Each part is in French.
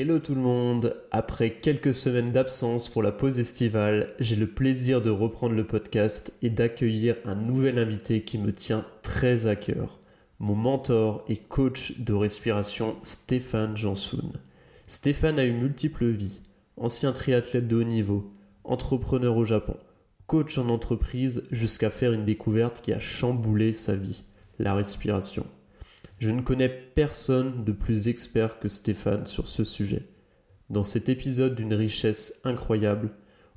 Hello tout le monde, après quelques semaines d'absence pour la pause estivale, j'ai le plaisir de reprendre le podcast et d'accueillir un nouvel invité qui me tient très à cœur, mon mentor et coach de respiration Stéphane Jansoun. Stéphane a eu multiples vies, ancien triathlète de haut niveau, entrepreneur au Japon, coach en entreprise jusqu'à faire une découverte qui a chamboulé sa vie, la respiration. Je ne connais personne de plus expert que Stéphane sur ce sujet. Dans cet épisode d'une richesse incroyable,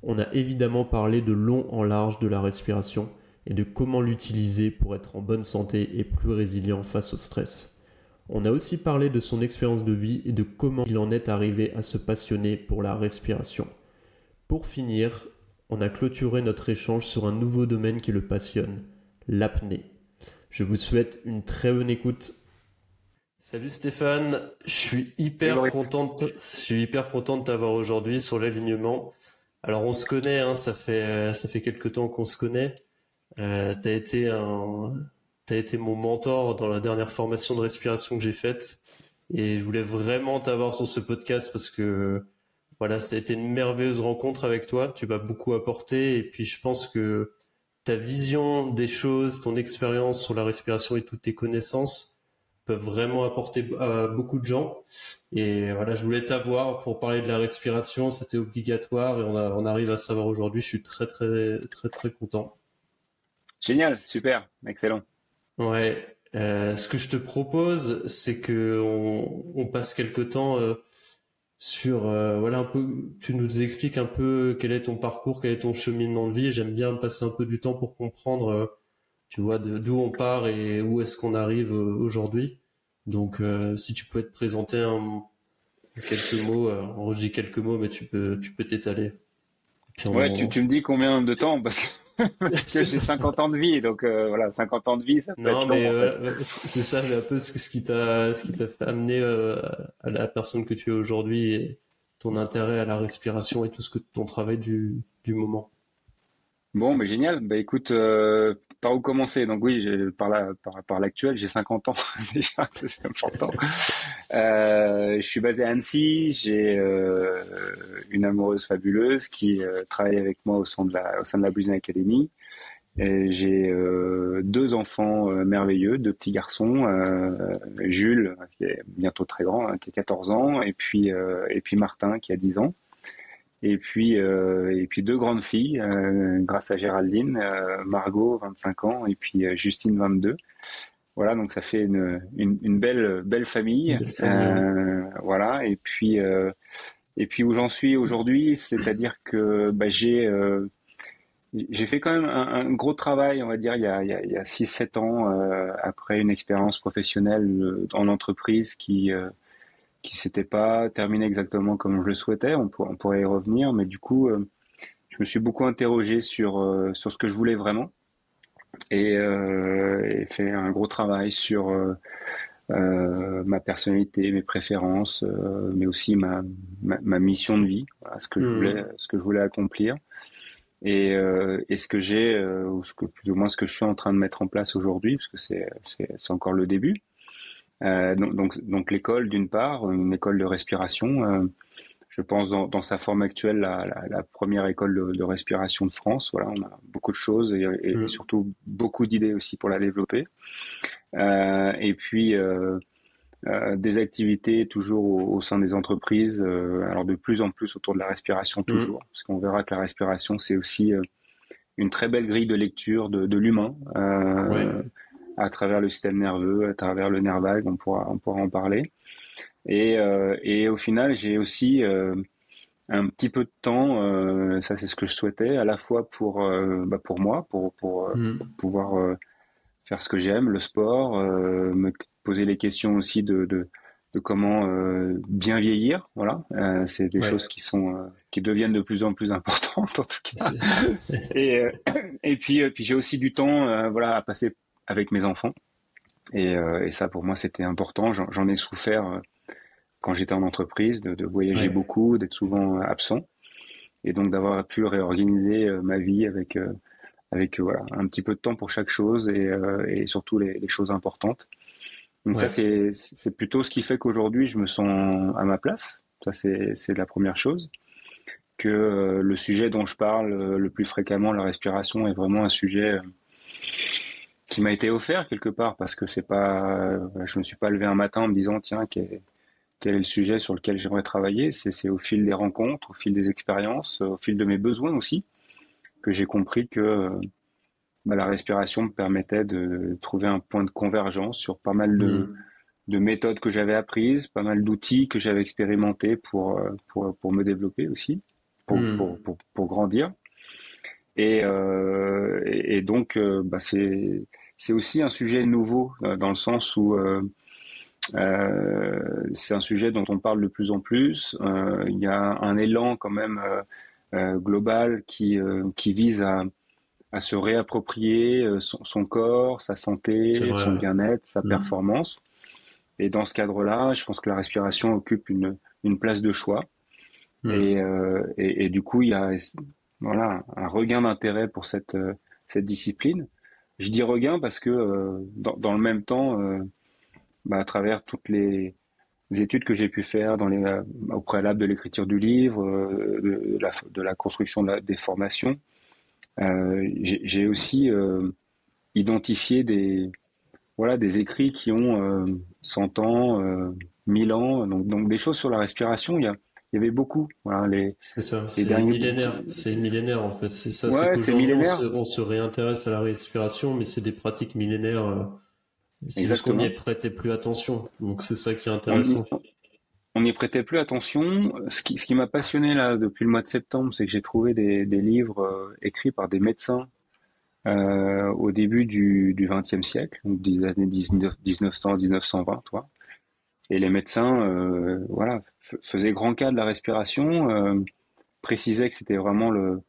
on a évidemment parlé de long en large de la respiration et de comment l'utiliser pour être en bonne santé et plus résilient face au stress. On a aussi parlé de son expérience de vie et de comment il en est arrivé à se passionner pour la respiration. Pour finir, on a clôturé notre échange sur un nouveau domaine qui le passionne, l'apnée. Je vous souhaite une très bonne écoute Salut Stéphane, je suis hyper content, je suis hyper content de t'avoir aujourd'hui sur l'alignement. Alors on se connaît, hein, ça fait ça fait quelques temps qu'on se connaît. Euh, t'as été un, t'as été mon mentor dans la dernière formation de respiration que j'ai faite, et je voulais vraiment t'avoir sur ce podcast parce que voilà, ça a été une merveilleuse rencontre avec toi. Tu m'as beaucoup apporté, et puis je pense que ta vision des choses, ton expérience sur la respiration et toutes tes connaissances peuvent vraiment apporter à beaucoup de gens. Et voilà, je voulais t'avoir pour parler de la respiration, c'était obligatoire et on, on arrive à savoir aujourd'hui. Je suis très très très très content. Génial, super, excellent. Ouais. Euh, ce que je te propose, c'est que on, on, passe quelque temps euh, sur euh, voilà un peu. Tu nous expliques un peu quel est ton parcours, quel est ton cheminement de vie. J'aime bien passer un peu du temps pour comprendre euh, tu vois, d'où on part et où est-ce qu'on arrive euh, aujourd'hui. Donc, euh, si tu peux te présenter en quelques mots, euh, je dis quelques mots, mais tu peux, tu peux t'étaler. Ouais, tu, tu, me dis combien de temps parce que, j'ai 50 ans de vie, donc euh, voilà, 50 ans de vie, ça peut non, mais euh, c'est ça, un peu ce, qui t'a, ce qui t'a fait amener à la personne que tu es aujourd'hui et ton intérêt à la respiration et tout ce que ton travail du, du moment. Bon, mais génial. Bah écoute, euh, par où commencer Donc oui, par la, par, l'actuel, j'ai 50 ans déjà, c'est important. Euh, je suis basé à Annecy. J'ai euh, une amoureuse fabuleuse qui euh, travaille avec moi au sein de la, au sein de la Blues Academy. J'ai deux enfants merveilleux, deux petits garçons, Jules qui est bientôt très grand, hein, qui a 14 ans, et puis et puis Martin qui a 10 ans et puis euh, et puis deux grandes filles euh, grâce à Géraldine, euh, Margot 25 ans et puis Justine 22. Voilà, donc ça fait une, une, une belle belle famille. Euh, voilà, et puis et puis où j'en suis aujourd'hui, c'est-à-dire que bah, j'ai j'ai fait quand même un, un, gros travail, on va dire, il y a, il y a 6-7 ans, après une expérience professionnelle en entreprise qui, qui s'était pas terminé exactement comme je le souhaitais. On, on pourrait y revenir, mais du coup, euh, je me suis beaucoup interrogé sur euh, sur ce que je voulais vraiment et, euh, et fait un gros travail sur euh, ma personnalité, mes préférences, mais aussi ma, ma, ma, mission de vie, voilà, ce que je mmh. voulais ce que je voulais accomplir. Et, et ce que j'ai, ou ce que plus ou moins ce que je suis en train de mettre en place aujourd'hui, parce que c'est c'est encore le début. Euh, donc, donc, donc l'école d'une part, une école de respiration. Euh, je pense dans, dans, sa forme actuelle la, la, la première école de, de, respiration de France. Voilà, on a beaucoup de choses et, et mmh. surtout beaucoup d'idées aussi pour la développer. Euh, et puis euh, des activités toujours au, au, sein des entreprises. Euh, alors de plus en plus autour de la respiration mmh. toujours, mmh. parce qu'on verra que la respiration c'est aussi une très belle grille de lecture de, de l'humain. Ouais à travers le système nerveux, à travers le nerf vague, on pourra, on pourra en parler. Et, euh, et au final, j'ai aussi euh, un petit peu de temps, euh, ça c'est ce que je souhaitais, à la fois pour, bah pour moi, pour, pour, mm. pouvoir faire ce que j'aime, le sport, me poser les questions aussi de, de, de comment bien vieillir. Voilà, c'est des choses qui sont qui deviennent de plus en plus importantes en tout cas. et et puis puis j'ai aussi du temps voilà à passer avec mes enfants. Et, et ça pour moi c'était important. J'en ai souffert quand j'étais en entreprise de, de voyager beaucoup, d'être souvent absent et donc d'avoir pu réorganiser ma vie avec avec voilà un petit peu de temps pour chaque chose et, et surtout les, les choses importantes. Donc ça, c'est, plutôt ce qui fait qu'aujourd'hui, je me sens à ma place. Ça, c'est, la première chose. Que euh, le sujet dont je parle euh, le plus fréquemment, la respiration, est vraiment un sujet euh, qui m'a été offert quelque part parce que c'est pas, je me suis pas levé un matin en me disant tiens quel, quel est le sujet sur lequel j'aimerais travailler. C'est, au fil des rencontres, au fil des expériences, au fil de mes besoins aussi que j'ai compris que bah, la respiration me permettait de trouver un point de convergence sur pas mal de, mm. de méthodes que j'avais apprises, pas mal d'outils que j'avais expérimentés pour, pour, pour, me développer aussi, pour, mm. pour, pour, pour, grandir. Et, euh, et, donc, euh, bah, c'est, c'est aussi un sujet nouveau euh, dans le sens où euh, c'est un sujet dont on parle de plus en plus. Il y a un élan quand même global qui, qui vise à à se réapproprier euh, son, corps, sa santé, son bien-être, sa mmh. performance. Et dans ce cadre-là, je pense que la respiration occupe une, une place de choix. Mmh. Euh, et, et, du coup, il y a voilà, un regain d'intérêt pour cette, euh, cette discipline. Je dis regain parce que dans, dans, le même temps, bah, à travers toutes les, études que j'ai pu faire les, au préalable de l'écriture du livre, de, la, construction des formations, euh, j'ai aussi euh, identifié des, voilà, des écrits qui ont 100 euh, ans, 1000 ans, donc, donc des choses sur la respiration. Il y a, il y avait beaucoup. Voilà, les, c'est ça, c'est millénaire. C'est millénaire en fait. C'est ça. Ouais, c'est on se, on se, réintéresse à la respiration, mais c'est des pratiques millénaires. C'est juste qu'on n'y prêtait plus attention. Donc c'est ça qui est intéressant on n'y prêtait plus attention. Ce qui, ce qui m'a passionné là depuis le mois de septembre, c'est que j'ai trouvé des, des livres euh, écrits par des médecins euh, au début du XXe siècle, des années 1900-1920, toi. Et les médecins, euh, voilà, faisaient grand cas de la respiration, euh, précisaient que c'était vraiment le,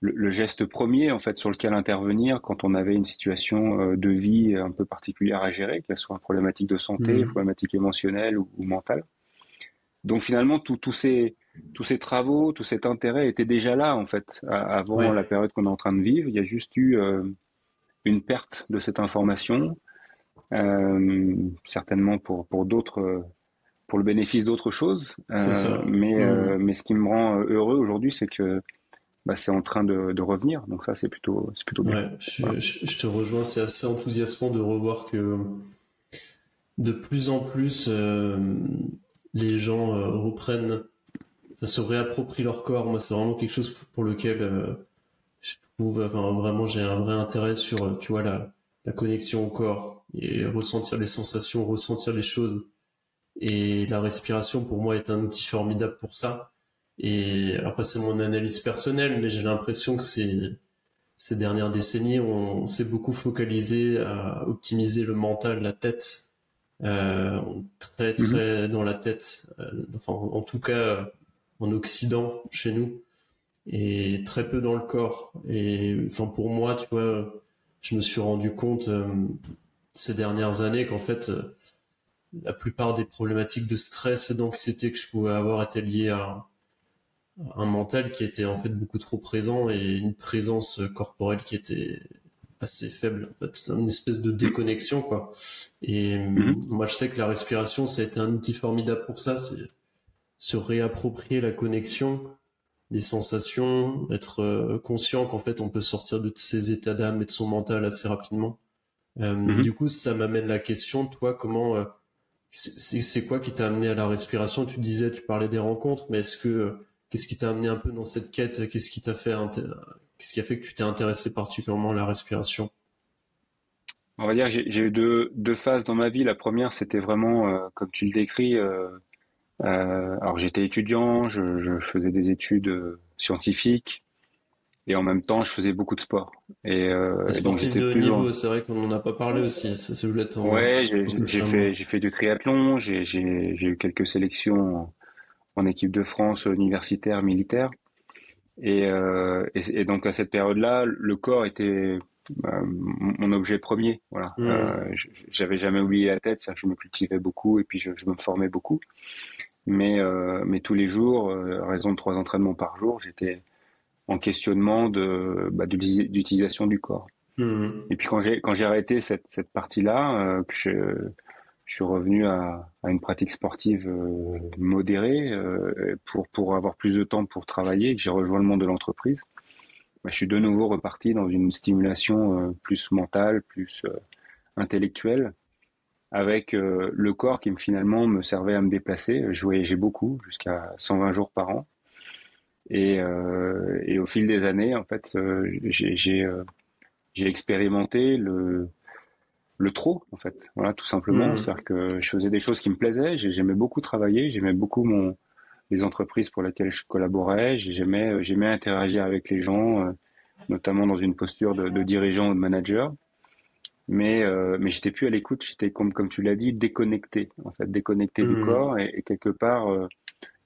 le, geste premier en fait sur lequel intervenir quand on avait une situation euh, de vie un peu particulière à gérer, qu'elle soit une problématique de santé, mmh. problématique émotionnelle ou, ou mentale. Donc finalement, tous ces, tous ces travaux, tout cet intérêt était déjà là en fait avant la période qu'on est en train de vivre. Il y a juste eu euh, une perte de cette information, certainement pour pour d'autres, pour le bénéfice d'autres choses. Euh, mais mmh. mais ce qui me rend heureux aujourd'hui, c'est que bah, c'est en train de, de, revenir. Donc ça, c'est plutôt c'est plutôt bien. Ouais, je, je, te rejoins. C'est assez enthousiasmant de revoir que de plus en plus les gens euh, reprennent, enfin, se réapproprient leur corps. Moi, c'est vraiment quelque chose pour lequel euh, je trouve, enfin, vraiment, j'ai un vrai intérêt sur, euh, tu vois, la, la connexion au corps et ressentir les sensations, ressentir les choses. Et la respiration, pour moi, est un outil formidable pour ça. Et après, c'est mon analyse personnelle, mais j'ai l'impression que ces dernières décennies, on s'est beaucoup focalisé à optimiser le mental, la tête, euh, très mhm. très dans la tête, euh, enfin en tout cas en Occident chez nous, et très peu dans le corps. Et enfin pour moi, tu vois, je me suis rendu compte euh, ces dernières années qu'en fait la plupart des problématiques de stress et d'anxiété que je pouvais avoir étaient liées à un mental qui était en fait beaucoup trop présent et une présence corporelle qui était assez faible. En fait, c'est une espèce de déconnexion, quoi. Et mhm. moi, je sais que la respiration, ça a été un outil formidable pour ça, c'est se réapproprier la connexion, les sensations, être euh, conscient qu'en fait, on peut sortir de ses états d'âme et de son mental assez rapidement. Euh, mhm. Du coup, ça m'amène la question, toi, comment euh, c'est quoi qui t'a amené à la respiration? Tu disais, tu parlais des rencontres, mais est-ce que qu'est-ce qui t'a amené un peu dans cette quête? Qu'est-ce qui t'a fait Qu'est-ce qui a fait que tu t'es intéressé particulièrement à la respiration? On va dire j'ai eu deux, deux, phases dans ma vie. La première, c'était vraiment, euh, comme tu le décris, euh, euh, alors j'étais étudiant, je, je, faisais des études scientifiques, et en même temps, je faisais beaucoup de sport. Et, euh, donc j'étais de niveau, c'est vrai qu'on n'en a pas parlé aussi. Ça, c'est Ouais, j'ai fait, j'ai fait du triathlon, j'ai eu quelques sélections en, équipe de France universitaire, militaire. Et, euh, et, donc à cette période-là, le corps était euh, mon objet premier. Voilà. Mmh. Euh, J'avais jamais oublié la tête, c'est-à-dire que je me cultivais beaucoup et puis je, je me formais beaucoup. Mais, euh, mais tous les jours, euh, raison de trois entraînements par jour, j'étais en questionnement de bah, d'utilisation du corps. Mmh. Et puis quand j'ai quand j'ai arrêté cette cette partie-là, euh, que je, je suis revenu à, à une pratique sportive euh, modérée euh, pour pour avoir plus de temps pour travailler. J'ai rejoint le monde de l'entreprise. Bah, je suis de nouveau reparti dans une stimulation plus mentale, plus intellectuelle, avec le corps qui finalement me servait à me déplacer. Je voyageais beaucoup, jusqu'à 120 jours par an. Et, euh, et au fil des années, en fait, euh, j'ai euh, j'ai expérimenté le le trop, en fait. Voilà, tout simplement. Mmh. C'est-à-dire que je faisais des choses qui me plaisaient. J'aimais beaucoup travailler. J'aimais beaucoup mon les entreprises pour lesquelles je collaborais. J'aimais j'aimais interagir avec les gens, notamment dans une posture de, de, dirigeant ou de manager. Mais euh, mais j'étais plus à l'écoute. J'étais comme comme tu l'as dit déconnecté, en fait, déconnecté du mmh. corps et, et quelque part il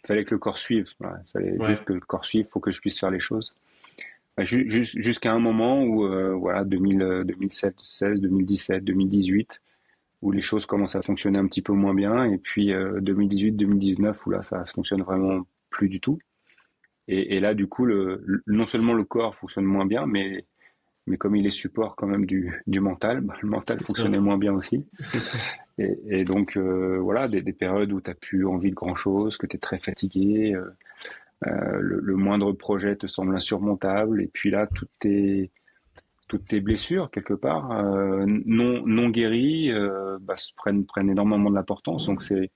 fallait que le corps suive. il fallait juste que le corps suive, faut que je puisse faire les choses. Bah, jusqu'à un moment où, euh, voilà, 2000, 2007, 16, 2017, 2018, où les choses commencent à fonctionner un petit peu moins bien, et puis 2018, euh, 2019, où là, ça fonctionne vraiment plus du tout. Et, là, du coup, le, non seulement le corps fonctionne moins bien, mais mais comme il est support quand même du, du mental, bah, le mental fonctionnait moins bien aussi. C'est ça. Et, et donc euh, voilà, des, des, périodes où tu n'as plus envie de grand-chose, que tu es très fatigué, euh, euh, le, le, moindre projet te semble insurmontable, et puis là, toutes tes, toutes tes blessures, quelque part, euh, non, non guéries, bah, prennent, prennent énormément de l'importance. Donc c'est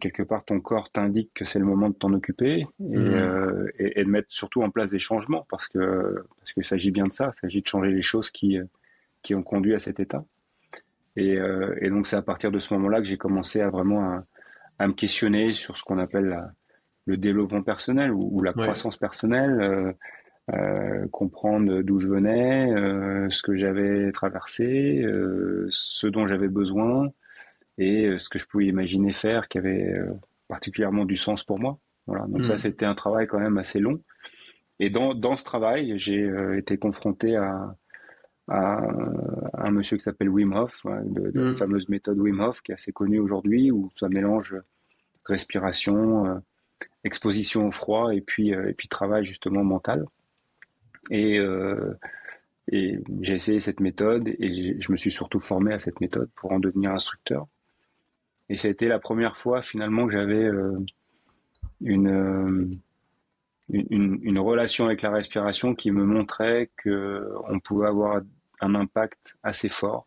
quelque part, ton corps t'indique que c'est le moment de t'en occuper et, mmh. et, et, de mettre surtout en place des changements parce que parce qu'il s'agit bien de ça, il s'agit de changer les choses qui qui ont conduit à cet état. Et, euh, et donc c'est à partir de ce moment-là que j'ai commencé à vraiment à, à, me questionner sur ce qu'on appelle la, le développement personnel ou, ou la ouais. croissance personnelle, euh, euh, comprendre d'où je venais, ce que j'avais traversé, ce dont j'avais besoin et ce que je pouvais imaginer faire qui avait particulièrement du sens pour moi. Voilà. Donc mmh. ça c'était un travail quand même assez long. Et dans, dans ce travail, j'ai été confronté à, à un monsieur qui s'appelle Wim Hof, de, de mm. la fameuse méthode Wim Hof qui est assez connue aujourd'hui, où ça mélange respiration, euh, exposition au froid et puis, euh, et puis travail justement mental. Et, euh, et j'ai essayé cette méthode et je me suis surtout formé à cette méthode pour en devenir instructeur. Et ça a été la première fois finalement que j'avais une, une, une, relation avec la respiration qui me montrait que on pouvait avoir un impact assez fort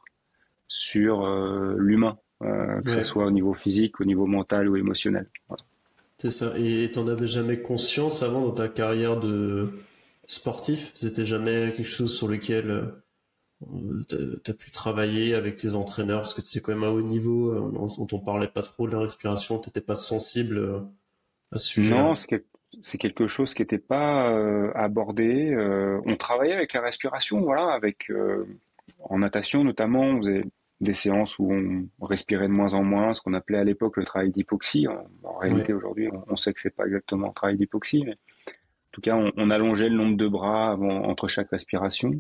sur euh, l'humain, euh, que ouais. ce soit au niveau physique, au niveau mental ou émotionnel. Voilà. C'est ça. Et t'en avais jamais conscience avant dans ta carrière de sportif? C'était jamais quelque chose sur lequel euh, t'as as pu travailler avec tes entraîneurs? Parce que tu quand même à haut niveau, on, on t'en parlait pas trop de la respiration, t'étais pas sensible à ce sujet. Non, c'est c'est quelque chose qui n'était pas euh, abordé. Euh, on travaillait avec la respiration, voilà, avec euh, en natation notamment, on faisait des séances où on respirait de moins en moins, ce qu'on appelait à l'époque le travail d'hypoxie. En, en, réalité, ouais. aujourd'hui, on, on, sait que c'est pas exactement un travail d'hypoxie, mais en tout cas, on, on, allongeait le nombre de bras avant, entre chaque respiration.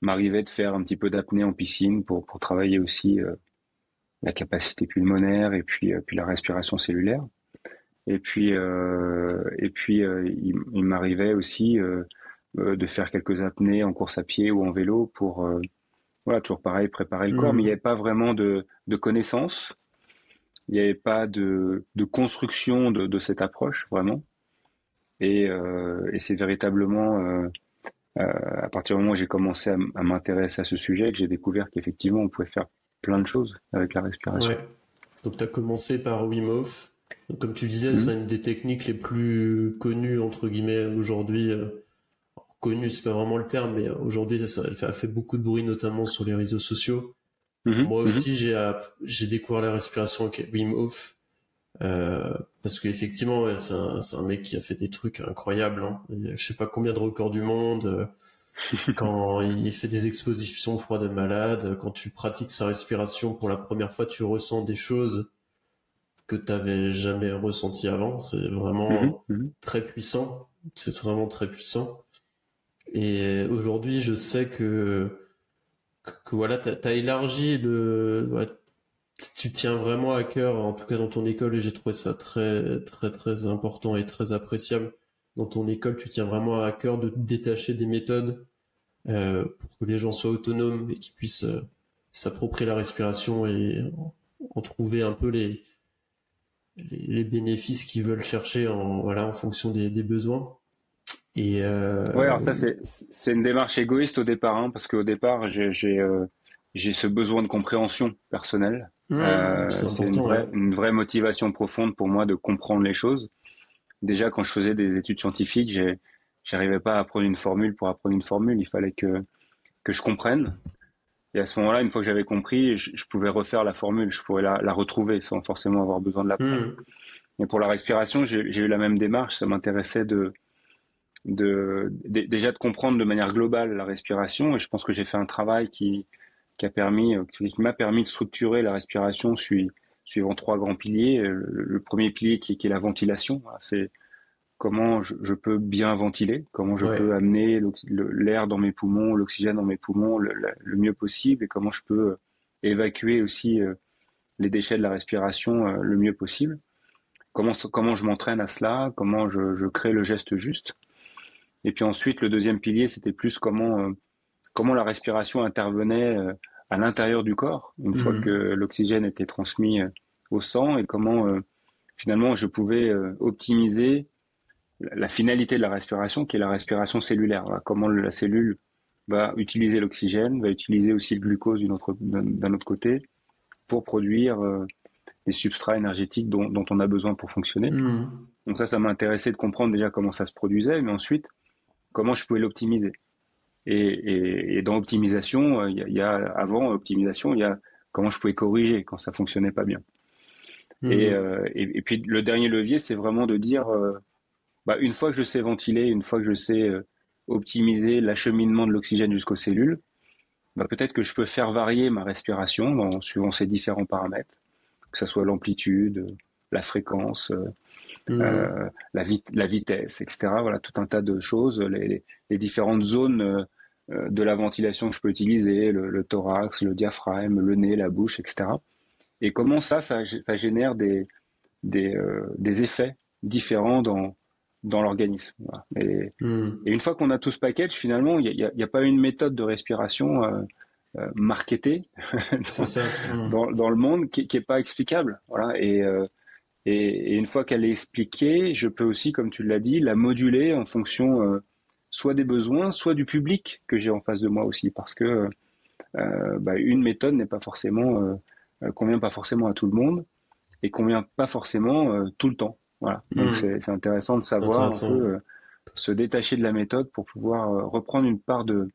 M'arrivait de faire un petit peu d'apnée en piscine pour, pour travailler aussi euh, la capacité pulmonaire et puis, puis la respiration cellulaire. Et puis, euh, et puis euh, il, il m'arrivait aussi euh, de faire quelques apnées en course à pied ou en vélo pour, voilà, toujours pareil, préparer le mmh. corps. Mais il n'y avait pas vraiment de, de connaissances. Il n'y avait pas de, de construction de, de, cette approche, vraiment. Et, et c'est véritablement à partir du moment où j'ai commencé à, à m'intéresser à ce sujet que j'ai découvert qu'effectivement on pouvait faire plein de choses avec la respiration. Ouais. Donc tu as commencé par Wim Hof, donc, comme tu disais, mmh. c'est une des techniques les plus connues entre guillemets aujourd'hui. Euh, connue, c'est pas vraiment le terme, mais aujourd'hui, ça, elle fait, fait, beaucoup de bruit, notamment sur les réseaux sociaux. Mmh. Moi aussi, mmh. j'ai j'ai découvert la respiration Wim Hof Euh, parce qu'effectivement, ouais, c'est un, un, mec qui a fait des trucs incroyables. Hein. Je sais pas combien de records du monde. Euh, quand il fait des expositions froides de malade, quand tu pratiques sa respiration pour la première fois, tu ressens des choses que tu n'avais jamais ressenti avant. C'est vraiment mhm, mhm. très puissant. C'est vraiment très puissant. Et aujourd'hui, je sais que, que, voilà, tu as, élargi le. tu tiens vraiment à cœur, en tout cas dans ton école, et j'ai trouvé ça très, très, très important et très appréciable. Dans ton école, tu tiens vraiment à cœur de te détacher des méthodes euh, pour que les gens soient autonomes et qu'ils puissent euh, s'approprier la respiration et en, trouver un peu les, les, bénéfices qu'ils veulent chercher en, voilà, en fonction des, des besoins. Et euh, ouais, alors ça c'est une démarche égoïste au départ, hein, parce qu'au départ j'ai euh, ce besoin de compréhension personnelle. euh, c'est une, vraie, une vraie motivation profonde pour moi de comprendre les choses. Déjà quand je faisais des études scientifiques, j'arrivais pas à apprendre une formule pour apprendre une formule. Il fallait que que je comprenne. Et à ce moment-là, une fois que j'avais compris, je, pouvais refaire la formule, je pourrais la, la retrouver sans forcément avoir besoin de la mmh. Mais pour la respiration, j'ai eu la même démarche. Ça m'intéressait de de, déjà de comprendre de manière globale la respiration. Et je pense que j'ai fait un travail qui, qui a permis, qui m'a permis de structurer la respiration suivant trois grands piliers. Le, premier pilier qui, qui, est la ventilation, c'est comment je, peux bien ventiler, comment je peux amener l'air dans mes poumons, l'oxygène dans mes poumons le, mieux possible, et comment je peux évacuer aussi euh, les déchets de la respiration euh, le mieux possible. Comment, comment je m'entraîne à cela, comment je, je crée le geste juste. Et puis ensuite, le deuxième pilier, c'était plus comment, euh, comment la respiration intervenait euh, à l'intérieur du corps, une fois mhm. que l'oxygène était transmis euh, au sang, et comment finalement je pouvais optimiser la finalité de la respiration, qui est la respiration cellulaire. comment la cellule va utiliser l'oxygène, va utiliser aussi le glucose d'un autre, autre, côté pour produire les substrats énergétiques dont, dont, on a besoin pour fonctionner. Mhm. Donc ça, ça m'a intéressé de comprendre déjà comment ça se produisait, mais ensuite, comment je pouvais l'optimiser. Et, et, dans optimisation, euh, il y, a, avant optimisation, il y a comment je pouvais corriger quand ça fonctionnait pas bien. Mmh. Euh, et, et, puis le dernier levier, c'est vraiment de dire, euh, bah, une fois que je sais ventiler, une fois que je sais optimiser l'acheminement de l'oxygène jusqu'aux cellules, bah, peut-être que je peux faire varier ma respiration en suivant ces différents paramètres, que ce soit l'amplitude, la fréquence, Mmh. Euh, la, la, vitesse, etc. Voilà, tout un tas de choses, les, les différentes zones euh, de la ventilation que je peux utiliser, le, thorax, le diaphragme, le nez, la bouche, etc. Et comment ça, ça, ça génère des, des, euh, des, effets différents dans, dans l'organisme. Voilà. Et, mmh. et, une fois qu'on a tout ce package, finalement, il n'y a, a, a, pas une méthode de respiration euh, euh, marketée dans, mmh. dans, dans, le monde qui n'est pas explicable. Voilà. Et, et, une fois qu'elle est expliquée, je peux aussi, comme tu l'as dit, la moduler en fonction euh, soit des besoins, soit du public que j'ai en face de moi aussi, parce que euh, bah, une méthode n'est pas forcément euh, convient pas forcément à tout le monde et convient pas forcément tout le temps. Voilà. Donc mmh. c'est intéressant de savoir un peu se détacher de la méthode pour pouvoir reprendre une part de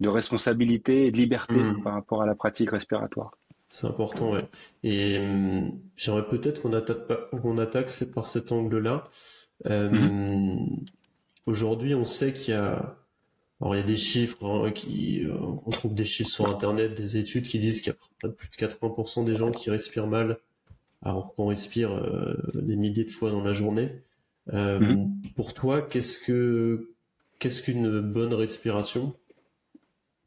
de responsabilité et de liberté mmh. par rapport à la pratique respiratoire. C'est important, ouais. Et hum, j'aimerais peut-être qu'on attaque, qu'on attaque par cet angle-là. Euh. Aujourd'hui, on sait qu'il y a, alors il y a des chiffres hein, qui, euh, on trouve des chiffres sur Internet, des études qui disent qu'il y a plus de 80% des gens qui respirent mal, alors qu'on respire euh, des milliers de fois dans la journée. Mhm. Pour toi, qu'est-ce que, qu'est-ce qu'une bonne respiration?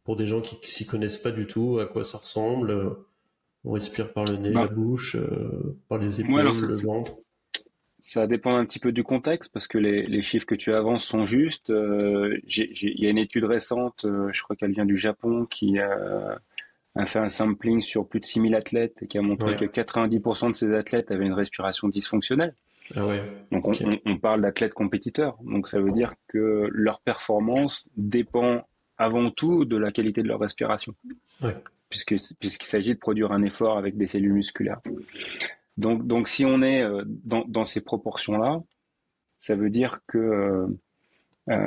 Pour des gens qui, qui s'y connaissent pas du tout, à quoi ça ressemble? On respire par le nez, bah. la bouche, euh, par les épaules, le ventre. Ça dépend un petit peu du contexte parce que les, chiffres que tu avances sont justes. Euh, il y a une étude récente, euh, je crois qu'elle vient du Japon, qui a, fait un sampling sur plus de 6000 athlètes et qui a montré que 90% de ces athlètes avaient une respiration dysfonctionnelle. Ah ouais. Donc on, parle d'athlètes compétiteurs. Donc ça veut dire que leur performance dépend avant tout de la qualité de leur respiration. Ouais puisqu'il s'agit de produire un effort avec des cellules musculaires. Donc, donc si on est euh, dans, dans ces proportions-là, ça veut dire que euh,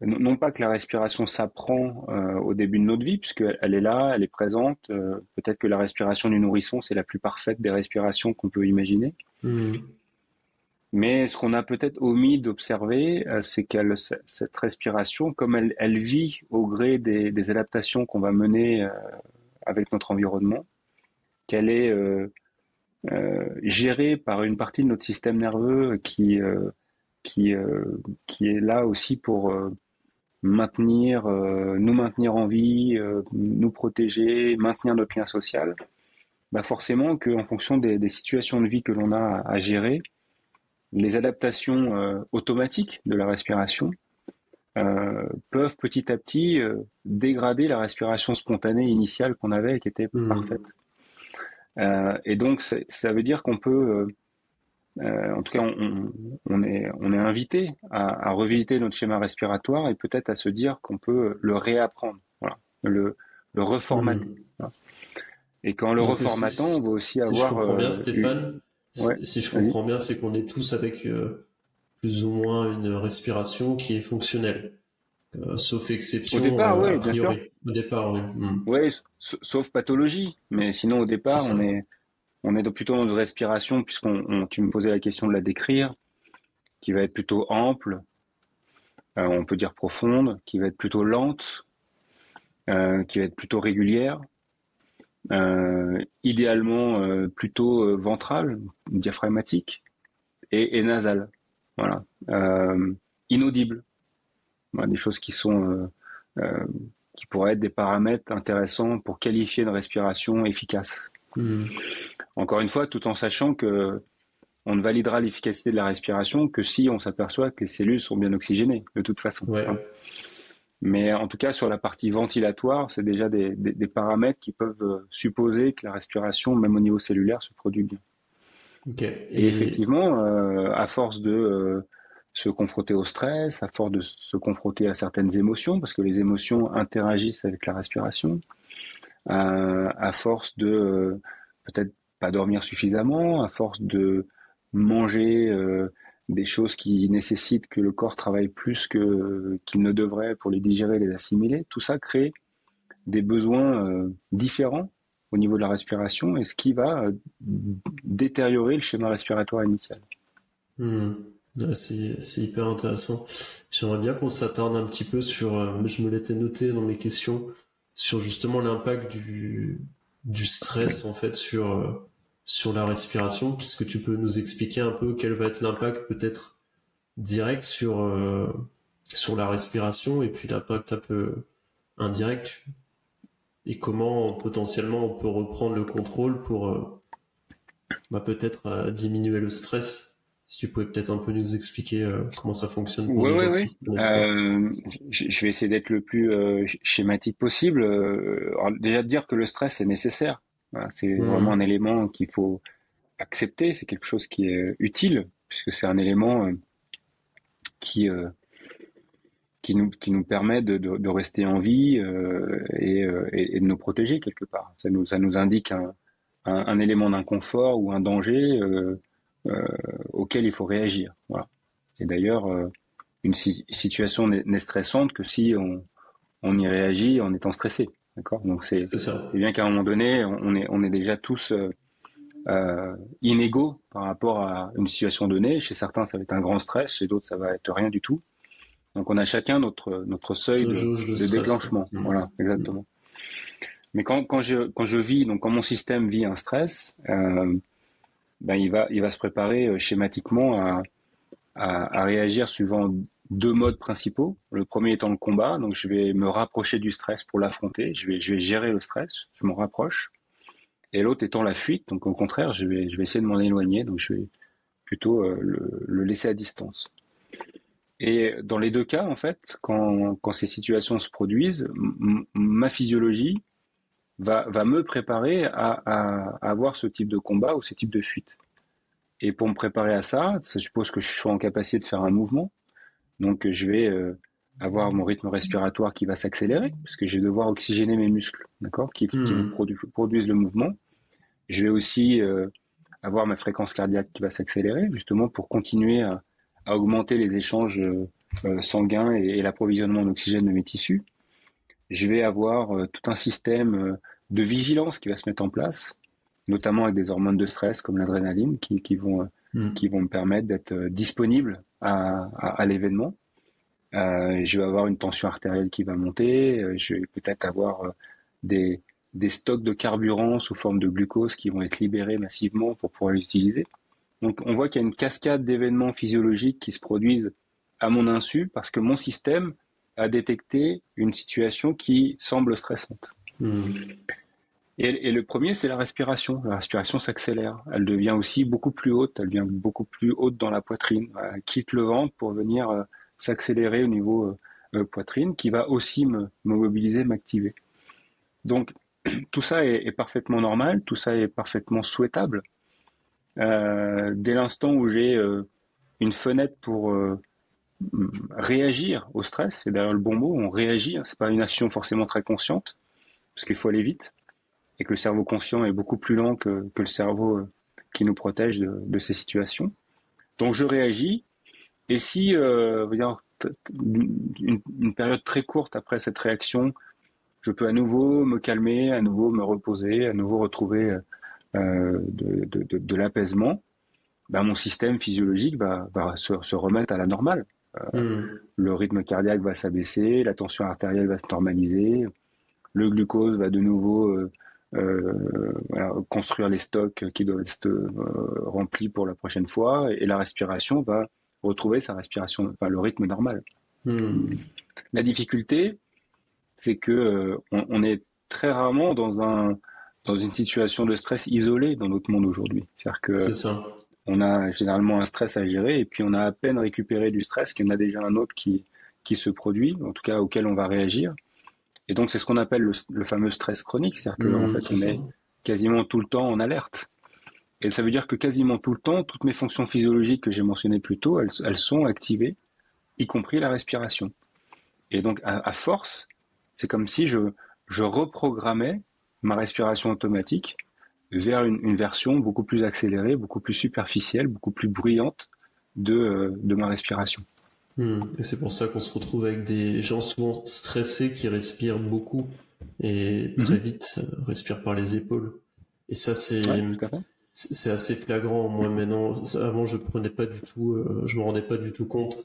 non pas que la respiration s'apprend au début de notre vie, puisqu'elle est là, elle est présente. Peut-être que la respiration du nourrisson, c'est la plus parfaite des respirations qu'on peut imaginer. Mmh. Mais ce qu'on a peut-être omis d'observer, c'est qu'elle, cette respiration, comme elle, elle, vit au gré des, des adaptations qu'on va mener avec notre environnement, qu'elle est euh, gérée par une partie de notre système nerveux qui, euh, qui, euh, qui est là aussi pour maintenir, nous maintenir en vie, nous protéger, maintenir notre lien social, bah forcément qu'en fonction des, des, situations de vie que l'on a à, gérer, les adaptations automatiques de la respiration euh, peuvent petit à petit dégrader la respiration spontanée initiale qu'on avait et qui était mmh. parfaite. Euh, et donc, ça veut dire qu'on peut, euh, euh, en tout cas, on, est, on est invité à, revisiter notre schéma respiratoire et peut-être à se dire qu'on peut le réapprendre, voilà, le, le reformater. Mmh. Et qu'en le reformatant, on va aussi avoir. Si je comprends bien, Stéphane, si je comprends bien, c'est qu'on est tous avec plus ou moins une respiration qui est fonctionnelle. Euh, sauf exception. Au départ, euh, oui, Au départ, oui. Mm. sauf pathologie. Mais sinon, au départ, on est, on est plutôt dans une respiration, puisqu'on, tu me posais la question de la décrire, qui va être plutôt ample, euh, on peut dire profonde, qui va être plutôt lente, qui va être plutôt régulière, idéalement plutôt ventrale, diaphragmatique, et, et nasale. Voilà. inaudible des choses qui sont euh, euh, qui pourraient être des paramètres intéressants pour qualifier une respiration efficace. Hmm. Encore une fois, tout en sachant que on ne validera l'efficacité de la respiration que si on s'aperçoit que les cellules sont bien oxygénées, de toute façon. Mais en tout cas, sur la partie ventilatoire, c'est déjà des, paramètres qui peuvent euh, supposer que la respiration, même au niveau cellulaire, se produit bien. Et... effectivement, à force de se confronter au stress, à force de se confronter à certaines émotions, parce que les émotions interagissent avec la respiration, euh, à force de euh, peut-être pas dormir suffisamment, à force de manger euh, des choses qui nécessitent que le corps travaille plus que qu'il ne devrait pour les digérer, les assimiler, tout ça crée des besoins différents au niveau de la respiration et ce qui va détériorer le schéma respiratoire initial. Hmm c'est hyper intéressant. J'aimerais bien qu'on s'attarde un petit peu sur, euh, je me l'étais noté dans mes questions, sur justement l'impact du, du stress en fait sur, euh, sur la respiration. Est-ce que tu peux nous expliquer un peu quel va être l'impact peut-être direct sur, euh, sur la respiration et puis l'impact un peu indirect et comment potentiellement on peut reprendre le contrôle pour bah, peut-être diminuer le stress si tu pouvais peut-être un peu nous expliquer euh, comment ça fonctionne. Oui, oui, oui. Euh, je vais essayer d'être le plus euh, schématique possible. déjà de dire que le stress est nécessaire. c'est mmh. vraiment un élément qu'il faut accepter. C'est quelque chose qui est utile puisque c'est un élément qui qui nous qui nous permet de, de, rester en vie et, et, de nous protéger quelque part. Ça nous ça nous indique un, un, un élément d'inconfort ou un danger euh, auquel il faut réagir. Voilà. Et d'ailleurs, euh, une situation n'est stressante que si on, on y réagit en étant stressé. D'accord? Donc c'est bien qu'à un moment donné, on est, on est déjà tous euh, euh, inégaux par rapport à une situation donnée. Chez certains, ça va être un grand stress, chez d'autres, ça va être rien du tout. Donc on a chacun notre, notre seuil de, déclenchement. Voilà, exactement. Mais quand, quand, je, quand je vis, donc quand mon système vit un stress, euh, ben il va il va se préparer euh, schématiquement à, à, réagir suivant deux modes principaux. Le premier étant le combat, donc je vais me rapprocher du stress pour l'affronter, je vais je vais gérer le stress, je m'en rapproche. Et l'autre étant la fuite, donc au contraire, je vais je vais essayer de m'en éloigner, donc je vais plutôt euh, le, le, laisser à distance. Et dans les deux cas, en fait, quand, quand ces situations se produisent, ma physiologie va, va me préparer à, à, avoir ce type de combat ou ce type de fuite. Et pour me préparer à ça, ça suppose que je sois en capacité de faire un mouvement. Donc je vais euh, avoir mon rythme respiratoire qui va s'accélérer, parce que je vais devoir oxygéner mes muscles, d'accord, qui, qui hmm. produisent le mouvement. Je vais aussi euh, avoir ma fréquence cardiaque qui va s'accélérer, justement pour continuer à, à, augmenter les échanges sanguin et, l'approvisionnement d'oxygène de mes tissus. Je vais avoir tout un système de vigilance qui va se mettre en place, notamment avec des hormones de stress comme l'adrénaline qui, vont, mm. qui vont me permettre d'être disponible à, l'événement. je vais avoir une tension artérielle qui va monter, je vais peut-être avoir des, des stocks de carburant sous forme de glucose qui vont être libérés massivement pour pouvoir l'utiliser. Donc on voit qu'il y a une cascade d'événements physiologiques qui se produisent à mon insu parce que mon système a détecté une situation qui semble stressante. Hmm. Et, le premier, c'est la respiration. La respiration s'accélère. Elle devient aussi beaucoup plus haute. Elle devient beaucoup plus haute dans la poitrine. Elle quitte le ventre pour venir euh, s'accélérer au niveau euh, euh, poitrine, qui va aussi me, me mobiliser, m'activer. Donc, tout ça est, parfaitement normal, tout ça est parfaitement souhaitable. Euh, dès l'instant où j'ai une fenêtre pour réagir au stress, c'est d'ailleurs le bon mot, on réagit, hein, c'est pas une action forcément très consciente, parce qu'il faut aller vite, et que le cerveau conscient est beaucoup plus lent que, le cerveau qui nous protège de, ces situations. Donc je réagis, et si une, une, période très courte après cette réaction, je peux à nouveau me calmer, à nouveau me reposer, à nouveau retrouver euh, de, l'apaisement, ben, mon système physiologique va, se, remettre à la normale. Euh. Le rythme cardiaque va s'abaisser, la tension artérielle va se normaliser, le glucose va de nouveau euh, euh voilà, construire les stocks qui doivent être remplis pour la prochaine fois, et la respiration va retrouver sa respiration, enfin le rythme normal. Hmm. La difficulté, c'est que euh, on, est très rarement dans un dans une situation de stress isolée dans notre monde aujourd'hui. C'est-à-dire que on a généralement un stress à gérer et puis on a à peine récupéré du stress qu'il y en a déjà un autre qui qui se produit, en tout cas auquel on va réagir. Et donc c'est ce qu'on appelle le, fameux stress chronique, c'est-à-dire que mmh, fait on est quasiment tout le temps en alerte. Et ça veut dire que quasiment tout le temps, toutes mes fonctions physiologiques que j'ai mentionnées plus tôt, elles, elles, sont activées, y compris la respiration. Et donc à, à force c'est comme si je, je reprogrammais ma respiration automatique vers une, version beaucoup plus accélérée, beaucoup plus superficielle, beaucoup plus bruyante de, euh, de ma respiration. Hmm. Et c'est pour ça qu'on se retrouve avec des gens souvent stressés qui respirent beaucoup et très mhm. vite euh, respirent par les épaules. Et ça, c'est c'est assez flagrant. Moi, maintenant, avant, je prenais pas du tout, euh, je me rendais pas du tout compte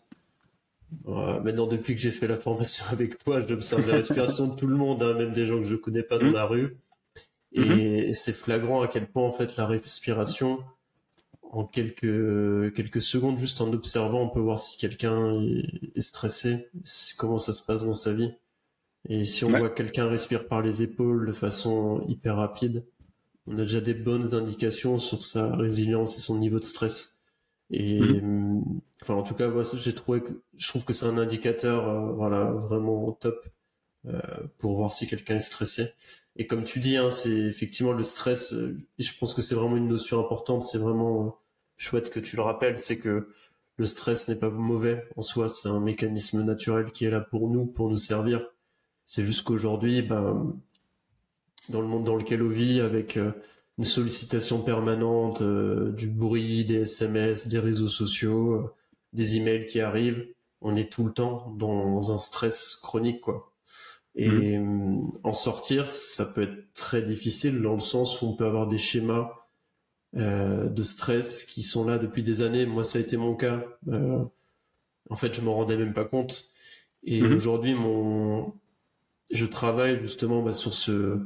maintenant, depuis que j'ai fait la formation avec toi, j'observe la respiration de tout le monde, hein, même des gens que je connais pas dans mmh. la rue. Et, mmh. c'est flagrant à quel point, en fait, la respiration, en quelques, quelques secondes, juste en observant, on peut voir si quelqu'un est, stressé, comment ça se passe dans sa vie. Et si on voit quelqu'un respire par les épaules de façon hyper rapide, on a déjà des bonnes indications sur sa résilience et son niveau de stress. Et mmh. enfin, en tout cas, moi, j'ai trouvé que je trouve que c'est un indicateur, euh, voilà, vraiment top euh, pour voir si quelqu'un est stressé. Et comme tu dis, hein, c'est effectivement le stress. Euh, je pense que c'est vraiment une notion importante. C'est vraiment chouette que tu le rappelles. C'est que le stress n'est pas mauvais en soi. C'est un mécanisme naturel qui est là pour nous, pour nous servir. C'est juste qu'aujourd'hui, ben, dans le monde dans lequel on vit, avec une sollicitation permanente, euh, du bruit, des SMS, des réseaux sociaux, euh, des emails qui arrivent. On est tout le temps dans un stress chronique, quoi. Et mmh. euh, en sortir, ça peut être très difficile dans le sens où on peut avoir des schémas de stress qui sont là depuis des années. Moi, ça a été mon cas. en fait, je m'en rendais même pas compte. Et mmh. aujourd'hui, mon, je travaille justement bah, sur ce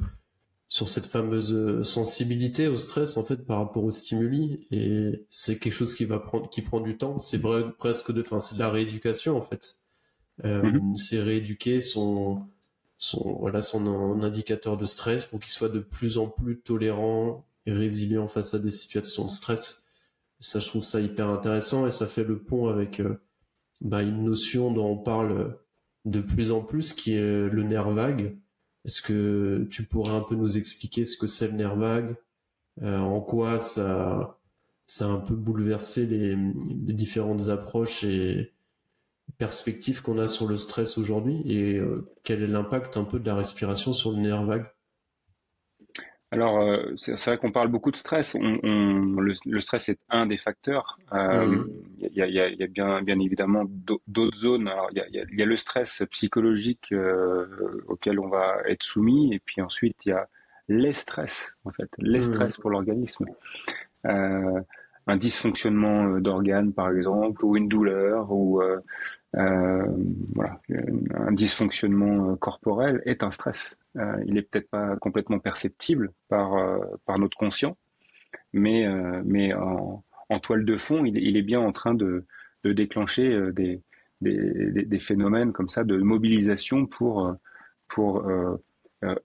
sur cette fameuse euh, sensibilité au stress en fait par rapport aux stimuli et c'est quelque chose qui va prendre qui prend du temps c'est presque de enfin c'est de la rééducation en fait euh, mhm. c'est rééduquer son son voilà son indicateur de stress pour qu'il soit de plus en plus tolérant et résilient face à des situations de stress. Ça je trouve ça hyper intéressant et ça fait le pont avec euh, bah, une notion dont on parle de plus en plus qui est le nerf vague. Est-ce que tu pourrais un peu nous expliquer ce que c'est le nerf vague, euh, en quoi ça, ça a un peu bouleversé les, différentes approches et perspectives qu'on a sur le stress aujourd'hui et euh, quel est l'impact un peu de la respiration sur le nerf vague? Alors, euh, c'est vrai qu'on parle beaucoup de stress. On, on, le, stress est un des facteurs. Il euh, mm. y, a, y, a, y, a, bien, bien évidemment d'autres zones. Il y a, y a, le stress psychologique euh, auquel on va être soumis, et puis ensuite il y a les stress, en fait, les mm. stress pour l'organisme. Euh, un dysfonctionnement d'organes, par exemple, ou une douleur, ou voilà, un dysfonctionnement corporel est un stress. Euh, il est peut-être pas complètement perceptible par, euh, par notre conscient, mais, euh, mais en, toile de fond, il, est bien en train de, de déclencher des, des, des, phénomènes comme ça de mobilisation pour, pour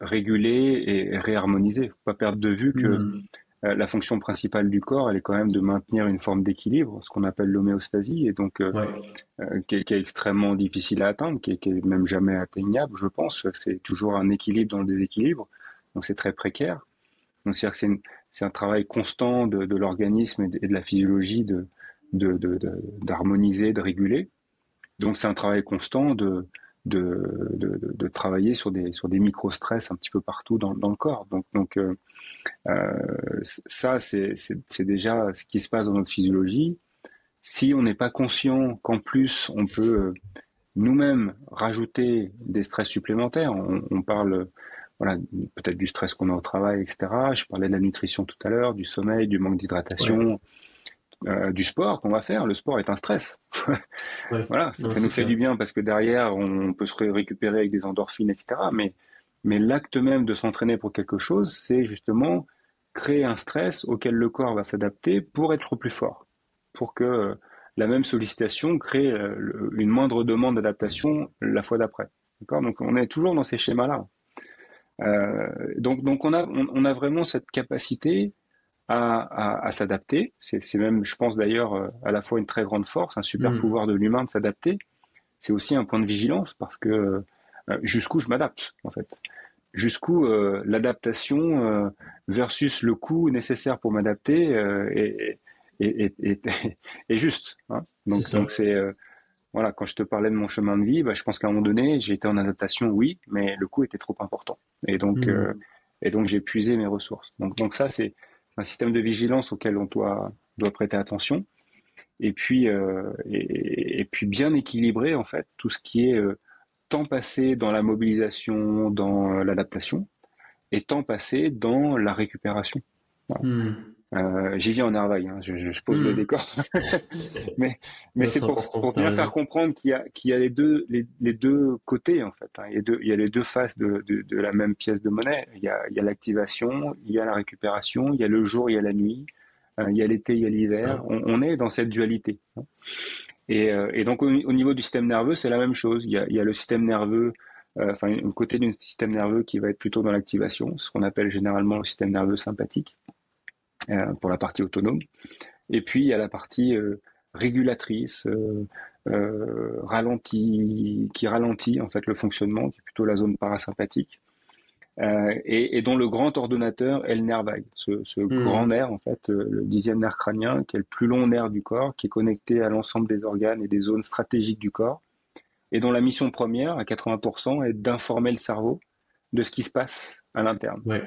réguler et réharmoniser. Faut pas perdre de vue que mmh. Euh, la fonction principale du corps, elle est quand même de maintenir une forme d'équilibre, ce qu'on appelle l'homéostasie, et donc euh, euh, qui, est, extrêmement difficile à atteindre, qui est, même jamais atteignable, je pense. C'est toujours un équilibre dans le déséquilibre, donc c'est très précaire. Donc c'est c'est un travail constant de, l'organisme et, de la physiologie de d'harmoniser, de, réguler. Donc c'est un travail constant de de, de, travailler sur des, sur des micro-stress un petit peu partout dans, dans le corps. Donc, donc euh, euh ça, c'est déjà ce qui se passe dans notre physiologie. Si on n'est pas conscient qu'en plus, on peut euh, nous-mêmes rajouter des stress supplémentaires, on, on parle voilà, peut-être du stress qu'on a au travail, etc. Je parlais de la nutrition tout à l'heure, du sommeil, du manque d'hydratation, euh, du sport qu'on va faire. Le sport est un stress. voilà, ça, nous fait du bien parce que derrière, on peut se récupérer avec des endorphines, etc. Mais, mais l'acte même de s'entraîner pour quelque chose, c'est justement créer un stress auquel le corps va s'adapter pour être plus fort, pour que euh, la même sollicitation crée euh, une moindre demande d'adaptation la fois d'après. D'accord? Donc on est toujours dans ces schémas-là. donc donc on a on a vraiment cette capacité à, s'adapter. C'est même, je pense d'ailleurs, euh, à la fois une très grande force, un super mm. pouvoir de l'humain de s'adapter. C'est aussi un point de vigilance parce que euh, jusqu'où je m'adapte en fait? Jusqu'où euh, l'adaptation versus le coût nécessaire pour m'adapter est, est, juste. Hein. Donc c'est voilà, quand je te parlais de mon chemin de vie, bah, je pense qu'à un moment donné, j'ai été en adaptation, oui, mais le coût était trop important. Et donc, mm. et donc j'ai puisé mes ressources. Donc, donc ça, c'est un système de vigilance auquel on doit, doit prêter attention. Et puis, euh, et, puis bien équilibrer en fait tout ce qui est euh, temps passé dans la mobilisation, dans euh, l'adaptation, et temps passé dans la récupération. Hmm. Euh, J'y viens en nervaille, hein, je, je, pose le hmm. décor. mais mais c'est pour, pour bien faire comprendre qu'il y a, qu'il y a les, deux, les, les, deux côtés, en fait. Hein. Il, y a deux, il y a les deux faces de, de, de la même pièce de monnaie. Il y a, l'activation, il y a la récupération, il y a le jour, il y a la nuit, euh, il y a l'été, il y a l'hiver. On, on, est dans cette dualité. Hein. Et, euh, et, donc au, niveau du système nerveux, c'est la même chose. Il y a, il y a le système nerveux, euh, enfin un côté du système nerveux qui va être plutôt dans l'activation, ce qu'on appelle généralement le système nerveux sympathique. Euh, pour la partie autonome. Et puis il y a la partie euh, régulatrice, euh, qui ralentit en fait le fonctionnement, qui est plutôt la zone parasympathique. Et, et, dont le grand ordonnateur est le nerf vague, ce, ce hmm. grand nerf en fait, le dixième nerf crânien, qui est le plus long nerf du corps, qui est connecté à l'ensemble des organes et des zones stratégiques du corps, et dont la mission première, à 80%, est d'informer le cerveau de ce qui se passe à l'interne. Ouais.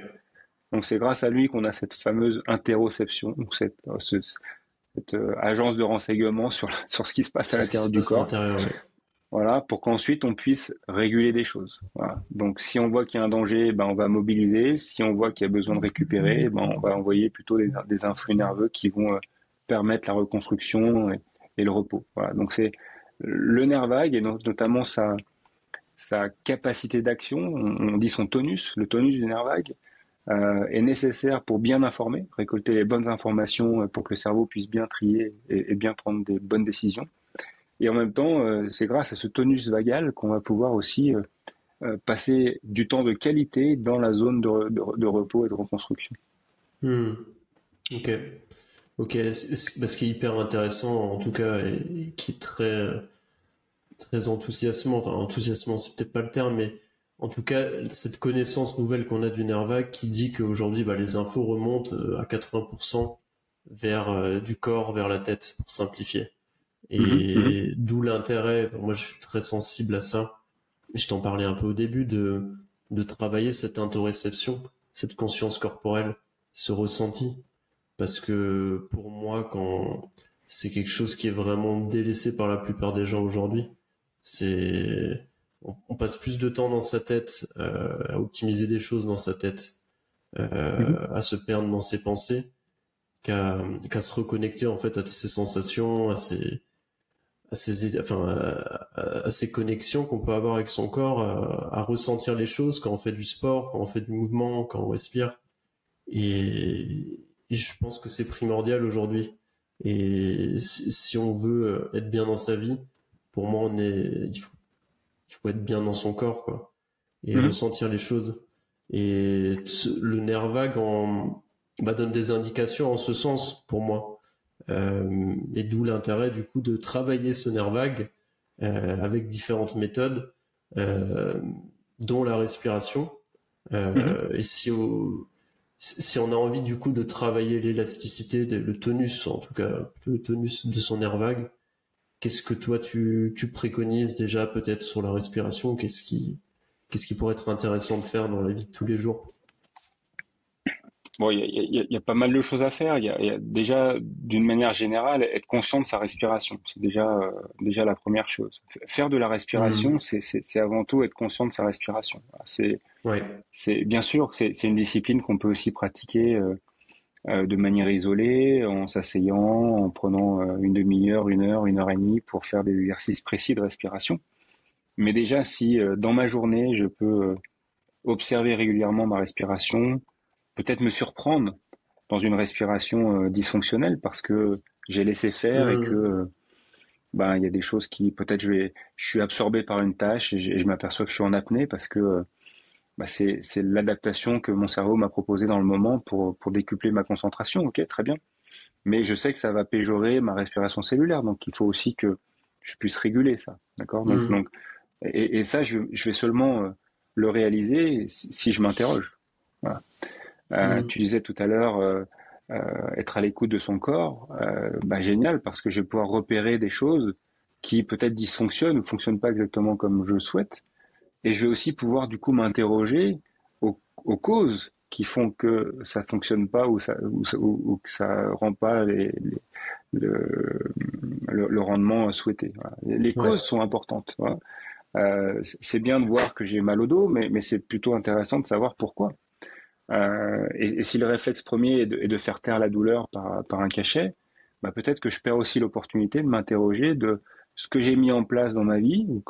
Donc c'est grâce à lui qu'on a cette fameuse interoception, donc cette, euh, cette euh, agence de renseignement sur, sur ce qui se passe à l'intérieur du corps. Voilà, pour qu'ensuite on puisse réguler des choses. Voilà. Donc si on voit qu'il y a un danger, ben on va mobiliser. Si on voit qu'il y a besoin de récupérer, ben on va envoyer plutôt des, des influx nerveux qui vont euh, permettre la reconstruction et, le repos. Voilà. Donc c'est le nerf vague et notamment sa, sa capacité d'action, on, on, dit son tonus, le tonus du nerf vague, euh, est nécessaire pour bien informer, récolter les bonnes informations euh, pour que le cerveau puisse bien trier et, bien prendre des bonnes décisions. Et en même temps, euh, c'est grâce à ce tonus vagal qu'on va pouvoir aussi passer du temps de qualité dans la zone de, repos et de reconstruction. Hmm. Ok. Ok. Ce qui est hyper intéressant, en tout cas, et qui est très, très enthousiasmant. Enfin, enthousiasmant, c'est peut-être pas le terme, mais en tout cas, cette connaissance nouvelle qu'on a du nerf vague qui dit qu'aujourd'hui, bah, les infos remontent euh, à 80% vers euh, du corps, vers la tête, pour simplifier. Et mhm, mhm. d'où l'intérêt, moi je suis très sensible à ça, je t'en parlais un peu au début, de, de travailler cette interoception, cette conscience corporelle, ce ressenti. Parce que pour moi, quand c'est quelque chose qui est vraiment délaissé par la plupart des gens aujourd'hui, c'est on, passe plus de temps dans sa tête euh, à optimiser des choses dans sa tête, euh, mhm. à se perdre dans ses pensées, qu'à se reconnecter en fait à ses sensations, à ses à ces, enfin, à, ces connexions qu'on peut avoir avec son corps, à, ressentir les choses quand on fait du sport, quand on fait du mouvement, quand on respire. Et, je pense que c'est primordial aujourd'hui. Et si, on veut être bien dans sa vie, pour moi, on est, il faut, faut être bien dans son corps, quoi, et mhm. ressentir les choses. Et le nerf vague en, bah, donne des indications en ce sens pour moi. Euh, et d'où l'intérêt du coup de travailler ce nerf vague euh, avec différentes méthodes, euh, dont la respiration. Mhm. Et si, si on a envie du coup de travailler l'élasticité, le tonus, en tout cas le tonus de son nerf vague, qu'est-ce que toi tu, tu préconises déjà peut-être sur la respiration? Qu'est-ce qui, qu'est-ce qui pourrait être intéressant de faire dans la vie de tous les jours? Bon, il y a, y a, pas mal de choses à faire. Il y a, déjà, d'une manière générale, être conscient de sa respiration. C'est déjà, euh, déjà la première chose. Faire de la respiration, mmh. c'est avant tout être conscient de sa respiration. C'est, ouais. c'est bien sûr, c'est une discipline qu'on peut aussi pratiquer euh, de manière isolée, en s'asseyant, en prenant une demi-heure, une heure, une heure et demie pour faire des exercices précis de respiration. Mais déjà, si dans ma journée, je peux observer régulièrement ma respiration, peut-être me surprendre dans une respiration euh, dysfonctionnelle parce que j'ai laissé faire et mmh. que ben il y a des choses qui peut-être je vais je suis absorbé par une tâche et je, m'aperçois que je suis en apnée parce que ben, c'est l'adaptation que mon cerveau m'a proposé dans le moment pour pour décupler ma concentration ok très bien mais je sais que ça va péjorer ma respiration cellulaire donc il faut aussi que je puisse réguler ça d'accord? Donc, mmh. et, et, ça je, je vais seulement euh, le réaliser si je m'interroge voilà. Euh, mm. Tu disais tout à l'heure euh, euh, être à l'écoute de son corps, bah, génial parce que je vais pouvoir repérer des choses qui peut-être dysfonctionnent ou fonctionnent pas exactement comme je le souhaite. Et je vais aussi pouvoir du coup m'interroger aux, causes qui font que ça fonctionne pas ou ça ou, que ça rend pas les, le, le, rendement souhaité. Les causes sont importantes. Euh, c'est bien de voir que j'ai mal au dos, mais, mais c'est plutôt intéressant de savoir pourquoi. Euh, et, si le réflexe premier est de, faire taire la douleur par, par un cachet, bah peut-être que je perds aussi l'opportunité de m'interroger de ce que j'ai mis en place dans ma vie ou,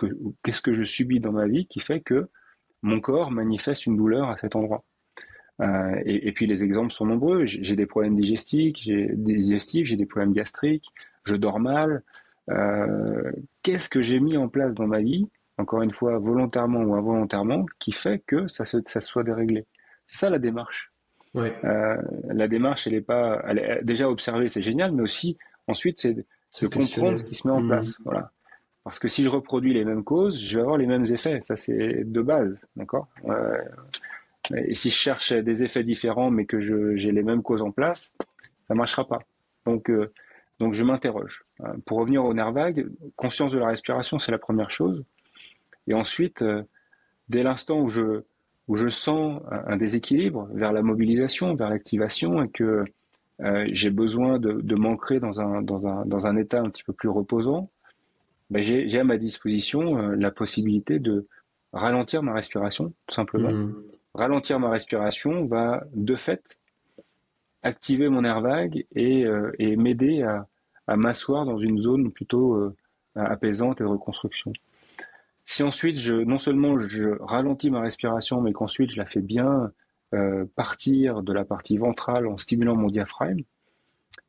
qu'est-ce que je subis dans ma vie qui fait que mon corps manifeste une douleur à cet endroit. Euh, et, et, puis les exemples sont nombreux. J'ai des problèmes digestifs, j'ai des digestifs, j'ai des problèmes gastriques, je dors mal. Euh, Qu'est-ce que j'ai mis en place dans ma vie, encore une fois volontairement ou involontairement, qui fait que ça se, ça soit déréglé? C'est ça la démarche. Euh, la démarche, elle est pas, elle est, déjà observer, c'est génial, mais aussi ensuite c'est de comprendre ce qui se met en mmh. place. Voilà. Parce que si je reproduis les mêmes causes, je vais avoir les mêmes effets. Ça c'est de base, d'accord? Euh, et si je cherche des effets différents, mais que j'ai les mêmes causes en place, ça marchera pas. Donc euh, donc je m'interroge. Pour revenir au nerf vague, conscience de la respiration, c'est la première chose. Et ensuite, dès l'instant où je où je sens un déséquilibre vers la mobilisation, vers l'activation, et que euh, j'ai besoin de, de m'ancrer dans un, dans, un, dans un état un petit peu plus reposant, ben j'ai à ma disposition euh, la possibilité de ralentir ma respiration, tout simplement. Mmh. Ralentir ma respiration va, de fait, activer mon air vague et, euh, et m'aider à, à m'asseoir dans une zone plutôt euh, apaisante et de reconstruction. Si ensuite, je, non seulement je ralentis ma respiration, mais qu'ensuite je la fais bien euh, partir de la partie ventrale en stimulant mon diaphragme,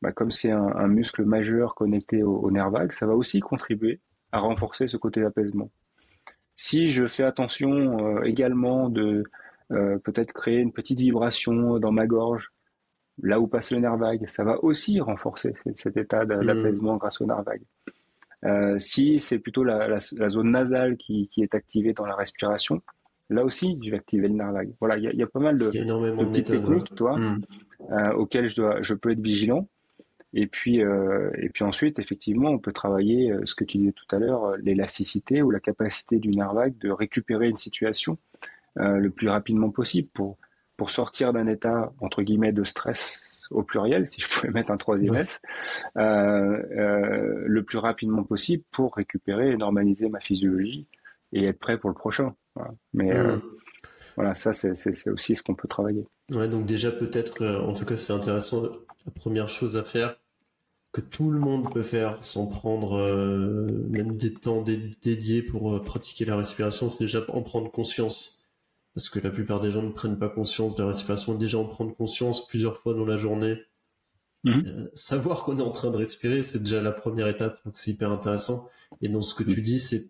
bah, comme c'est un, muscle majeur connecté au, nerf vague, ça va aussi contribuer à renforcer ce côté d'apaisement. Si je fais attention euh, également de euh, peut-être créer une petite vibration dans ma gorge, là où passe le nerf vague, ça va aussi renforcer cet état mmh. d'apaisement grâce au nerf vague. Euh, si c'est plutôt la, zone nasale qui, est activée dans la respiration, là aussi, je vais activer le vague. Voilà, il y, a pas mal de, petites techniques, toi, mm. euh, auxquelles je, dois, je peux être vigilant. Et puis, euh, et puis ensuite, effectivement, on peut travailler ce que tu disais tout à l'heure, l'élasticité ou la capacité du vague de récupérer une situation le plus rapidement possible pour pour sortir d'un état, entre guillemets, de stress au pluriel, si je pouvais mettre un troisième S, euh, euh, le plus rapidement possible pour récupérer et normaliser ma physiologie et être prêt pour le prochain. Mais euh, mmh. voilà, ça, c'est aussi ce qu'on peut travailler. Ouais, donc déjà, peut-être, en tout cas, c'est intéressant. La première chose à faire, que tout le monde peut faire sans prendre même des temps dédiés pour pratiquer la respiration, c'est déjà en prendre conscience parce que la plupart des gens ne prennent pas conscience de la respiration. Déjà en prendre conscience plusieurs fois dans la journée, euh, savoir qu'on est en train de respirer, c'est déjà la première étape, donc c'est hyper intéressant. Et dans ce que tu dis, c'est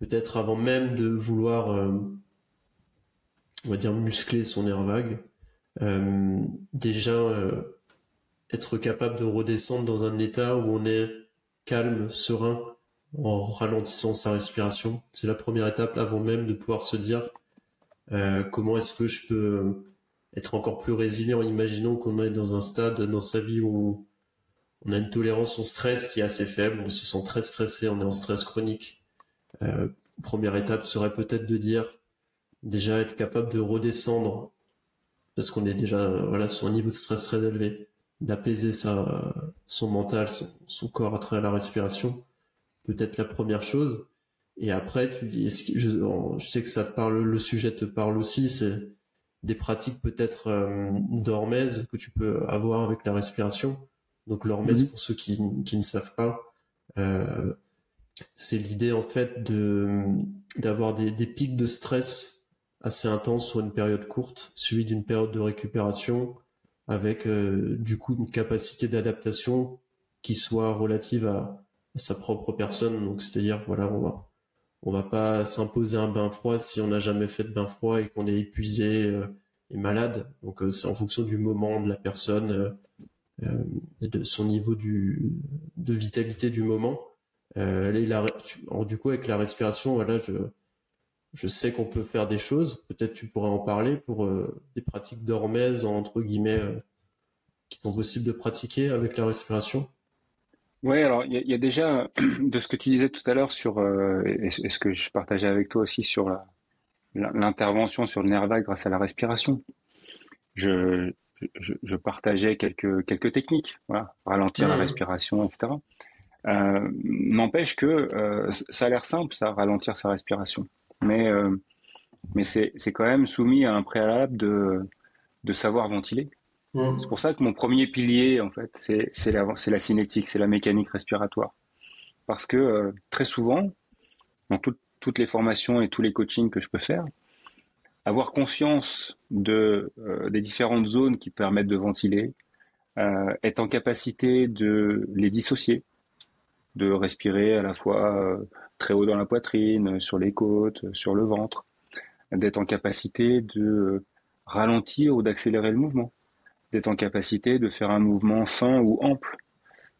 peut-être avant même de vouloir, euh, on va dire, muscler son nerf vague, euh, déjà être capable de redescendre dans un état où on est calme, serein, en ralentissant sa respiration. C'est la première étape avant même de pouvoir se dire euh, comment est-ce que je peux être encore plus résilient Imaginons qu'on est dans un stade dans sa vie où on a une tolérance au stress qui est assez faible, on se sent très stressé, on est en stress chronique. Euh, première étape serait peut-être de dire déjà être capable de redescendre parce qu'on est déjà voilà sur un niveau de stress très élevé, d'apaiser sa son mental, son corps à travers la respiration, peut-être la première chose. Et après, tu dis, je, je, sais que ça parle, le sujet te parle aussi, c'est des pratiques peut-être euh, d'hormèse que tu peux avoir avec la respiration. Donc l'hormèse, pour ceux qui, qui, ne savent pas, euh, c'est l'idée en fait d'avoir des, pics de stress assez intenses sur une période courte, suivi d'une période de récupération, avec euh, du coup une capacité d'adaptation qui soit relative à, sa propre personne. Donc c'est-à-dire voilà, on va on va pas s'imposer un bain froid si on n'a jamais fait de bain froid et qu'on est épuisé euh, et malade. Donc euh, c'est en fonction du moment de la personne et de son niveau de vitalité du moment. Du coup, avec la respiration, voilà, je, je sais qu'on peut faire des choses. Peut-être tu pourrais en parler pour des pratiques d'hormèse, entre guillemets, qui sont possibles de pratiquer avec la respiration. Oui, alors il y, a déjà de ce que tu disais tout à l'heure sur euh, et, ce que je partageais avec toi aussi sur l'intervention sur le nerf vague grâce à la respiration. Je, je, partageais quelques quelques techniques, voilà, ralentir la respiration, etc. Euh, N'empêche que euh, ça a l'air simple, ça, ralentir sa respiration, mais euh, mais c'est quand même soumis à un préalable de de savoir ventiler. Mm. C'est pour ça que mon premier pilier, en fait, c'est la, la cinétique, c'est la mécanique respiratoire. Parce que très souvent, dans toutes les formations et tous les coachings que je peux faire, avoir conscience de, des différentes zones qui permettent de ventiler, être en capacité de les dissocier, de respirer à la fois très haut dans la poitrine, sur les côtes, sur le ventre, d'être en capacité de ralentir ou d'accélérer le mouvement d'être en capacité de faire un mouvement fin ou ample.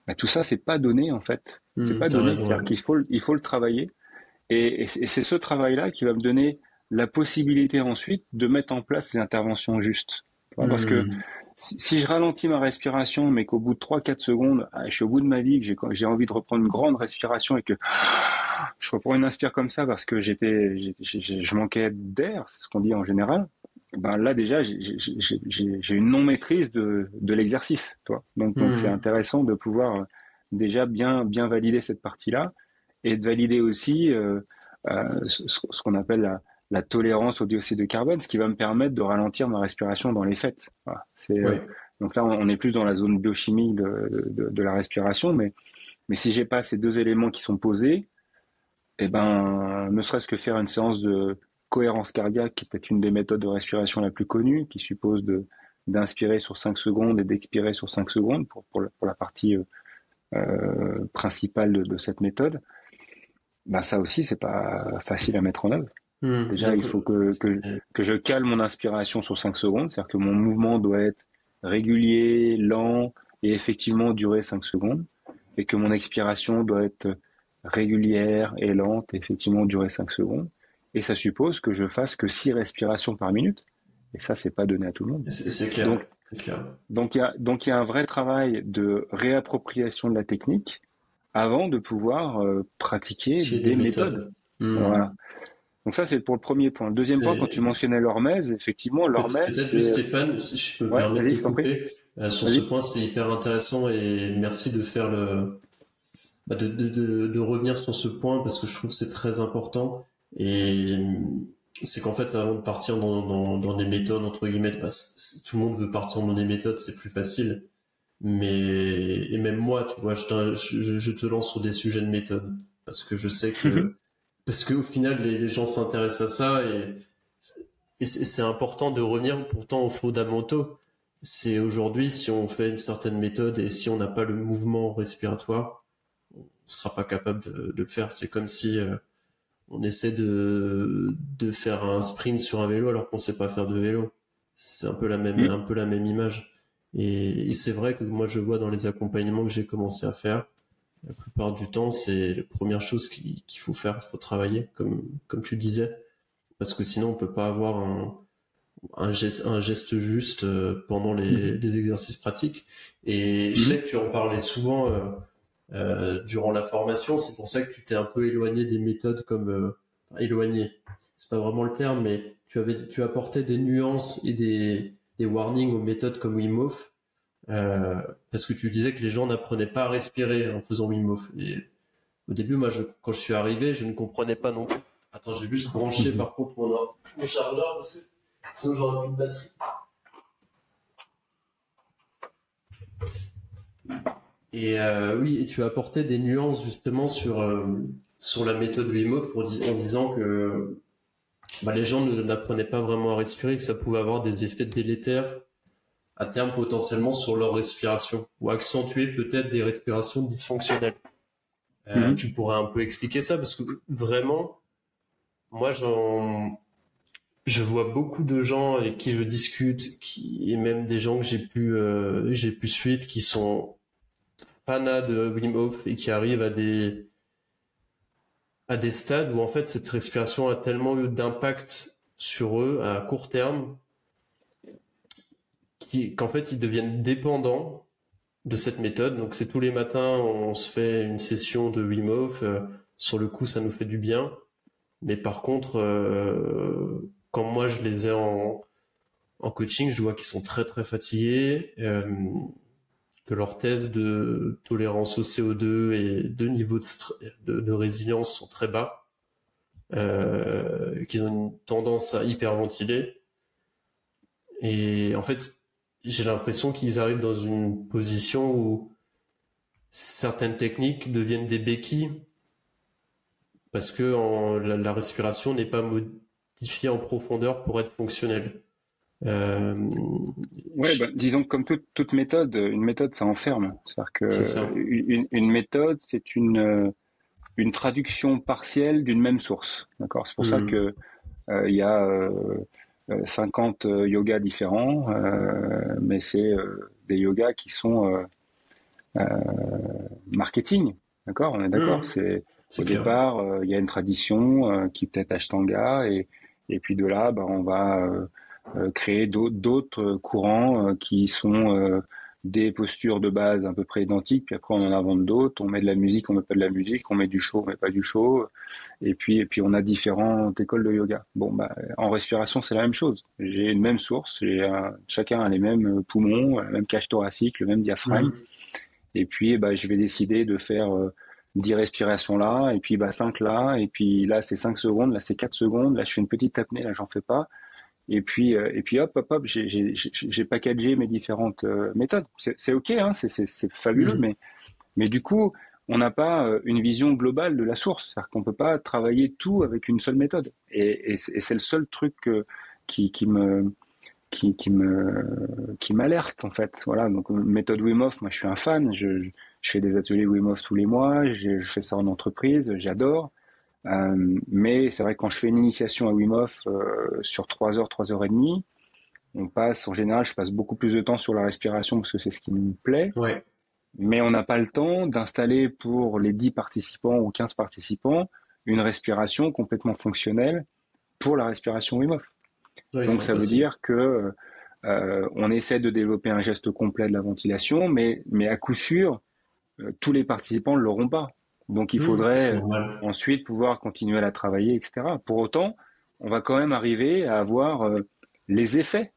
Bah, tout ça, c'est pas donné en fait. C'est hmm, pas donné. C'est-à-dire qu'il faut, il faut le travailler. Et, c'est ce travail-là qui va me donner la possibilité ensuite de mettre en place les interventions justes. Parce que hmm. Si, je ralentis ma respiration, mais qu'au bout de 3-4 secondes, ah, je suis au bout de ma vie, que j'ai envie de reprendre une grande respiration et que je reprends une inspire comme ça parce que j'étais, je manquais d'air, c'est ce qu'on dit en général ben là déjà j'ai une non maîtrise de, de l'exercice toi donc donc c'est mmh. intéressant de pouvoir euh, déjà bien bien valider cette partie là et de valider aussi euh, euh, ce, qu'on appelle la, la, tolérance au dioxyde de carbone ce qui va me permettre de ralentir ma respiration dans les fêtes voilà. c'est donc là on est plus dans la zone biochimie de, de, de la respiration mais mais si j'ai pas ces deux éléments qui sont posés eh ben ne serait-ce que faire une séance de cohérence cardiaque, qui est une des méthodes de respiration la plus connue, qui suppose de d'inspirer sur 5 secondes et d'expirer sur 5 secondes pour, pour, la, partie euh, euh, principale de, cette méthode, ben ça aussi, c'est pas facile à mettre en œuvre. Hmm. Déjà, il faut que, que, que, je cale mon inspiration sur 5 secondes, c'est-à-dire que mon mouvement doit être régulier, lent et effectivement durer 5 secondes, et que mon expiration doit être régulière et lente et effectivement durer 5 secondes et ça suppose que je fasse que 6 respirations par minute. Et ça, c'est pas donné à tout le monde. C'est clair. Donc, donc il y a donc il y a un vrai travail de réappropriation de la technique avant de pouvoir euh, pratiquer des, méthodes. Hmm. Voilà. Donc ça, c'est pour le premier point. Le deuxième point, quand tu mentionnais l'hormèse, effectivement, l'hormèse... Peut-être Stéphane, si je peux me permettre de couper, euh, sur ce point, c'est hyper intéressant et merci de faire le... Bah, de, de, de, revenir sur ce point parce que je trouve que c'est très important. Et c'est qu'en fait, avant de partir dans, dans, dans, des méthodes, entre guillemets, bah, tout le monde veut partir dans des méthodes, c'est plus facile. Mais, et même moi, tu vois, je te, je, je te lance sur des sujets de méthode parce que je sais que parce qu'au final les, gens s'intéressent à ça et, c'est important de revenir pourtant aux fondamentaux. C'est aujourd'hui si on fait une certaine méthode et si on n'a pas le mouvement respiratoire, on sera pas capable de, le faire. C'est comme si euh, on essaie de, de faire un sprint sur un vélo alors qu'on sait pas faire de vélo. C'est un peu la même, un peu la même image. Et, et c'est vrai que moi je vois dans les accompagnements que j'ai commencé à faire, la plupart du temps, c'est la première chose qu'il faut faire, il faut travailler, comme, comme tu disais, parce que sinon on peut pas avoir un, un, geste, un geste juste euh, pendant les, mhm. les exercices pratiques. Et je mhm. sais que tu en parlais souvent euh, euh, durant la formation, c'est pour ça que tu t'es un peu éloigné des méthodes comme éloigné. C'est pas vraiment le terme, mais tu avais tu apportais des nuances et des, des warnings aux méthodes comme Wim Hof euh, parce que tu disais que les gens n'apprenaient pas à respirer en faisant Wim Hof. Au début, moi, je, quand je suis arrivé, je ne comprenais pas non plus. Attends, j'ai juste branché par contre mon, chargeur parce que sinon j'aurais plus de batterie. Et euh, oui, et tu as apporté des nuances justement sur euh, sur la méthode Wim Hof en disant que bah, les gens n'apprenaient pas vraiment à respirer, que ça pouvait avoir des effets délétères à terme potentiellement sur leur respiration ou accentuer peut-être des respirations dysfonctionnelles. Euh, mhm. Tu pourrais un peu expliquer ça parce que vraiment, moi, j'en, je vois beaucoup de gens avec qui je discute, qui et même des gens que j'ai pu euh, j'ai pu suivre qui sont fanas de Wim Hof et qui arrivent à des à des stades où en fait cette respiration a tellement eu d'impact sur eux à court terme qu'en fait ils deviennent dépendants de cette méthode. Donc c'est tous les matins, on se fait une session de Wim. Euh, sur le coup, ça nous fait du bien. Mais par contre, euh, quand moi je les ai en, coaching, je vois qu'ils sont très très fatigués, euh, que leurs thèses de tolérance au CO2 et de niveau de, résilience sont très bas, qu'ils ont une tendance à hyperventiler. Et en fait, j'ai l'impression qu'ils arrivent dans une position où certaines techniques deviennent des béquilles parce que la, respiration n'est pas modifiée en profondeur pour être fonctionnelle. Euh, ouais, bah, disons que comme toute, méthode, une méthode ça enferme. C'est-à-dire que Une, méthode c'est une une traduction partielle d'une même source. D'accord? C'est pour ça mmh. que euh, il y a euh, 50 euh, yogas différents, euh, mais c'est euh, des yogas qui sont marketing, d'accord On est d'accord. Mmh. C'est au départ, il y a une tradition qui peut-être Ashtanga, et, et puis de là, bah, on va créer d'autres courants qui sont des postures de base à peu près identiques, puis après on en invente d'autres, on met de la musique, on met pas de la musique, on met du chaud, on met pas du chaud, et puis et puis on a différentes écoles de yoga. Bon bah en respiration c'est la même chose. J'ai une même source, chacun a les mêmes poumons, la même cage thoracique, le même diaphragme, et puis bah je vais décider de faire 10 euh, respirations là, et puis bah 5 là, et puis là c'est 5 secondes, là c'est 4 secondes, là je fais une petite apnée, là j'en fais pas. Et puis, euh, et puis hop, hop, hop, j'ai packagé mes différentes euh, méthodes. C'est ok, hein, c'est fabuleux, mmh. mais, mais du coup, on n'a pas euh, une vision globale de la source. C'est-à-dire qu'on peut pas travailler tout avec une seule méthode. Et, et c'est le seul truc qui, qui me qui, qui me qui m'alerte en fait. Voilà, donc méthode Wim Hof, moi je suis un fan. Je, je fais des ateliers Wim Hof tous les mois. Je, je fais ça en entreprise, j'adore. Euh, mais c'est vrai que quand je fais une initiation à Wim Hof euh, sur 3 heures, 3 heures et demie, on passe, en général, je passe beaucoup plus de temps sur la respiration parce que c'est ce qui me plaît. Ouais. Mais on n'a pas le temps d'installer pour les 10 participants ou 15 participants une respiration complètement fonctionnelle pour la respiration Wim Hof. Donc ça veut dire que euh, on essaie de développer un geste complet de la ventilation, mais, mais à coup sûr, tous les participants ne l'auront pas Donc il mmh, faudrait ensuite pouvoir continuer à la travailler, etc. Pour autant, on va quand même arriver à avoir euh, les effets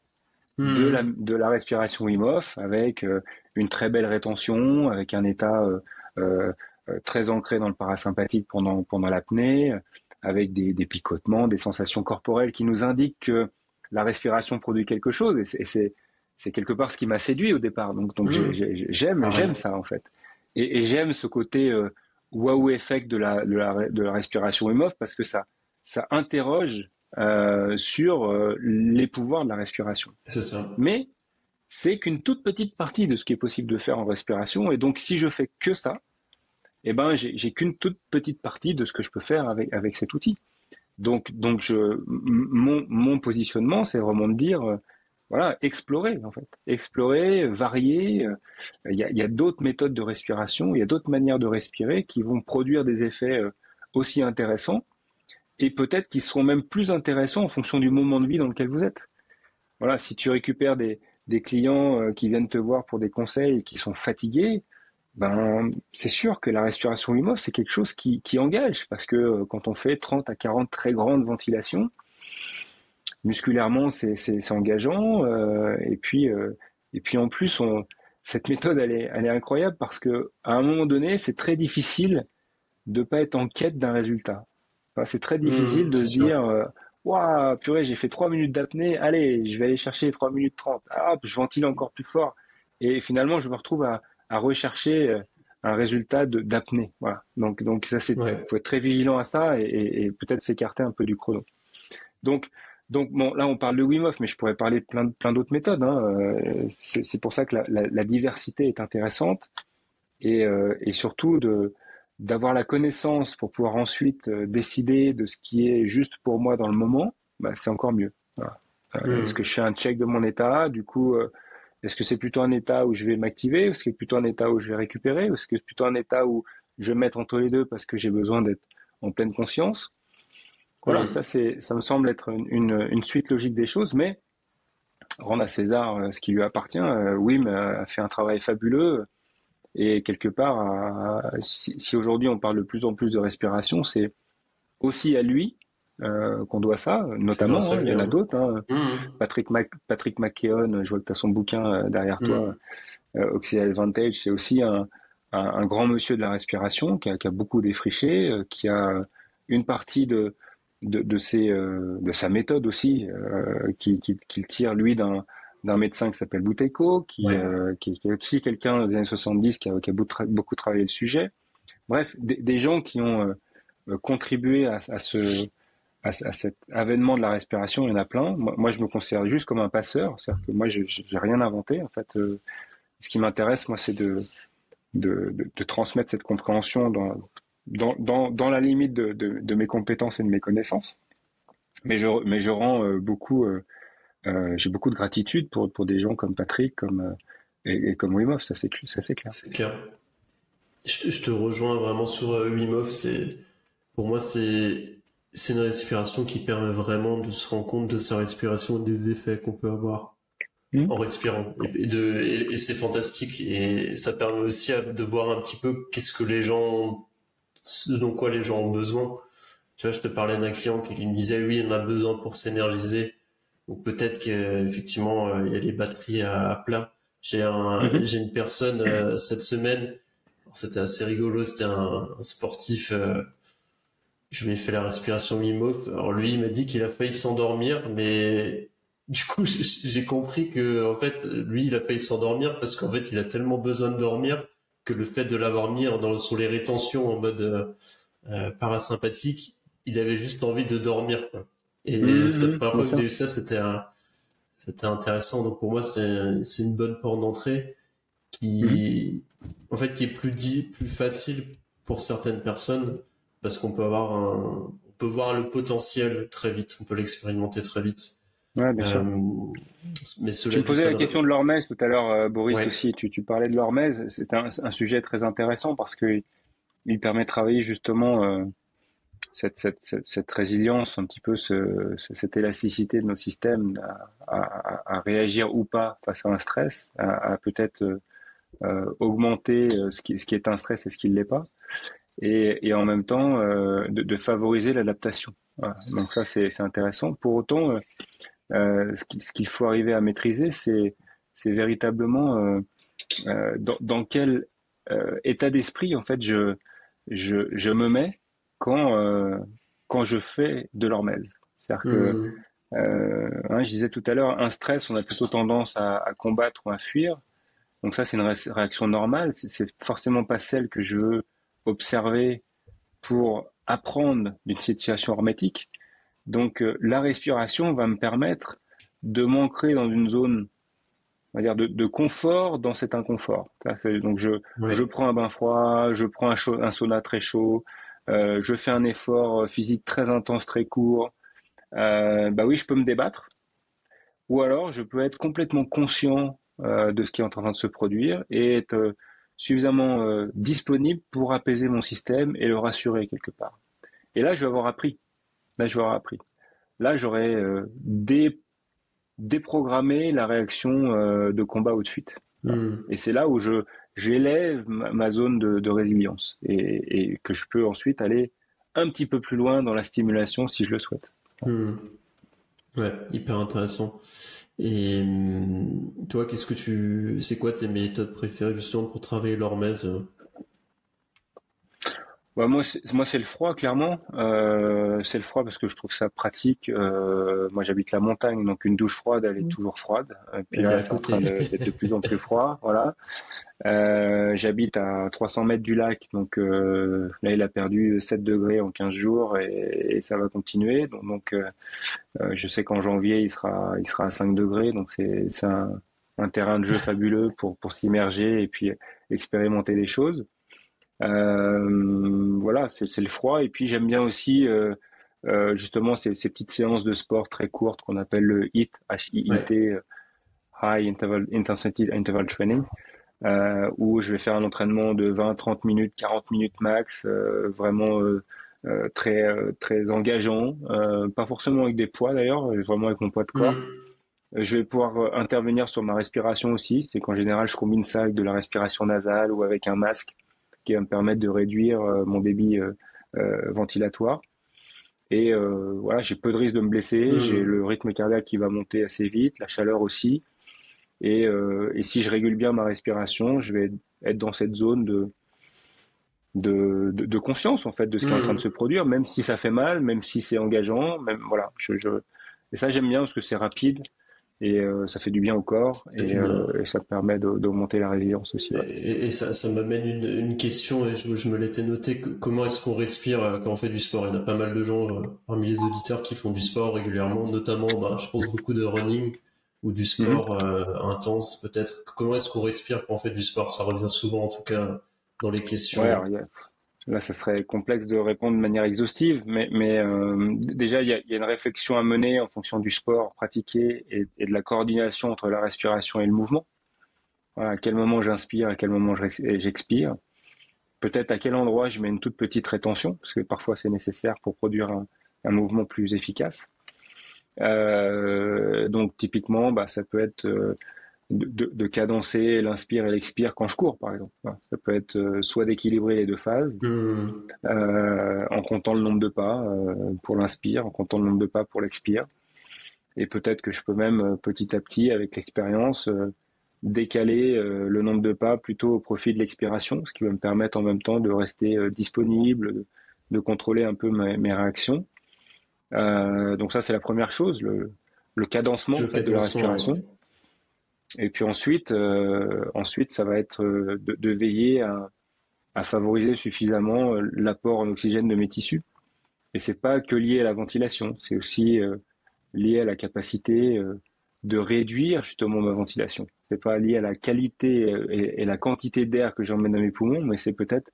de, mmh. la, de la respiration Wim Hof avec euh, une très belle rétention, avec un état euh, très ancré dans le parasympathique pendant, pendant l'apnée, avec des, des, picotements, des sensations corporelles qui nous indiquent que la respiration produit quelque chose. Et c'est, quelque part ce qui m'a séduit au départ. Donc, donc mmh. j'aime, ah j'aime ça en fait. Et, et j'aime ce côté waouh effect de la, de la, de la respiration Wim Hof parce que ça, ça interroge euh, sur euh, les pouvoirs de la respiration. C'est ça. Mais c'est qu'une toute petite partie de ce qui est possible de faire en respiration. Et donc, si je fais que ça, eh ben, j'ai qu'une toute petite partie de ce que je peux faire avec, avec cet outil. Donc, donc je, mon, mon positionnement, c'est vraiment de dire, euh, voilà, explorer en fait, explorer, varier. Euh, il y a, d'autres méthodes de respiration, il y a d'autres manières de respirer qui vont produire des effets euh, aussi intéressants et peut-être qui seront même plus intéressants en fonction du moment de vie dans lequel vous êtes. Voilà, si tu récupères des, clients euh, qui viennent te voir pour des conseils et qui sont fatigués, ben c'est sûr que la respiration Wim c'est quelque chose qui engage parce que quand on fait 30 à 40 très grandes ventilations, musculairement c'est engageant euh, et puis euh, et puis en plus on, cette méthode elle est elle est incroyable parce que à un moment donné c'est très difficile de pas être en quête d'un résultat. Enfin, c'est très difficile mmh, de se dire euh, waouh purée j'ai fait 3 minutes d'apnée allez je vais aller chercher 3 minutes 30 ah, je ventile encore plus fort. Et finalement je me retrouve à, à rechercher un résultat d'apnée. Voilà. Donc donc ça c'est faut être très vigilant à ça et, et peut-être s'écarter un peu du chrono. Donc donc bon, là on parle de Wim Hof, mais je pourrais parler de plein, plein d'autres méthodes. Hein. Euh, c'est pour ça que la, diversité est intéressante et, euh, et surtout de d'avoir la connaissance pour pouvoir ensuite euh, décider de ce qui est juste pour moi dans le moment, bah, c'est encore mieux. Mmh. Est-ce que je fais un check de mon état? Du coup, est-ce que c'est plutôt un état où je vais m'activer? Est-ce que c'est plutôt un état où je vais récupérer? Est-ce que c'est plutôt un état où je vais mettre entre les deux parce que j'ai besoin d'être en pleine conscience? Voilà, ça, c'est, ça me semble être une, une, suite logique des choses, mais rendre à César euh, ce qui lui appartient. Euh, Wim a fait un travail fabuleux et quelque part, si, aujourd'hui on parle de plus en plus de respiration, c'est aussi à lui euh, qu'on doit ça, notamment. Hein, il y en a d'autres. Hein. Mmh. Patrick, Mac, Patrick McKeown, je vois que tu as son bouquin derrière toi, mmh. Oxygen Advantage, c'est aussi un, un, grand monsieur de la respiration qui a, qui a beaucoup défriché, qui a une partie de, de, de, ses, euh, de sa méthode aussi, euh, qu'il qui, tire lui d'un d'un médecin qui s'appelle Bouteiko, qui, euh, qui, qui, est aussi quelqu'un des années 70 qui a, qui a beaucoup, travaillé le sujet. Bref, des, des gens qui ont contribué à, à ce à, cet avènement de la respiration, il y en a plein. Moi, moi je me considère juste comme un passeur, c'est-à-dire que moi, je n'ai rien inventé. En fait, ce qui m'intéresse, moi, c'est de de, de, de, transmettre cette compréhension dans, dans, dans, dans la limite de, de, de, mes compétences et de mes connaissances. Mais je, mais je rends euh, beaucoup, euh, euh, j'ai beaucoup de gratitude pour, pour des gens comme Patrick, comme, et, comme Wim Hof, ça c'est clair. C'est clair. Je, je, te rejoins vraiment sur Wim Hof. C'est, pour moi, c'est, c'est une respiration qui permet vraiment de se rendre compte de sa respiration et des effets qu'on peut avoir hmm. en respirant. Et, de, et c'est fantastique. Et ça permet aussi de voir un petit peu qu'est-ce que les gens ce dont quoi les gens ont besoin. Tu vois, je te parlais d'un client qui me disait oui, on a besoin pour s'énergiser. Ou peut-être qu'effectivement, euh, il y a les batteries à, plat. J'ai un, mhm. j'ai une personne euh, cette semaine. C'était assez rigolo. C'était un, sportif. Euh, je lui ai fait la respiration mimo. Alors lui, il m'a dit qu'il a failli s'endormir, mais du coup, j'ai compris que en fait, lui, il a failli s'endormir parce qu'en fait, il a tellement besoin de dormir que le fait de l'avoir mis dans, sur les rétentions en mode euh, euh, parasympathique, il avait juste envie de dormir. Et mmh, la première fois que j'ai eu ça, c'était c'était intéressant. Donc pour moi, c'est une bonne porte d'entrée qui, mmh. en fait, qui est plus dit, plus facile pour certaines personnes parce qu'on peut avoir un, on peut voir le potentiel très vite, on peut l'expérimenter très vite. Ouais, bien sûr. Euh, mais tu me posais la question de l'hormèse tout à l'heure, euh, Boris aussi. Tu, tu, parlais de l'hormèse. C'est un, un, sujet très intéressant parce que il permet de travailler justement euh, cette, cette, cette, cette, résilience, un petit peu ce, cette élasticité de nos systèmes à, à, à, réagir ou pas face à un stress, à, peut-être euh, augmenter ce qui, ce qui est un stress et ce qui ne l'est pas. et, en même temps de, favoriser l'adaptation. Donc ça, c'est intéressant. Pour autant, ce qu'il faut arriver à maîtriser, c'est véritablement dans, dans, quel état d'esprit en fait je, je, je, me mets quand, quand je fais de l'hormèse. C'est-à-dire que mmh. Euh, hein, je disais tout à l'heure, un stress, on a plutôt tendance à, combattre ou à fuir. Donc ça, c'est une réaction normale. C'est forcément pas celle que je veux observer pour apprendre d'une situation hermétique. Donc euh, la respiration va me permettre de m'ancrer dans une zone, on va dire, de, confort dans cet inconfort. Donc je, je prends un bain froid, je prends un, un sauna très chaud, euh, je fais un effort physique très intense, très court, euh, bah oui, je peux me débattre. Ou alors, je peux être complètement conscient euh, de ce qui est en train de se produire et être euh, suffisamment disponible pour apaiser mon système et le rassurer quelque part. Et là, je vais avoir appris. Là, je vais avoir appris. Là, j'aurais déprogrammé la réaction de combat ou de fuite. Hmm. Et c'est là où je j'élève ma, zone de, résilience et, que je peux ensuite aller un petit peu plus loin dans la stimulation si je le souhaite. Hmm. Ouais, hyper intéressant. Et hmm, toi, qu'est-ce que tu, c'est quoi tes méthodes préférées justement pour travailler l'hormèse moi, c'est, moi, c'est le froid, clairement. Euh, c'est le froid parce que je trouve ça pratique. Euh, moi, j'habite la montagne, donc une douche froide, elle est mmh. toujours froide. Et puis là, c'est en train d'être de plus en plus froid. Voilà. Euh, j'habite à 300 mètres du lac, donc là, il a perdu 7 degrés en 15 jours et, et ça va continuer. Donc, donc je sais qu'en janvier, il sera, il sera à 5 degrés. Donc, c'est, c'est un, un terrain de jeu fabuleux pour, pour s'immerger et puis expérimenter des choses. Euh, voilà, c'est le froid. Et puis j'aime bien aussi euh, euh, justement ces, ces, petites séances de sport très courtes qu'on appelle le HIIT, H-I-I-T, High Interval, Intensity Interval Training, euh, où je vais faire un entraînement de 20, 30 minutes, 40 minutes max, euh, vraiment euh, très très engageant, pas forcément avec des poids d'ailleurs, vraiment avec mon poids de corps. Mm. Je vais pouvoir intervenir sur ma respiration aussi, c'est qu'en général je combine ça avec de la respiration nasale ou avec un masque qui va me permettre de réduire euh, mon débit euh, euh, ventilatoire. Et voilà, j'ai peu de risque de me blesser, mmh. j'ai le rythme cardiaque qui va monter assez vite, la chaleur aussi. Et, et, si je régule bien ma respiration, je vais être dans cette zone de, de, de, conscience en fait de ce qui est en train de mmh. se produire, même si ça fait mal, même si c'est engageant, même voilà. Je, je... Et ça j'aime bien parce que c'est rapide, et euh, ça fait du bien au corps et, euh, et ça permet d'augmenter la résilience aussi. Et, et, ça, ça m'amène une, une, question et je, je me l'étais noté. comment est-ce qu'on respire euh, quand on fait du sport? Il y en a pas mal de gens parmi les auditeurs qui font du sport régulièrement, notamment, bah, je pense beaucoup de running ou du sport mhm. intense peut-être. Comment est-ce qu'on respire quand on fait du sport? Ça revient souvent en tout cas dans les questions. Ouais, Là, ça serait complexe de répondre de manière exhaustive, mais, mais euh, déjà, il y, a, y, a, une réflexion à mener en fonction du sport pratiqué et, de la coordination entre la respiration et le mouvement. Voilà, à quel moment j'inspire, à quel moment j'expire. Peut-être à quel endroit je mets une toute petite rétention, parce que parfois c'est nécessaire pour produire un, un mouvement plus efficace. Euh, donc typiquement, bah, ça peut être euh, de, de, cadencer l'inspire et l'expire quand je cours, par exemple. Ça peut être euh, soit d'équilibrer les deux phases, mmh. euh, en comptant le nombre de pas euh, pour l'inspire, en comptant le nombre de pas pour l'expire. Et peut-être que je peux même petit à petit, avec l'expérience, décaler le nombre de pas plutôt au profit de l'expiration, ce qui va me permettre en même temps de rester disponible, de, contrôler un peu mes, réactions. donc ça, c'est la première chose, le, le cadencement, de la respiration. Et puis ensuite, euh, ensuite, ça va être euh, de, veiller à, favoriser suffisamment euh, l'apport en oxygène de mes tissus. Et c'est pas que lié à la ventilation, c'est aussi lié à la capacité de réduire justement ma ventilation. C'est pas lié à la qualité et, la quantité d'air que j'emmène dans mes poumons, mais c'est peut-être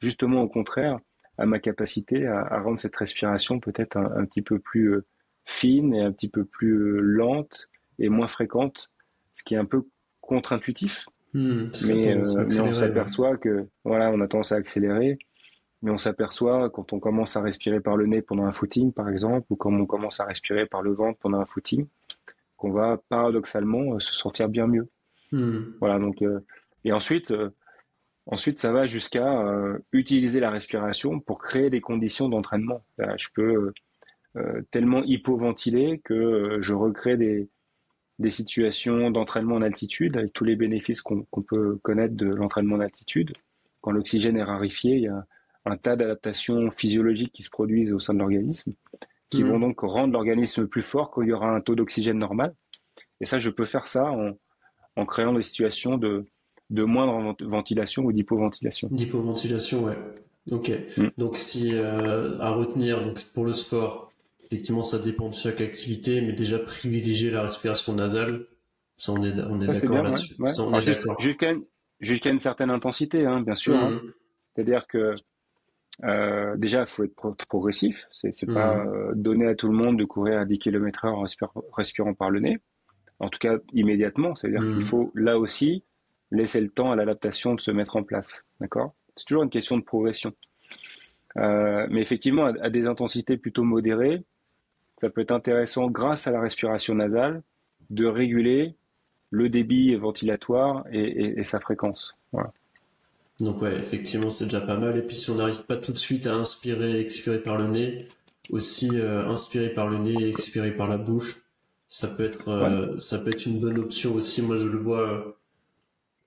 justement au contraire à ma capacité à, rendre cette respiration peut-être un, petit peu plus fine et un petit peu plus lente et moins fréquente ce qui est un peu contre-intuitif. Hmm, mais, euh, on s'aperçoit que voilà, on a tendance à accélérer, mais on s'aperçoit quand on commence à respirer par le nez pendant un footing, par exemple, ou quand on commence à respirer par le ventre pendant un footing, qu'on va paradoxalement euh, se sentir bien mieux. Hmm. Voilà, donc euh, et ensuite, Ensuite, ça va jusqu'à euh, utiliser la respiration pour créer des conditions d'entraînement. Je peux tellement hypoventiler que je recrée des, des situations d'entraînement en altitude avec tous les bénéfices qu'on peut connaître de l'entraînement en altitude. Quand l'oxygène est rarifié, il y a un tas d'adaptations physiologiques qui se produisent au sein de l'organisme, qui mmh. vont donc rendre l'organisme plus fort quand il y aura un taux d'oxygène normal. Et ça, je peux faire ça en, en créant des situations de, de moindre ventilation ou d'hypoventilation. D'hypoventilation, ouais. Ok. Mm. Donc si euh, à retenir, donc pour le sport, effectivement, ça dépend de chaque activité, mais déjà privilégier la respiration nasale. Ça, on est, on est d'accord là-dessus. Jusqu'à une, certaine intensité, hein, bien sûr. Hein. Mm. C'est-à-dire que euh, déjà, il faut être progressif. C'est, pas mm. euh, donner à tout le monde de courir à 10 km heure en respirant par le nez. En tout cas, immédiatement. C'est-à-dire qu'il faut là aussi laisser le temps à l'adaptation de se mettre en place. D'accord? C'est toujours une question de progression. Euh, mais effectivement, à, des intensités plutôt modérées, ça peut être intéressant, grâce à la respiration nasale, de réguler le débit ventilatoire et, sa fréquence. Voilà. Donc ouais, effectivement, c'est déjà pas mal. Et puis si on n'arrive pas tout de suite à inspirer, expirer par le nez, aussi euh, inspirer par le nez et expirer par la bouche, ça peut être, euh, ça peut être une bonne option aussi. Moi, je le vois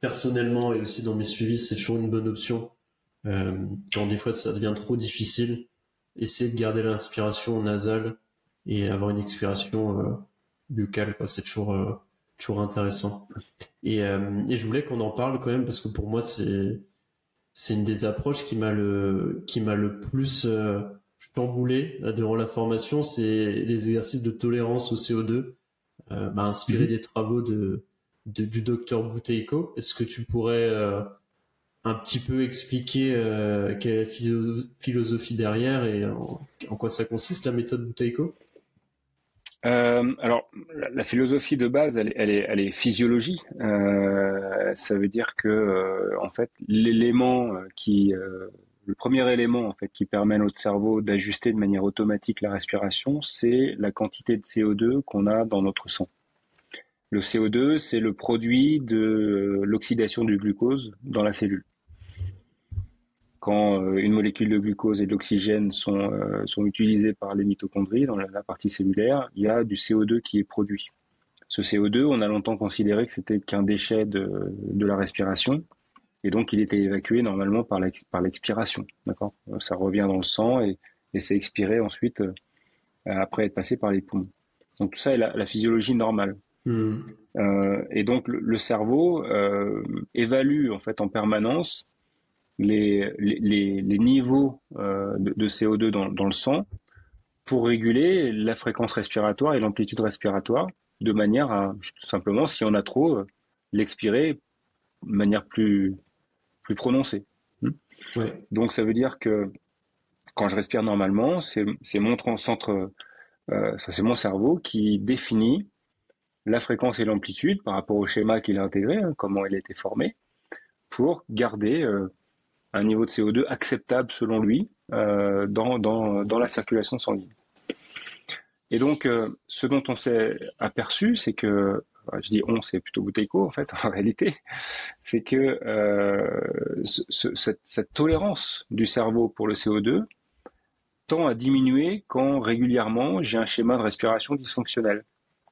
personnellement et aussi dans mes suivis, c'est toujours une bonne option. Euh, quand des fois ça devient trop difficile, essayer de garder l'inspiration nasale et avoir une expiration euh, buccale, quoi. C'est toujours euh, toujours intéressant. Et, euh, et je voulais qu'on en parle quand même parce que pour moi c'est c'est une des approches qui m'a le qui m'a le plus euh, chamboulé durant la formation, c'est les exercices de tolérance au CO2, euh, bah, inspiré mhm. des travaux de du docteur Bouteiko. Est-ce que tu pourrais euh, un petit peu expliquer euh, quelle est la philosophie derrière et en, quoi ça consiste la méthode Bouteiko euh, alors, la, philosophie de base, elle, est, elle est physiologie. ça veut dire que, en fait, l'élément qui, le premier élément en fait qui permet à notre cerveau d'ajuster de manière automatique la respiration, c'est la quantité de CO2 qu'on a dans notre sang. Le CO2, c'est le produit de l'oxydation du glucose dans la cellule. Quand euh, une molécule de glucose et d'oxygène sont, euh, sont utilisées par les mitochondries dans la partie cellulaire, il y a du CO2 qui est produit. Ce CO2, on a longtemps considéré que c'était qu'un déchet de, de la respiration, et donc il était évacué normalement par l'expiration. D'accord? Ça revient dans le sang et, et c'est expiré ensuite euh, après être passé par les poumons. Donc tout ça est la physiologie normale. Hmm. Euh, et donc le, cerveau euh, évalue en fait en permanence les, les, les niveaux euh, de, CO2 dans, dans, le sang pour réguler la fréquence respiratoire et l'amplitude respiratoire de manière à tout simplement si on a trop l'expirer de manière plus plus prononcée. Hmm. Ouais. Donc ça veut dire que quand je respire normalement, c'est mon centre, euh, c'est mon cerveau qui définit la fréquence et l'amplitude par rapport au schéma qu'il a intégré, hein, comment il a été formé, pour garder euh, un niveau de CO2 acceptable selon lui euh, dans, dans, la circulation sanguine. Et donc, euh, ce dont on s'est aperçu, c'est que, je dis on, c'est plutôt Bouteiko en fait, en réalité, c'est que cette, cette, tolérance du cerveau pour le CO2 tend à diminuer quand régulièrement j'ai un schéma de respiration dysfonctionnel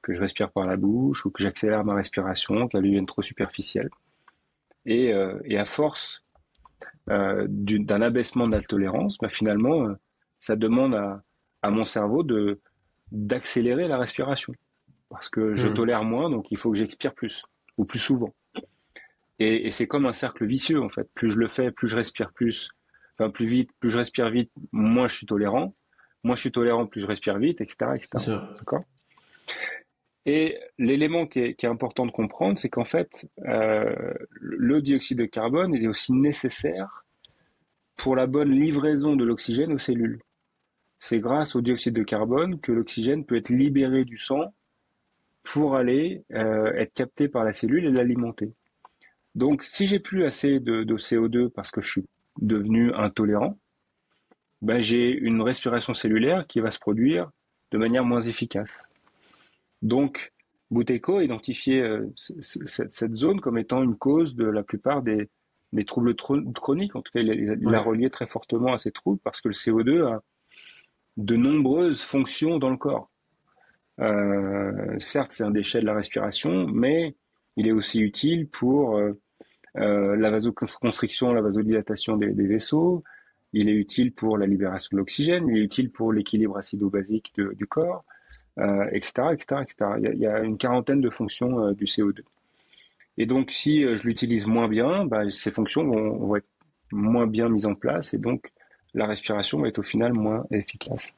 que je respire par la bouche ou que j'accélère ma respiration, qu'elle devienne trop superficielle. Et, euh, et à force euh, d'un abaissement de la tolérance, bah, finalement, euh, ça demande à, à, mon cerveau de d'accélérer la respiration. Parce que je mmh. tolère moins, donc il faut que j'expire plus, ou plus souvent. Et, et c'est comme un cercle vicieux, en fait. Plus je le fais, plus je respire plus, enfin plus vite, plus je respire vite, moins je suis tolérant. Moins je suis tolérant, plus je respire vite, etc. etc. D'accord? Et l'élément qui est, important de comprendre, c'est qu'en fait, euh, le dioxyde de carbone est aussi nécessaire pour la bonne livraison de l'oxygène aux cellules. C'est grâce au dioxyde de carbone que l'oxygène peut être libéré du sang pour aller euh, être capté par la cellule et l'alimenter. Donc, si j'ai plus assez de, CO2 parce que je suis devenu intolérant, ben, j'ai une respiration cellulaire qui va se produire de manière moins efficace. Donc, Bouteco a identifié euh, cette zone comme étant une cause de la plupart des, des troubles chroniques. En tout cas, il a, relié très fortement à ces troubles parce que le CO2 a de nombreuses fonctions dans le corps. Euh, certes, c'est un déchet de la respiration, mais il est aussi utile pour euh, la vasoconstriction, la vasodilatation des, vaisseaux. Il est utile pour la libération de l'oxygène. Il est utile pour l'équilibre acido-basique du corps, etc., etc., etc. Il y, a, une quarantaine de fonctions du CO2. Et donc, si je l'utilise moins bien, bah, ces fonctions vont, vont, être moins bien mises en place et donc la respiration va être au final moins efficace.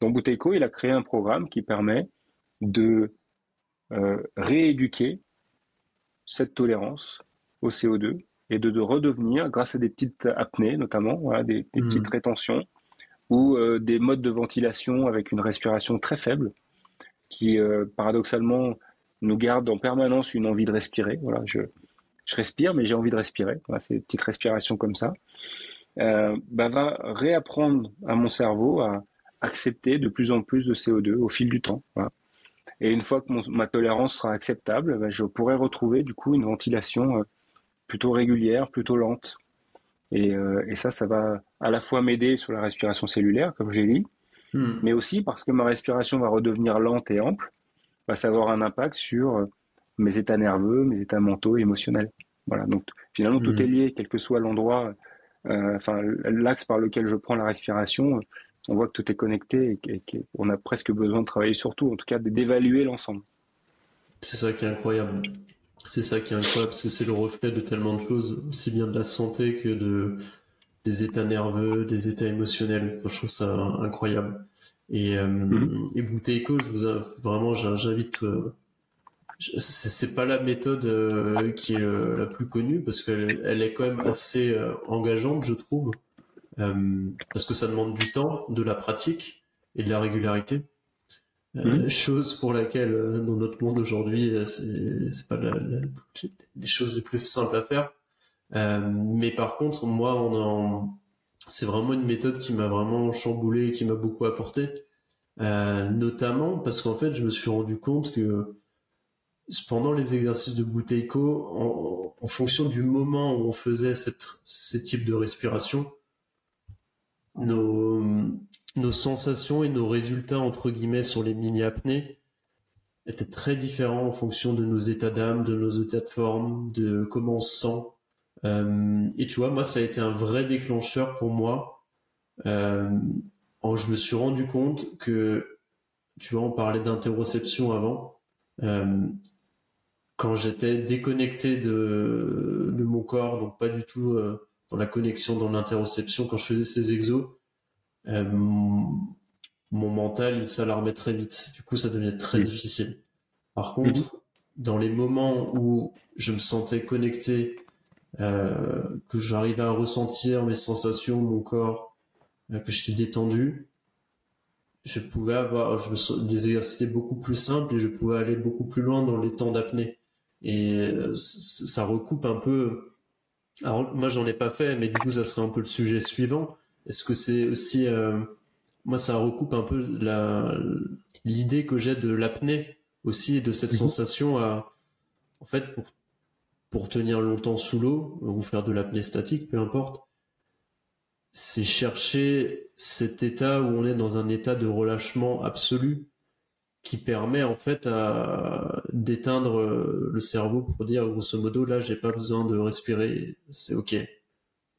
Donc Bouteiko, il a créé un programme qui permet de euh, rééduquer cette tolérance au CO2 et de, redevenir, grâce à des petites apnées notamment, des, mmh. petites rétentions, ou euh, des modes de ventilation avec une respiration très faible, qui euh, paradoxalement nous garde en permanence une envie de respirer. Voilà, je, respire, mais j'ai envie de respirer. Voilà, ces petites respirations comme ça. Euh, bah, va réapprendre à mon cerveau à accepter de plus en plus de CO2 au fil du temps. Et une fois que ma tolérance sera acceptable, bah, je pourrai retrouver du coup une ventilation euh, plutôt régulière, plutôt lente. Et, euh, et, ça, ça va à la fois m'aider sur la respiration cellulaire, comme j'ai dit, hmm. mais aussi parce que ma respiration va redevenir lente et ample, va ça avoir un impact sur mes états nerveux, mes états mentaux émotionnels. Voilà. Donc finalement, tout hmm. est lié, quel que soit l'endroit euh, enfin l'axe par lequel je prends la respiration, on voit que tout est connecté et, qu'on a presque besoin de travailler sur tout, en tout cas d'évaluer l'ensemble. C'est ça qui est incroyable. C'est ça qui est incroyable, c'est le reflet de tellement de choses, aussi bien de la santé que de des états nerveux, des états émotionnels. je trouve ça incroyable. Et, euh, mm-hmm. et Bouteiko, je vous vraiment, j'invite euh, c'est pas la méthode euh, qui est euh, la plus connue parce qu'elle elle est quand même assez euh, engageante, je trouve, parce que ça demande du temps, de la pratique et de la régularité. Mmh. Chose pour laquelle dans notre monde aujourd'hui, c'est pas la, les choses les plus simples à faire. Mais par contre, moi, on c'est vraiment une méthode qui m'a vraiment chamboulé et qui m'a beaucoup apporté, notamment parce qu'en fait, je me suis rendu compte que pendant les exercices de Bouteiko, en, fonction du moment où on faisait cette, ces types de respiration, nos, nos sensations et nos résultats, entre guillemets, sur les mini-apnées étaient très différents en fonction de nos états d'âme, de nos états de forme, de comment on se sent. Euh, et tu vois, moi, ça a été un vrai déclencheur pour moi. Euh, je me suis rendu compte que, tu vois, on parlait d'interoception avant. Euh, quand j'étais déconnecté de, de mon corps, donc pas du tout dans la connexion, dans l'interoception, quand je faisais ces exos, euh, mon, mental, il s'alarmait très vite. Du coup, ça devenait très difficile. Par contre, mhm. dans les moments où je me sentais connecté, euh, que j'arrivais à ressentir mes sensations, mon corps, que j'étais détendu, je pouvais avoir je des exercices beaucoup plus simples et je pouvais aller beaucoup plus loin dans les temps d'apnée. Et euh, ça recoupe un peu. Alors moi j'en ai pas fait, mais du coup ça serait un peu le sujet suivant. Est-ce que c'est aussi euh, moi ça recoupe un peu la l'idée que j'ai de l'apnée aussi de cette mhm. sensation à en fait pour pour tenir longtemps sous l'eau ou faire de l'apnée statique, peu importe. C'est chercher cet état où on est dans un état de relâchement absolu qui permet en fait à d'éteindre euh, le cerveau pour dire grosso modo là j'ai pas besoin de respirer c'est ok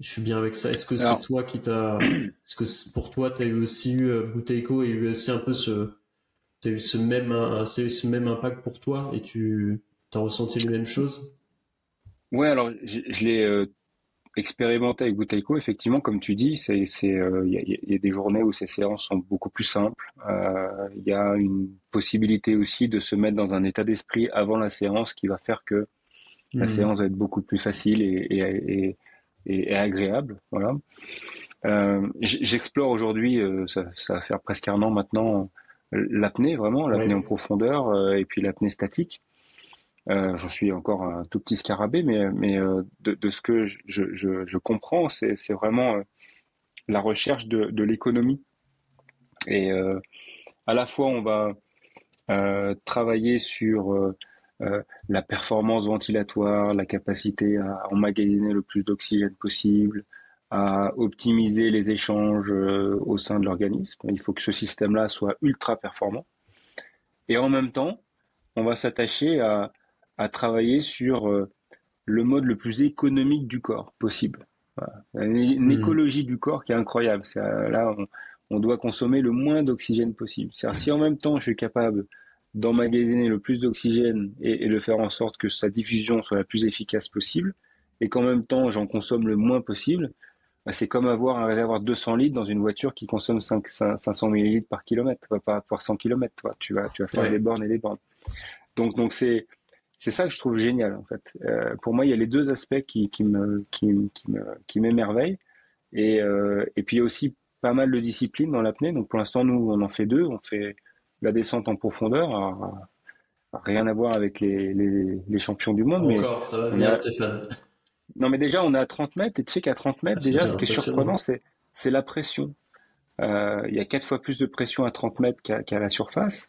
je suis bien avec ça est-ce que c'est toi qui t'as est-ce que pour toi tu as eu aussi eu euh, Bouteiko et eu aussi un peu ce t'as eu ce même ce même impact pour toi et tu as ressenti les mêmes choses? Ouais alors je, l'ai euh, expérimenter avec Bouteiko, effectivement, comme tu dis, c'est, il euh, y, a, des journées où ces séances sont beaucoup plus simples. Il euh, y a une possibilité aussi de se mettre dans un état d'esprit avant la séance qui va faire que la hmm. séance va être beaucoup plus facile et, et, agréable. Voilà. J'explore aujourd'hui, ça, ça, va faire presque un an maintenant, l'apnée vraiment, l'apnée en profondeur et puis l'apnée statique. Euh, J'en suis encore un tout petit scarabée, mais, euh, de, ce que je, comprends, c'est vraiment euh, la recherche de, l'économie. Et à la fois, on va travailler sur la performance ventilatoire, la capacité à emmagasiner le plus d'oxygène possible, à optimiser les échanges au sein de l'organisme. Il faut que ce système-là soit ultra performant. Et en même temps, on va s'attacher à, à, travailler sur le mode le plus économique du corps possible. Une, mmh. écologie du corps qui est incroyable. là, on, doit consommer le moins d'oxygène possible. si en même temps je suis capable d'emmagasiner le plus d'oxygène et, de faire en sorte que sa diffusion soit la plus efficace possible, et qu'en même temps j'en consomme le moins possible, bah, c'est comme avoir un réservoir de 200 litres dans une voiture qui consomme 5, 500 millilitres par kilomètre. Pas avoir 100 kilomètres, toi. Tu vas, tu vas faire des bornes et des bornes. Donc, donc c'est, c'est ça que je trouve génial en fait. Euh, pour moi, il y a les deux aspects qui, qui me qui, qui me qui m'émerveillent et euh, et puis il y a aussi pas mal de disciplines dans l'apnée. Donc pour l'instant, nous on en fait deux. On fait la descente en profondeur, rien à voir avec les, les, les champions du monde. Encore, ça va bien, Stéphane. Non, mais déjà, on est à 30 mètres, et tu sais qu'à 30 mètres, ah, déjà, ce qui est surprenant, c'est, c'est la pression. Euh, il y a quatre fois plus de pression à 30 mètres qu'à, la surface.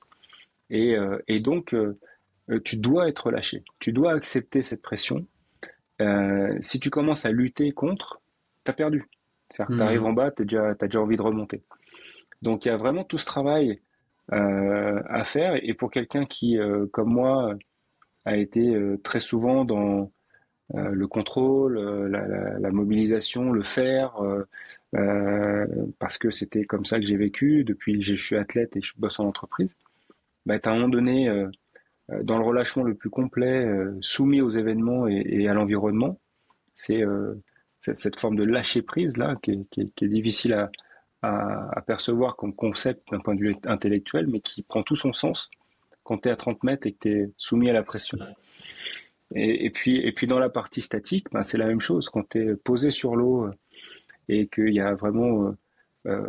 Et, euh, et donc, euh, tu dois être lâché. Tu dois accepter cette pression. Euh, si tu commences à lutter contre, tu as perdu. Tu mmh. arrives en bas, tu as déjà envie de remonter. Donc il y a vraiment tout ce travail euh, à faire. Et pour quelqu'un qui, comme moi, a été très souvent dans le contrôle, la, mobilisation, le faire, parce que c'était comme ça que j'ai vécu depuis que je suis athlète et je bosse en entreprise, bah, à un moment donné euh, dans le relâchement le plus complet, euh, soumis aux événements et, à l'environnement. C'est euh, cette, forme de lâcher prise là qui est, difficile à, percevoir comme concept d'un point de vue intellectuel, mais qui prend tout son sens quand tu es à 30 mètres et que tu es soumis à la pression. Et, puis, et puis dans la partie statique, ben, c'est la même chose. Quand tu es posé sur l'eau et qu'il y a vraiment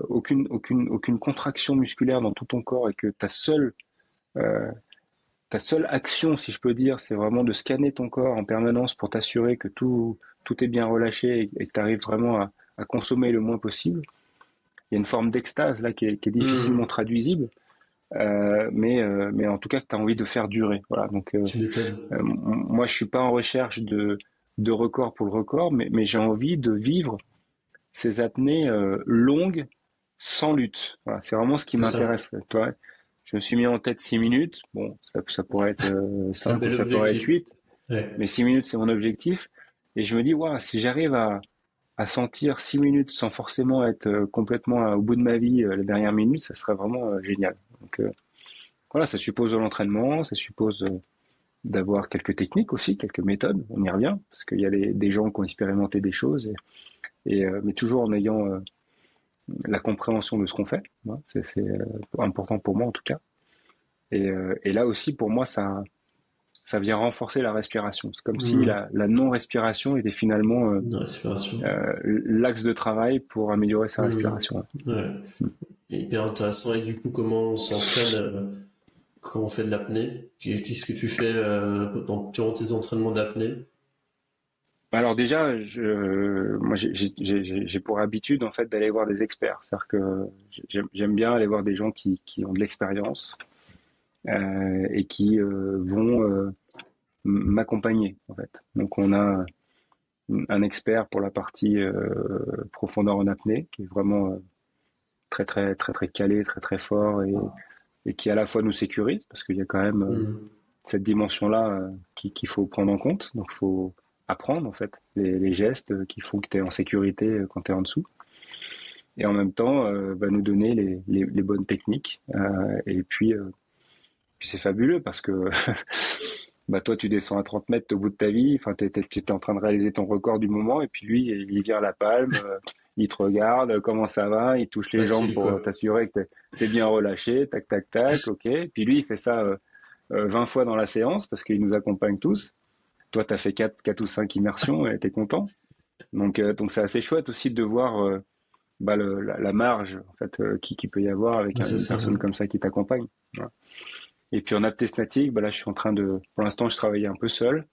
aucune, aucune, aucune contraction musculaire dans tout ton corps et que ta seule ta seule action, si je peux dire, c'est vraiment de scanner ton corps en permanence pour t'assurer que tout, tout est bien relâché et, que tu arrives vraiment à, consommer le moins possible. Il y a une forme d'extase là qui est, difficilement mmh. traduisible, euh, mais, euh, mais en tout cas que tu as envie de faire durer. Voilà, donc, euh, moi, je suis pas en recherche de, de record pour le record, mais, mais j'ai envie de vivre ces apnées longues sans lutte. Voilà, c'est vraiment ce qui m'intéresse. Toi, je me suis mis en tête 6 minutes. Bon, ça, pourrait être 5 euh, ça pourrait être 8. Mais 6 minutes, c'est mon objectif. Et je me dis, wow, si j'arrive à, à sentir 6 minutes sans forcément être euh, complètement au bout de ma vie euh, la dernière minute, ça serait vraiment génial. Donc voilà, ça suppose de l'entraînement, ça suppose d'avoir quelques techniques aussi, quelques méthodes. On y revient parce qu'il y a des gens qui ont expérimenté des choses, et, mais toujours en ayant la compréhension de ce qu'on fait. C'est euh, important pour moi en tout cas. Euh, et, là aussi, pour moi, ça, ça vient renforcer la respiration. C'est comme si mmh. la, non-respiration était finalement euh, l'axe de travail pour améliorer sa mmh. respiration. Ouais. Mmh. Hyper intéressant. Et du coup, comment on s'entraîne Comment on fait de l'apnée? Qu'est-ce que tu fais dans, durant tes entraînements d'apnée? Alors déjà, je, moi j'ai pour habitude en fait d'aller voir des experts. C'est-à-dire que j'aime bien aller voir des gens qui, qui ont de l'expérience euh, et qui euh, vont euh, m'accompagner en fait. Donc on a un expert pour la partie profondeur en apnée qui est vraiment très très très très calé, très très fort et, et qui à la fois nous sécurise parce qu'il y a quand même mmh. cette dimension là qu'il faut prendre en compte. Donc faut apprendre en fait les, gestes qui font que tu es en sécurité euh, quand tu es en dessous. Et en même temps, euh, va nous donner les, les, bonnes techniques. Euh, et puis, puis c'est fabuleux parce que bah toi, tu descends à 30 mètres au bout de ta vie. Enfin, tu es, en train de réaliser ton record du moment. Et puis lui, il vient à la palme. il te regarde, comment ça va, il touche les jambes pour t'assurer que tu es bien relâché, tac, tac, tac, ok. Puis lui, il fait ça 20 fois dans la séance parce qu'il nous accompagne tous. Toi, tu as fait 4, 4 ou 5 immersions et tu es content. Donc, euh, donc c'est assez chouette aussi de voir euh, bah, la, marge en fait, euh, qui, qui, peut y avoir avec une personne comme ça qui t'accompagne. Et puis en apté statique, bah, là, je suis en train de. Pour l'instant, je travaillais un peu seul.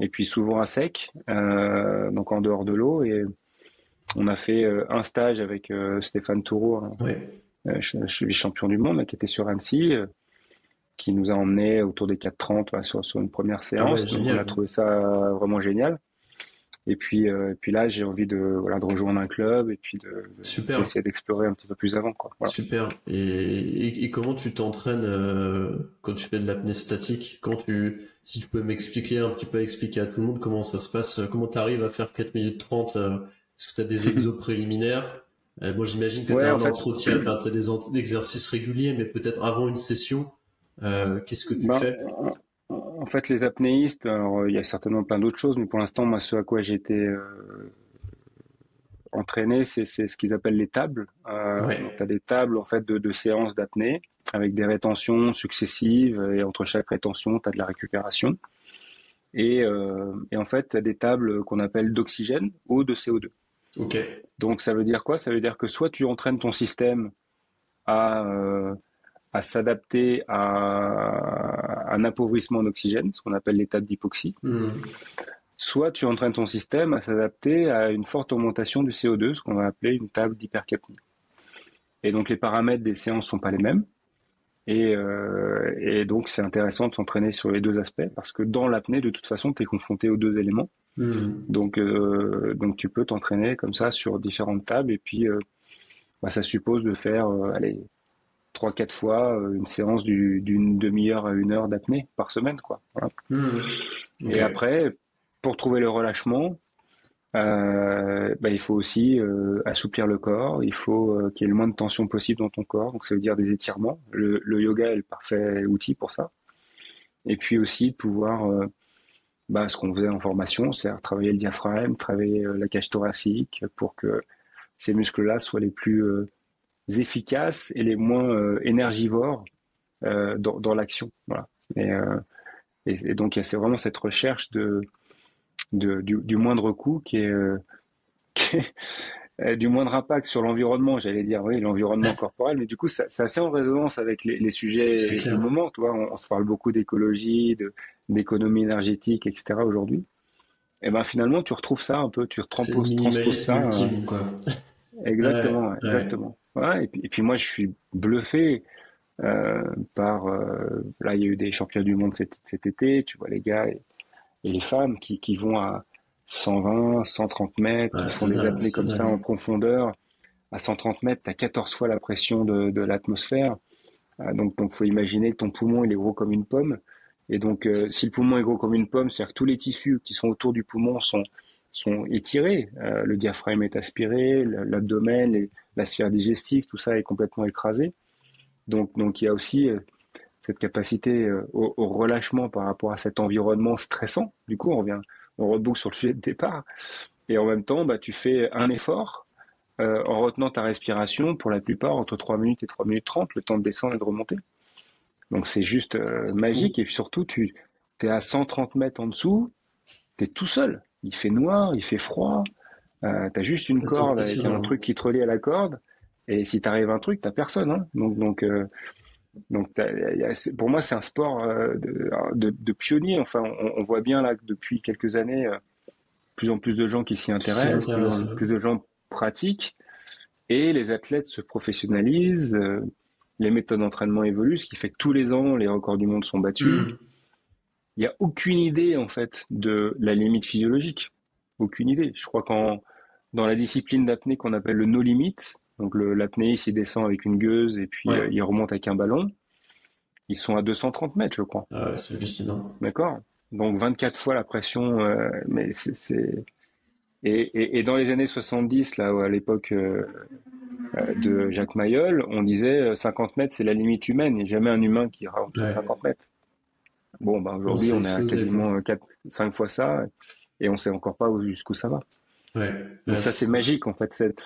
Et puis souvent à sec, donc en dehors de l'eau. Et on a fait un stage avec Stéphane Toureau, hein. je, suis champion du monde, qui était sur Annecy qui nous a emmené autour des 4,30 sur, sur une première ah séance. on a trouvé ça vraiment génial. Et puis, euh, puis là, j'ai envie de, voilà, de rejoindre un club et puis de, Super. d'explorer un petit peu plus avant. Quoi. Super. Et, et, comment tu t'entraînes euh, quand tu fais de l'apnée statique? Quand tu, Si tu peux m'expliquer un petit peu, expliquer à tout le monde comment ça se passe, comment tu arrives à faire 4 minutes 30 euh, Est-ce que tu as des exos préliminaires? Moi, j'imagine que tu as un entretien, tu as des exercices réguliers, mais peut-être avant une session, qu'est-ce que tu bah, fais en fait, les apnéistes, il y a certainement plein d'autres choses, mais pour l'instant, moi, ce à quoi j'ai été euh, entraîné, c'est ce qu'ils appellent les tables. Euh, tu as des tables en fait de, séances d'apnée avec des rétentions successives et entre chaque rétention, tu as de la récupération. Et, euh, en fait, tu as des tables qu'on appelle d'oxygène ou de CO2. Ok. Donc ça veut dire quoi? Ça veut dire que soit tu entraînes ton système à à s'adapter à un appauvrissement d'oxygène, ce qu'on appelle l'état d'hypoxie. Hmm. Soit tu entraînes ton système à s'adapter à une forte augmentation du CO2, ce qu'on va appeler une table d'hypercapnie. Et donc les paramètres des séances sont pas les mêmes. Et, euh, donc c'est intéressant de s'entraîner sur les deux aspects parce que dans l'apnée, de toute façon, tu es confronté aux deux éléments. Hmm. Donc, euh, donc tu peux t'entraîner comme ça sur différentes tables et puis euh, bah, ça suppose de faire allez, trois quatre fois euh, une séance d'une demi-heure à une heure d'apnée par semaine quoi. Hmm. et après pour trouver le relâchement euh, bah, il faut aussi euh, assouplir le corps. Il faut qu'il y ait le moins de tension possible dans ton corps. Donc ça veut dire des étirements. Le, yoga est le parfait outil pour ça. Et puis aussi pouvoir bah, ce qu'on faisait en formation c'est travailler le diaphragme travailler la cage thoracique pour que ces muscles là soient les plus efficaces et les moins euh, énergivores euh, dans, dans l'action. Voilà. Et, euh, et, donc, c'est vraiment cette recherche de, de du, du, moindre coût qui est, qui est du moindre impact sur l'environnement, j'allais dire, oui, l'environnement corporel, mais du coup, c'est assez en résonance avec les, les sujets du moment. Tu vois, on, se parle beaucoup d'écologie, d'économie énergétique, etc. aujourd'hui. Et ben finalement, tu retrouves ça un peu, tu transposes, ça. quoi. Exactement, exactement et, puis, et, puis, moi, je suis bluffé euh, par. Euh, là, il y a eu des championnats du monde cet, cet été, tu vois, les gars et, les femmes qui, qui, vont à 120, 130 mètres, qui font des apnées comme ça en profondeur. À 130 mètres, tu as 14 fois la pression de, de l'atmosphère. Euh, donc, il faut imaginer que ton poumon, il est gros comme une pomme. Et donc, euh, si le poumon est gros comme une pomme, c'est-à-dire que tous les tissus qui sont autour du poumon sont, sont étirés. Euh, le diaphragme est aspiré, l'abdomen, la sphère digestive, tout ça est complètement écrasé. Donc, donc il y a aussi euh, cette capacité euh, au, relâchement par rapport à cet environnement stressant. Du coup, on revient, on reboucle sur le sujet de départ. Et en même temps, bah, tu fais un effort en retenant ta respiration pour la plupart entre 3 minutes et 3 minutes 30, le temps de descendre et de remonter. Donc c'est juste magique. Et surtout, tu es à 130 mètres en dessous, tu es tout seul il fait noir, il fait froid, euh, tu as juste une corde avec un truc qui te relie à la corde, et si t'arrive un truc, t'as personne. Hein. Donc, donc, euh, donc pour moi, c'est un sport euh, de, de, pionnier. Enfin, on, voit bien là que depuis quelques années, euh, plus en plus de gens qui s'y intéressent, plus, plus, de gens pratiquent, et les athlètes se professionnalisent. les méthodes d'entraînement évoluent, ce qui fait que tous les ans, les records du monde sont battus. Mm il n'y a aucune idée en fait de la limite physiologique. Aucune idée. Je crois qu'en dans la discipline d'apnée qu'on appelle le no limit, donc l'apnéiste il descend avec une gueuse et puis euh, il remonte avec un ballon. Ils sont à 230 mètres, je crois. Ah c'est hallucinant. D'accord. Donc 24 fois la pression, euh, mais c'est et, et, et, dans les années 70, là, à l'époque euh, de Jacques Mayol, on disait 50 mètres, c'est la limite humaine. Il n'y a jamais un humain qui ira en 50 mètres. Bon, bah, aujourd'hui, on est à quasiment 4, 5 fois ça et on sait encore pas jusqu'où ça va. Ouais. Donc ça, c'est magique, en fait, cette,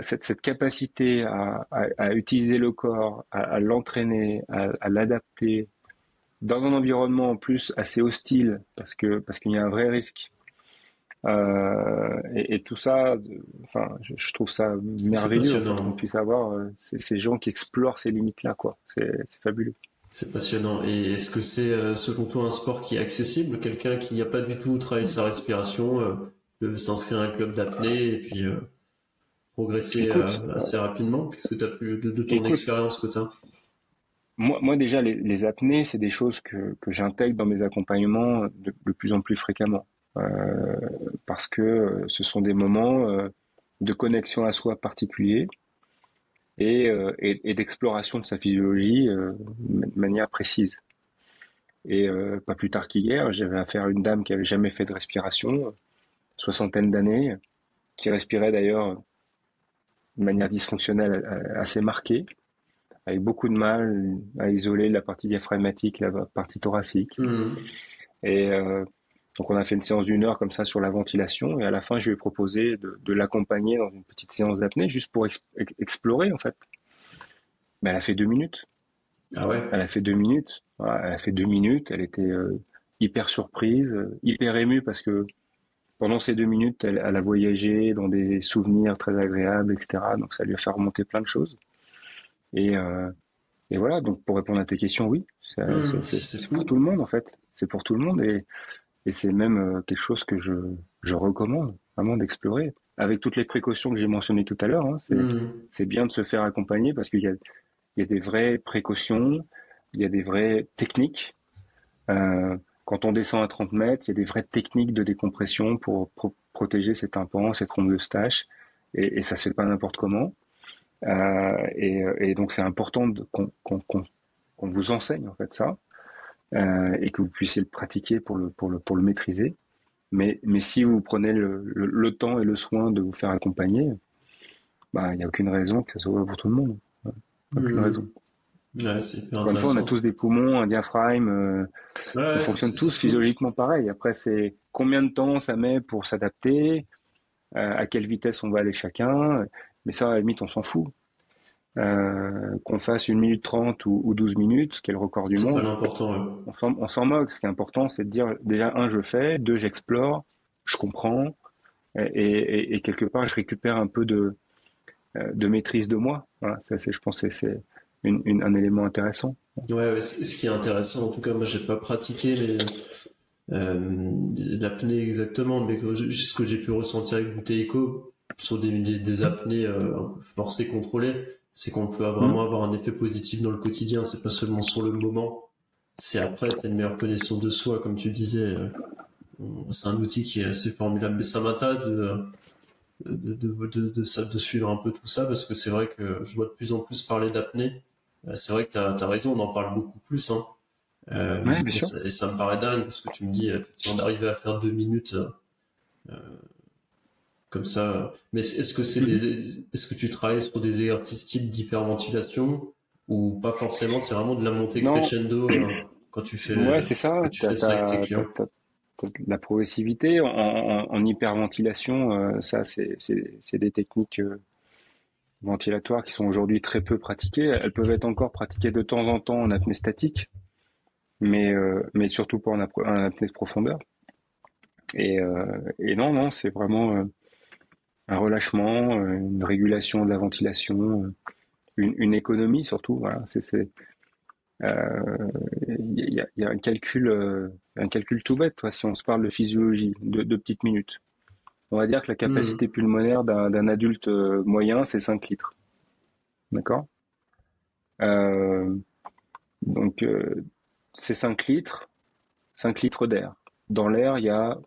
cette, cette capacité à, à, à, utiliser le corps, à, à l'entraîner, à, l'adapter dans un environnement en plus assez hostile parce que parce qu'il y a un vrai risque. Euh, et, et, tout ça, enfin, je, je, trouve ça merveilleux qu'on puisse avoir euh, ces, ces, gens qui explorent ces limites-là, quoi. C'est fabuleux. C'est passionnant. Et est-ce que c'est, euh, selon toi, un sport qui est accessible? Quelqu'un qui n'a pas du tout travaillé sa respiration euh, peut s'inscrire à un club d'apnée et puis euh, progresser assez rapidement? Qu'est-ce que tu as pu de, ton expérience que tu moi, moi déjà, les, apnées, c'est des choses que, que j'intègre dans mes accompagnements de, plus en plus fréquemment. Parce que ce sont des moments de connexion à soi particuliers et, euh, et, d'exploration de sa physiologie de manière précise. Et pas plus tard qu'hier, j'avais affaire à une dame qui avait jamais fait de respiration, soixantaine d'années, qui respirait d'ailleurs de manière dysfonctionnelle assez marquée avec beaucoup de mal à isoler la partie diaphragmatique, la partie thoracique. Mmh. Et euh, donc on a fait une séance d'une heure comme ça sur la ventilation et à la fin je lui ai proposé de, l'accompagner dans une petite séance d'apnée juste pour explorer en fait. Mais elle a fait deux minutes. Ah ouais? Elle a fait deux minutes. elle a fait deux minutes. Elle était euh, hyper surprise, hyper émue parce que pendant ces deux minutes, elle, elle, a voyagé dans des souvenirs très agréables, etc. Donc ça lui a fait remonter plein de choses. Et, euh, et voilà, donc pour répondre à tes questions, oui, mmh, c'est pour tout le monde en fait. C'est pour tout le monde et, et c'est même euh, quelque chose que je, je recommande vraiment d'explorer avec toutes les précautions que j'ai mentionnées tout à l'heure. Hein, mmh. c'est bien de se faire accompagner parce qu'il y a, il y a des vraies précautions, il y a des vraies techniques. Euh, quand on descend à 30 mètres, il y a des vraies techniques de décompression pour protéger cet tympan, cette trompe de stache, et, et ça se fait pas n'importe comment. Euh, et, et, donc c'est important qu'on vous enseigne en fait ça et que vous puissiez le pratiquer pour le, pour le, pour le maîtriser. Mais, mais si vous prenez le, le, temps et le soin de vous faire accompagner, bah, il n'y a aucune raison que ça soit pour tout le monde. Aucune mmh. raison. Ouais, Encore une fois, on a tous des poumons, un diaphragme, euh, on fonctionne tous physiologiquement pareil. Après, c'est combien de temps ça met pour s'adapter, euh, à quelle vitesse on va aller chacun. Mais ça, à la limite, on s'en fout. Euh, qu'on fasse une minute trente ou, douze minutes, qui est le record du monde. important, On s'en moque. Ce qui est important, c'est de dire déjà, un, je fais, deux, j'explore, je comprends, et, quelque part, je récupère un peu de, euh, de maîtrise de moi. Voilà, ça, je pense que c'est un élément intéressant. Ouais, ce qui est intéressant, en tout cas, moi, j'ai pas pratiqué les, euh, l'apnée exactement, mais ce que j'ai pu ressentir avec Bouteilleco, sur des, des, apnées euh, forcées, contrôlées, c'est qu'on peut vraiment mm. avoir un effet positif dans le quotidien. C'est pas seulement sur le moment, c'est après, c'est une meilleure connaissance de soi, comme tu disais. Euh, c'est un outil qui est assez formidable. Mais ça m'intéresse de de, de, de, de, suivre un peu tout ça parce que c'est vrai que je vois de plus en plus parler d'apnée. Euh, c'est vrai que tu as, raison, on en parle beaucoup plus. Hein. Euh, et. Ça, et, ça, me paraît dingue parce que tu me dis, si on arrivait à faire deux minutes euh, comme ça. Mais est-ce que c'est des, est-ce que tu travailles sur des exercices type d'hyperventilation ou pas forcément C'est vraiment de la montée crescendo euh, quand tu fais. Ouais, c'est ça. Tu fais ça avec tes clients? La progressivité en, en, hyperventilation, euh, ça c'est des techniques euh, ventilatoires qui sont aujourd'hui très peu pratiquées. Elles peuvent être encore pratiquées de temps en temps en apnée statique, mais mais surtout pas en, apnée de profondeur. Et, et non, non, c'est vraiment un relâchement, euh, une régulation de la ventilation, euh, une, économie surtout. Voilà, c'est il euh, y, a, un calcul, un calcul tout bête. Toi, si on se parle de physiologie, de, de petites minutes, on va dire que la capacité mmh. pulmonaire d'un adulte moyen, c'est 5 litres. D'accord? Donc, c'est 5 litres, 5 litres d'air. Dans l'air, il y a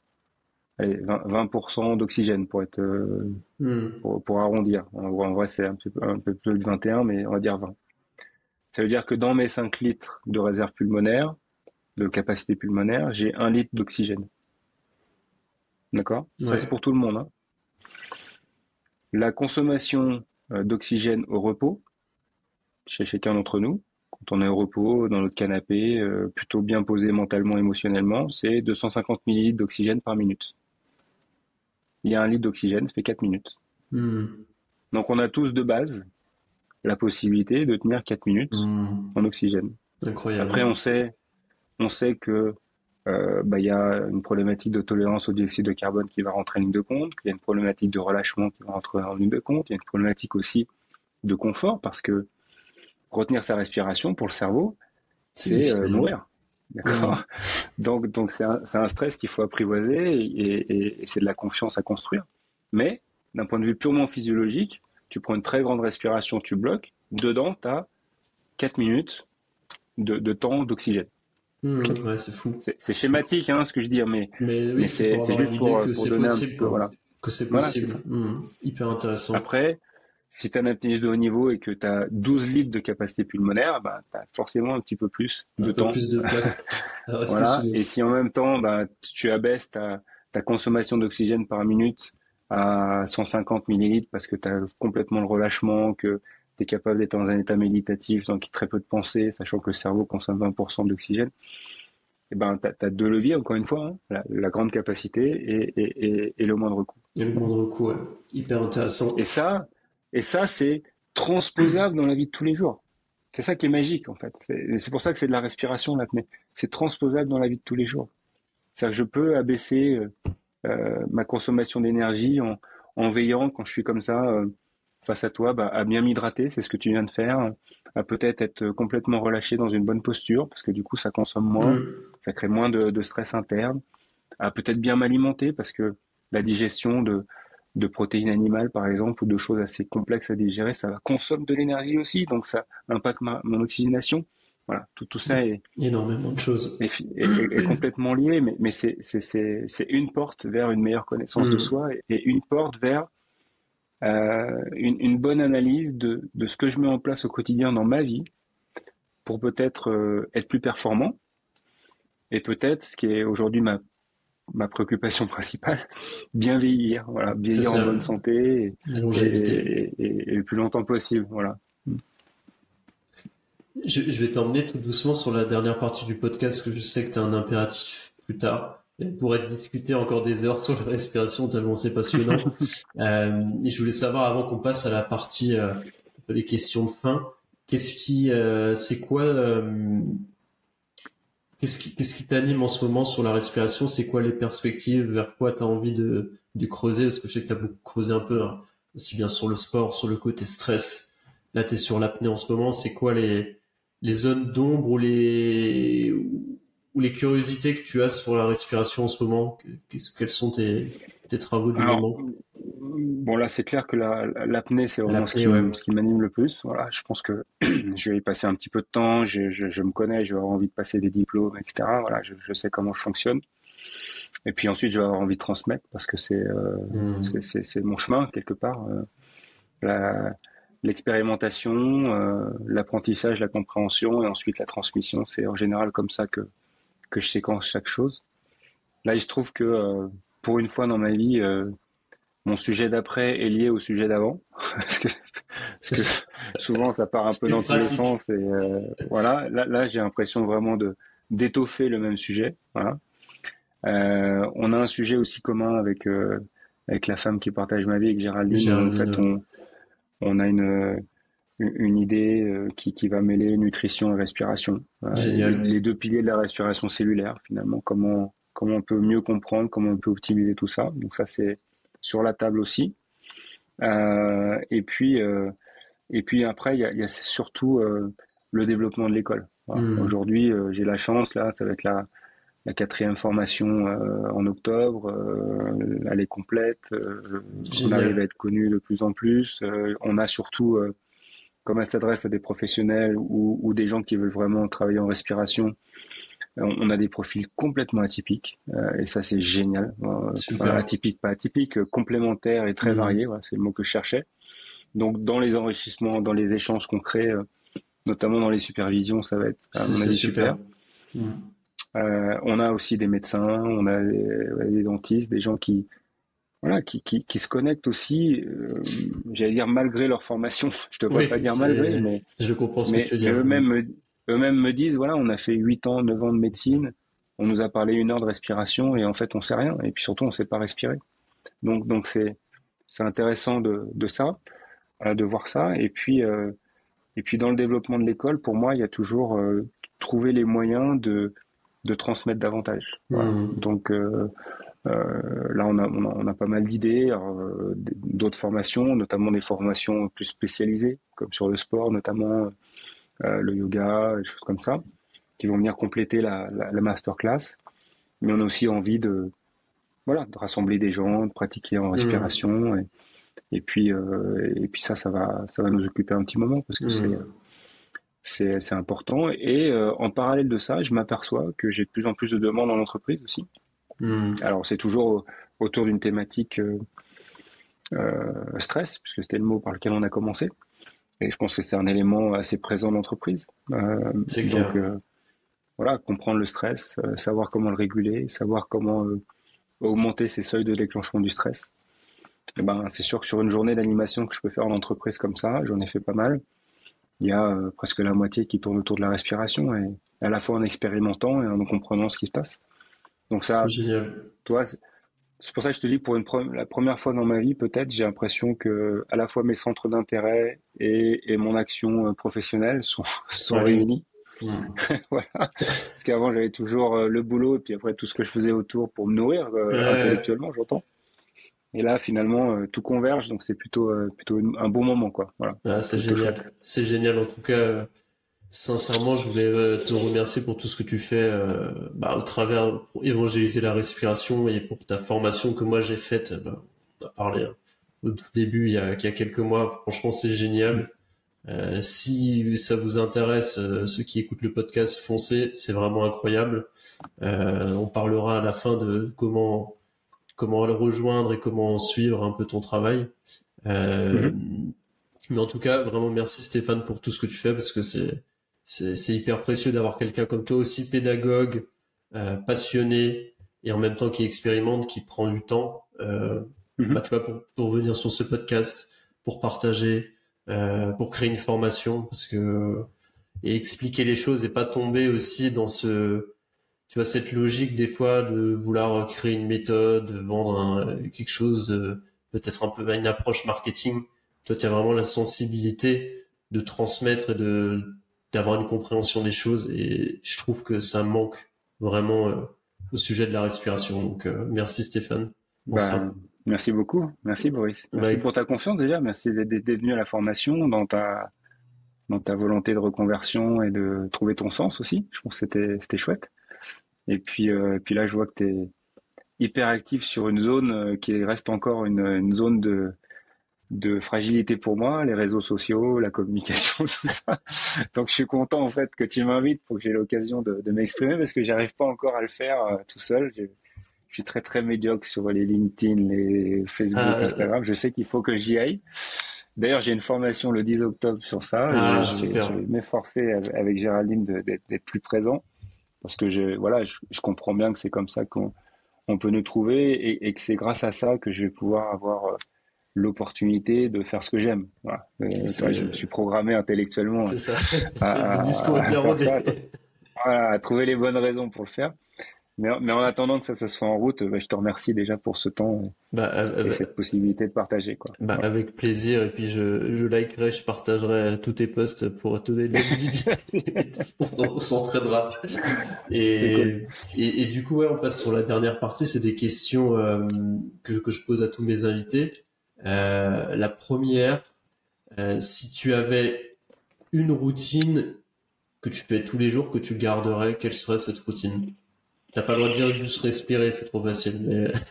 20%, d'oxygène pour être euh, hmm. pour, arrondir. En vrai, c'est un, un peu plus de 21, mais on va dire 20. Ça veut dire que dans mes 5 litres de réserve pulmonaire, de capacité pulmonaire, j'ai 1 litre d'oxygène. D'accord? C'est pour tout le monde. Hein. La consommation euh, d'oxygène au repos, chez chacun d'entre nous, quand on est au repos, dans notre canapé, euh, plutôt bien posé mentalement, émotionnellement, c'est 250 ml d'oxygène par minute il y a un litre d'oxygène, ça fait 4 minutes. Hmm. Donc on a tous de base la possibilité de tenir 4 minutes hmm. en oxygène. Incroyable. Après on sait, on sait que euh, bah, il y a une problématique de tolérance au dioxyde de carbone qui va rentrer en ligne de compte, qu'il y a une problématique de relâchement qui va rentrer en ligne de compte, il y a une problématique aussi de confort parce que retenir sa respiration pour le cerveau, c'est euh, mourir. D'accord. Donc, donc c'est un, un, stress qu'il faut apprivoiser et, et, c'est de la confiance à construire. Mais d'un point de vue purement physiologique, tu prends une très grande respiration, tu bloques. Dedans, tu as 4 minutes de, temps d'oxygène. Mmh, ouais, c'est fou. C'est schématique, hein, ce que je dis, mais, mais, c'est juste pour, donner un peu, voilà. Que c'est possible. Mmh, hyper intéressant. Après, si tu as un apnéiste de haut niveau et que tu as 12 litres de capacité pulmonaire, bah, tu as forcément un petit peu plus de un temps. Peu plus de place. voilà. Et si en même temps, bah, tu abaisses ta, ta consommation d'oxygène par minute à 150 millilitres parce que tu as complètement le relâchement, que tu es capable d'être dans un état méditatif, donc très peu de pensée, sachant que le cerveau consomme 20% d'oxygène, et eh ben, tu as, deux leviers, encore une fois, hein, la, grande capacité et, et, et, le moindre coût. Et le moindre coût, ouais. hyper intéressant. Et ça, et ça c'est transposable dans la vie de tous les jours. C'est ça qui est magique, en fait. C'est pour ça que c'est de la respiration, l'apnée. C'est transposable dans la vie de tous les jours. C'est-à-dire que je peux abaisser euh, euh, ma consommation d'énergie en, en, veillant, quand je suis comme ça, euh, face à toi, bah, à bien m'hydrater, c'est ce que tu viens de faire, à peut-être être complètement relâché dans une bonne posture, parce que du coup, ça consomme moins, mm. ça crée moins de, de stress interne, à peut-être bien m'alimenter, parce que la digestion de, de protéines animales, par exemple, ou de choses assez complexes à digérer, ça consomme de l'énergie aussi, donc ça impacte ma, mon oxygénation. Voilà, tout, tout ça est énormément de choses est, complètement lié, mais, mais c'est une porte vers une meilleure connaissance de mm. soi et, une porte vers euh, une, une, bonne analyse de, de, ce que je mets en place au quotidien dans ma vie pour peut-être euh, être plus performant et peut-être ce qui est aujourd'hui ma, ma préoccupation principale, bien vieillir, voilà, vieillir en bonne santé et, et, le plus longtemps possible, voilà. Je, vais t'emmener tout doucement sur la dernière partie du podcast, que je sais que tu as un impératif plus tard. On pourrait discuter encore des heures sur la respiration, tellement c'est passionnant. euh, et je voulais savoir, avant qu'on passe à la partie euh, les questions de fin, qu'est-ce qui, euh, c'est quoi, euh, qu'est-ce qui, qu'est-ce qui t'anime en ce moment sur la respiration? C'est quoi les perspectives? Vers quoi tu as envie de, de creuser? Parce que je sais que tu as beaucoup creusé un peu, hein, aussi bien sur le sport, sur le côté stress. Là, tu es sur l'apnée en ce moment. C'est quoi les, les zones d'ombre ou les ou les curiosités que tu as sur la respiration en ce moment? Quels sont tes, tes travaux du moment? Bon là c'est clair que l'apnée c'est vraiment ce qui, m'anime le plus. Voilà, je pense que je vais y passer un petit peu de temps. Je, je, me connais, je vais avoir envie de passer des diplômes, etc. Voilà, je, je, sais comment je fonctionne. Et puis ensuite je vais avoir envie de transmettre parce que c'est euh, mmh. c'est mon chemin quelque part. Euh, l'expérimentation, euh, l'apprentissage, la compréhension et ensuite la transmission. C'est en général comme ça que, que je séquence chaque chose. Là, il se trouve que euh, pour une fois dans ma vie, euh, mon sujet d'après est lié au sujet d'avant. parce, que, souvent, ça part un peu dans tous les sens. Et, voilà, là, là j'ai l'impression vraiment de d'étoffer le même sujet. Voilà. on a un sujet aussi commun avec avec la femme qui partage ma vie, avec Géraldine. Géraldine en fait, on, on a une, une idée euh, qui, qui va mêler nutrition et respiration. Euh, Génial. Les deux piliers de la respiration cellulaire, finalement, comment, comment on peut mieux comprendre, comment on peut optimiser tout ça. Donc ça, c'est sur la table aussi. Euh, et puis, et puis après, il y a, y a surtout le développement de l'école. Mmh. Aujourd'hui, j'ai la chance, là, ça va être la, la quatrième formation euh, en octobre, euh, elle est complète. Euh, on arrive à être connu de plus en plus. on a surtout, comme elle s'adresse à des professionnels ou, ou, des gens qui veulent vraiment travailler en respiration, on, a des profils complètement atypiques et ça c'est génial. Pas atypique, pas atypique, complémentaire et très mmh. varié. c'est le mot que je cherchais. Donc dans les enrichissements, dans les échanges concrets, notamment dans les supervisions, ça va être à mon avis super. Mmh. Euh, on a aussi des médecins, on a des, dentistes, des gens qui, voilà, qui, qui, qui se connectent aussi, euh, j'allais dire malgré leur formation. Je devrais pas dire malgré, mais je comprends ce que tu veux Eux-mêmes, eux-mêmes me disent, voilà, on a fait 8 ans, 9 ans de médecine, on nous a parlé une heure de respiration et en fait on sait rien. Et puis surtout on sait pas respirer. Donc donc c'est c'est intéressant de, de ça, de voir ça. Et puis euh, et puis dans le développement de l'école, pour moi, il y a toujours euh, trouver les moyens de de transmettre davantage. Mmh. Donc euh, euh, là, on a, on a, pas mal d'idées, euh, d'autres formations, notamment des formations plus spécialisées, comme sur le sport, notamment le yoga, des choses comme ça, qui vont venir compléter la, la, masterclass. Mais on a aussi envie de, voilà, de rassembler des gens, de pratiquer en mmh. respiration. Et, et, puis, et puis ça, ça va, ça va nous occuper un petit moment parce que mmh. c'est c'est important. Et en parallèle de ça, je m'aperçois que j'ai de plus en plus de demandes en entreprise aussi. Hmm. Alors c'est toujours autour d'une thématique stress, puisque c'était le mot par lequel on a commencé. Et je pense que c'est un élément assez présent dans l'entreprise. c'est clair. Donc, voilà, comprendre le stress, savoir comment le réguler, savoir comment augmenter ces seuils de déclenchement du stress. Eh ben, c'est sûr que sur une journée d'animation que je peux faire en entreprise comme ça, j'en ai fait pas mal. Il y a euh, presque la moitié qui tourne autour de la respiration et à la fois en expérimentant et en comprenant ce qui se passe. Donc ça. Toi, c'est pour ça que je te dis pour une la première fois dans ma vie, peut-être, j'ai l'impression que à la fois mes centres d'intérêt et, mon action euh, professionnelle sont, sont réunis. Voilà. Parce qu'avant, j'avais toujours euh, le boulot et puis après tout ce que je faisais autour pour me nourrir intellectuellement, j'entends. Et là, finalement, euh, tout converge, donc c'est plutôt, euh, plutôt un bon moment, quoi. Voilà. Ah, c'est génial. C'est génial. En tout cas, euh, sincèrement, je voulais te remercier pour tout ce que tu fais bah, au travers pour évangéliser la respiration et pour ta formation que moi j'ai faite. Bah, on a parlé hein, au début, il y, a, il y a quelques mois. Franchement, c'est génial. si ça vous intéresse, ceux qui écoutent le podcast, foncez, c'est vraiment incroyable. on parlera à la fin de comment comment le rejoindre et comment suivre un peu ton travail. Euh, mhm. Mais en tout cas, vraiment merci Stéphane pour tout ce que tu fais parce que c'est c'est hyper précieux d'avoir quelqu'un comme toi aussi pédagogue, euh, passionné et en même temps qui expérimente, qui prend du temps. Euh, mhm. bah, tu vois, pour, pour venir sur ce podcast, pour partager, euh, pour créer une formation parce que et expliquer les choses et pas tomber aussi dans ce tu vois cette logique des fois de vouloir créer une méthode, de vendre quelque chose de peut-être un peu une approche marketing. Toi, tu as vraiment la sensibilité de transmettre et de d'avoir une compréhension des choses et je trouve que ça manque vraiment euh, au sujet de la respiration. Donc euh, merci Stéphane. Bah, merci beaucoup, merci Boris. Merci pour ta confiance déjà, merci d'être venu à la formation dans ta dans ta volonté de reconversion et de trouver ton sens aussi. Je trouve que c'était c'était chouette. Et puis, euh, puis là, je vois que tu es hyper actif sur une zone qui reste encore une, une zone de, de fragilité pour moi, les réseaux sociaux, la communication, tout ça. Donc je suis content en fait que tu m'invites pour que j'ai l'occasion de, de m'exprimer parce que j'arrive pas encore à le faire euh, tout seul. Je, je, suis très très médiocre sur les LinkedIn, les Facebook, ah, Instagram. Je sais qu'il faut que j'y aille. D'ailleurs, j'ai une formation le 10 octobre sur ça. Ah, je, je, vais m'efforcer avec Géraldine d'être plus présent parce que je, voilà, je, comprends bien que c'est comme ça qu'on on peut nous trouver et, et que c'est grâce à ça que je vais pouvoir avoir euh, l'opportunité de faire ce que j'aime. Voilà. Euh, je me suis programmé intellectuellement. C'est ça. À, le discours bien Voilà, à trouver les bonnes raisons pour le faire. Mais, mais, en attendant que ça, ça soit en route, bah, je te remercie déjà pour ce temps bah, et euh, euh, cette possibilité de partager. Quoi. Bah, Avec plaisir. Et puis je, je likerai, je partagerai tous tes posts pour te donner de la visibilité. on s'entraînera. Et, et, et, du coup, ouais, on passe sur la dernière partie. C'est des questions euh, que, que je pose à tous mes invités. Euh, la première, euh, si tu avais une routine que tu fais tous les jours, que tu garderais, quelle serait cette routine? T'as pas le droit de dire juste respirer, c'est trop facile. Mais...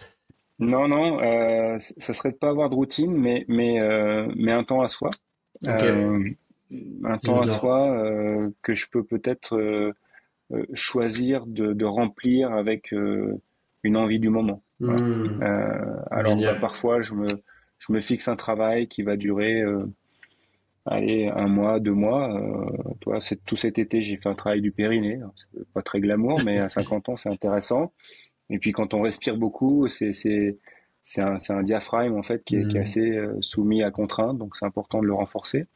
Non, non, euh, ça serait de pas avoir de routine, mais mais euh, mais un temps à soi, un temps à soi que je peux peut-être choisir de, de, remplir avec une envie du moment. Hmm. alors bah, parfois je me je me fixe un travail qui va durer allez, un mois, deux mois. Euh, toi, c'est, tout cet été, j'ai fait un travail du périnée. C'est pas très glamour, mais à 50 ans, c'est intéressant. Et puis, quand on respire beaucoup, c'est, c'est, c'est un, un diaphragme, en fait, qui est, qui est mmh. assez euh, soumis à contrainte. Donc, c'est important de le renforcer.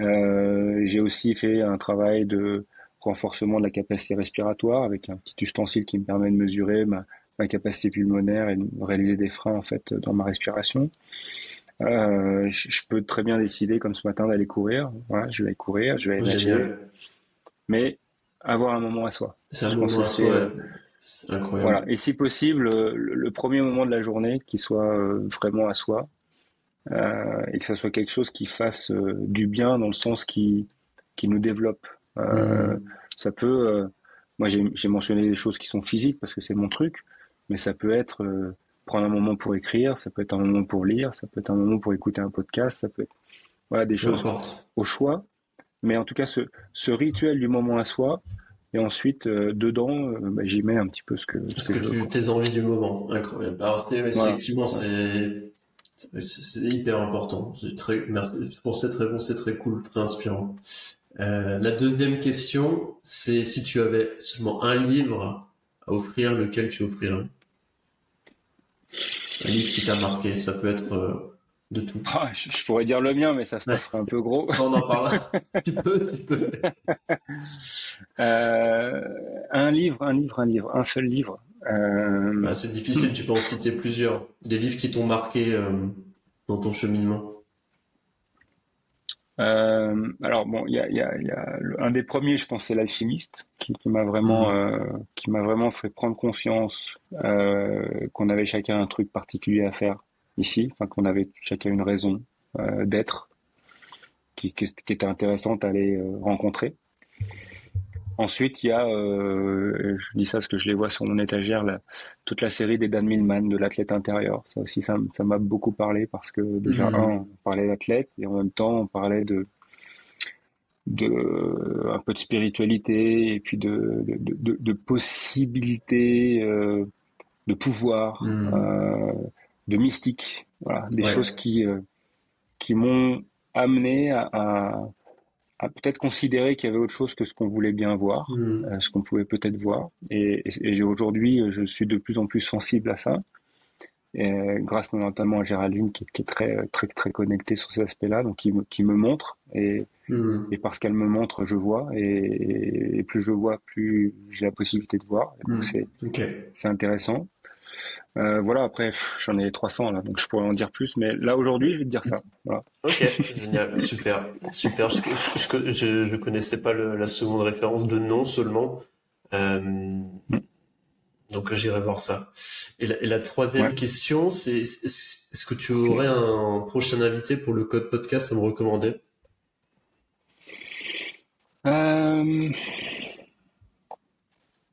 Euh, j'ai aussi fait un travail de renforcement de la capacité respiratoire avec un petit ustensile qui me permet de mesurer ma, ma capacité pulmonaire et de réaliser des freins, en fait, dans ma respiration. Euh, je, peux très bien décider, comme ce matin, d'aller courir. Voilà, je vais courir, je vais nager. Mais avoir un moment à soi. C'est un moment à soi. C'est incroyable. Voilà. Et si possible, le, premier moment de la journée qui soit euh, vraiment à soi euh, et que ce soit quelque chose qui fasse euh, du bien dans le sens qui qui nous développe. Euh, mmh. Ça peut. moi, j'ai mentionné des choses qui sont physiques parce que c'est mon truc, mais ça peut être prendre un moment pour écrire, ça peut être un moment pour lire, ça peut être un moment pour écouter un podcast, ça peut être voilà, des choses au choix, mais en tout cas, ce, ce rituel du moment à soi, et ensuite, euh, dedans, euh, bah, j'y mets un petit peu ce que, ce que, tu, tes envies du moment. Incroyable. Alors, effectivement, c'est, c'est hyper important. Très, merci pour cette réponse, c'est très cool, très inspirant. Euh, la deuxième question, c'est si tu avais seulement un livre à offrir, lequel tu offrirais Un livre qui t'a marqué, ça peut être euh, de tout. Ah, je, pourrais dire le mien, mais ça serait un peu gros. Ça, on en parle. tu peux, tu peux. Euh, un livre, un livre, un livre, un seul livre. Euh... Bah, c'est difficile, tu peux en citer plusieurs. Des livres qui t'ont marqué dans ton cheminement. Euh, alors bon, il y a, y, a, y a, un des premiers, je pense, c'est l'alchimiste, qui, qui m'a vraiment, mmh. euh, qui m'a vraiment fait prendre conscience euh, qu'on avait chacun un truc particulier à faire ici, enfin qu'on avait chacun une raison d'être, qui, qui, qui, était intéressante à aller rencontrer. Ensuite, il y a, euh, je dis ça parce que je les vois sur mon étagère, la, toute la série des Dan Millman de l'athlète intérieur. Ça aussi, ça, m'a beaucoup parlé parce que déjà, mmh. un, on parlait d'athlète et en même temps, on parlait de, de un peu de spiritualité et puis de, de, de, de possibilités, euh, de pouvoir, mmh. euh, de mystique. Voilà, des ouais. choses qui, qui m'ont amené à, à à peut-être considérer qu'il y avait autre chose que ce qu'on voulait bien voir, mmh. euh, ce qu'on pouvait peut-être voir. Et, et, et aujourd'hui, je suis de plus en plus sensible à ça, et, grâce notamment à Géraldine qui, qui, est très très très connectée sur ces aspects-là, donc qui me, qui me montre et, mmh. et parce qu'elle me montre, je vois et, plus je vois, plus j'ai la possibilité de voir. Donc mmh. c'est okay. c'est intéressant. Euh, voilà, après, j'en ai 300 là, donc je pourrais en dire plus, mais là aujourd'hui, je vais te dire ça. Voilà. Ok, génial, super, super. Je, je, je, je connaissais pas le, la seconde référence de nom seulement, euh, donc j'irai voir ça. Et la, et la troisième ouais. question, c'est est-ce que tu aurais un prochain invité pour le code podcast à me recommander? Euh...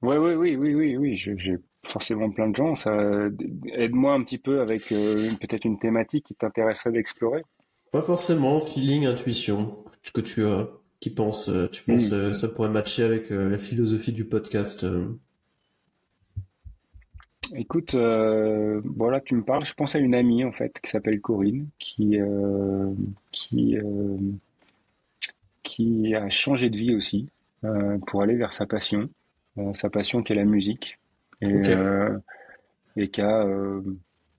Ouais, ouais, oui, oui, oui, oui. J'ai forcément plein de gens. Ça aide-moi un petit peu avec euh, peut-être une thématique qui t'intéresserait d'explorer. Pas forcément feeling, intuition. Ce que tu as, qui pense, euh, tu penses, mmh. ça pourrait matcher avec euh, la philosophie du podcast. Écoute, euh, voilà, tu me parles. Je pense à une amie en fait qui s'appelle Corinne, qui euh, qui euh, qui a changé de vie aussi pour aller vers sa passion, sa passion qui est la musique et, okay. euh, et qui, a, euh,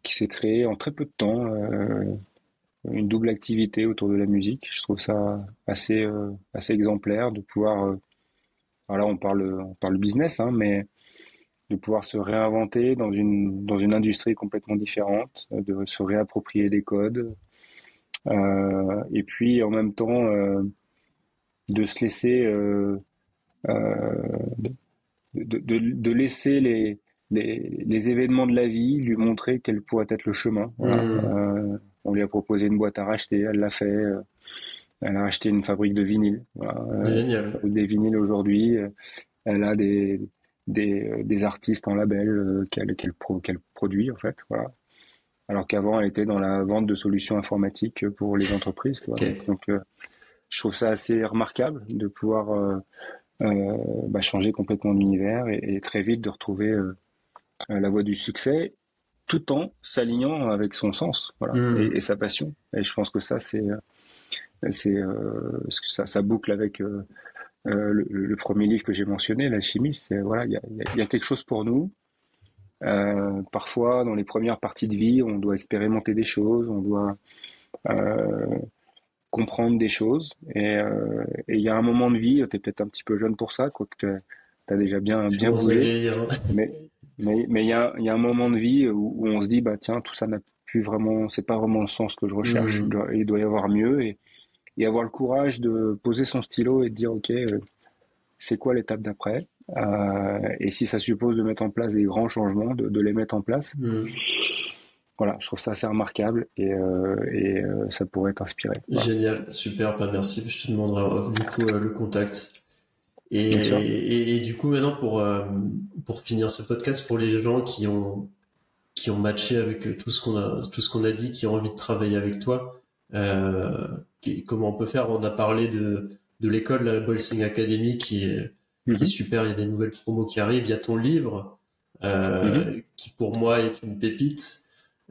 qui s'est créé en très peu de temps euh, une double activité autour de la musique. Je trouve ça assez, euh, assez exemplaire de pouvoir. alors on parle, on parle business, hein, mais de pouvoir se réinventer dans une, dans une industrie complètement différente, de se réapproprier des codes, euh, et puis en même temps euh, de se laisser euh, de, de, de laisser les, les, les, événements de la vie lui montrer quel pourrait être le chemin. Voilà. Mmh. Euh, on lui a proposé une boîte à racheter, elle l'a fait. Euh, elle a acheté une fabrique de vinyle. Voilà. Euh, Génial. Des vinyles aujourd'hui. Elle a des, des, des, artistes en label qu'elle qu pro, qu produit en fait. Voilà. Alors qu'avant, elle était dans la vente de solutions informatiques pour les entreprises. Okay. Donc, je trouve ça assez remarquable de pouvoir euh, bah, changer complètement d'univers et, et, très vite de retrouver euh, la voie du succès tout en s'alignant avec son sens voilà, mmh. et, et, sa passion. Et je pense que ça, c'est c'est euh, ça, ça boucle avec euh, le, le, premier livre que j'ai mentionné, l'alchimiste. C'est voilà, il y a, y a, quelque chose pour nous. Euh, parfois, dans les premières parties de vie, on doit expérimenter des choses, on doit comprendre des choses. Et euh, il y a un moment de vie, tu es peut-être un petit peu jeune pour ça, quoique tu as déjà bien, bien bougé. Mais mais mais il y a, y a un moment de vie où, où, on se dit bah tiens tout ça n'a plus vraiment c'est pas vraiment le sens que je recherche mmh. il, doit, il, doit, y avoir mieux et, et avoir le courage de poser son stylo et de dire ok euh, c'est quoi l'étape d'après? Euh, et si ça suppose de mettre en place des grands changements de, de les mettre en place mmh voilà, je trouve ça assez remarquable et, euh, et euh, ça pourrait t'inspirer. Voilà. Génial, super, bah merci. Je te demanderai euh, du coup le contact. Et, et, et, du coup maintenant pour pour finir ce podcast pour les gens qui ont qui ont matché avec tout ce qu'on a tout ce qu'on a dit, qui ont envie de travailler avec toi, comment on peut faire? On a parlé de de l'école, la Bolsing Academy, qui est, qui est mhm. super. Il y a des nouvelles promos qui arrivent. Il y a ton livre, mhm. qui pour moi est une pépite.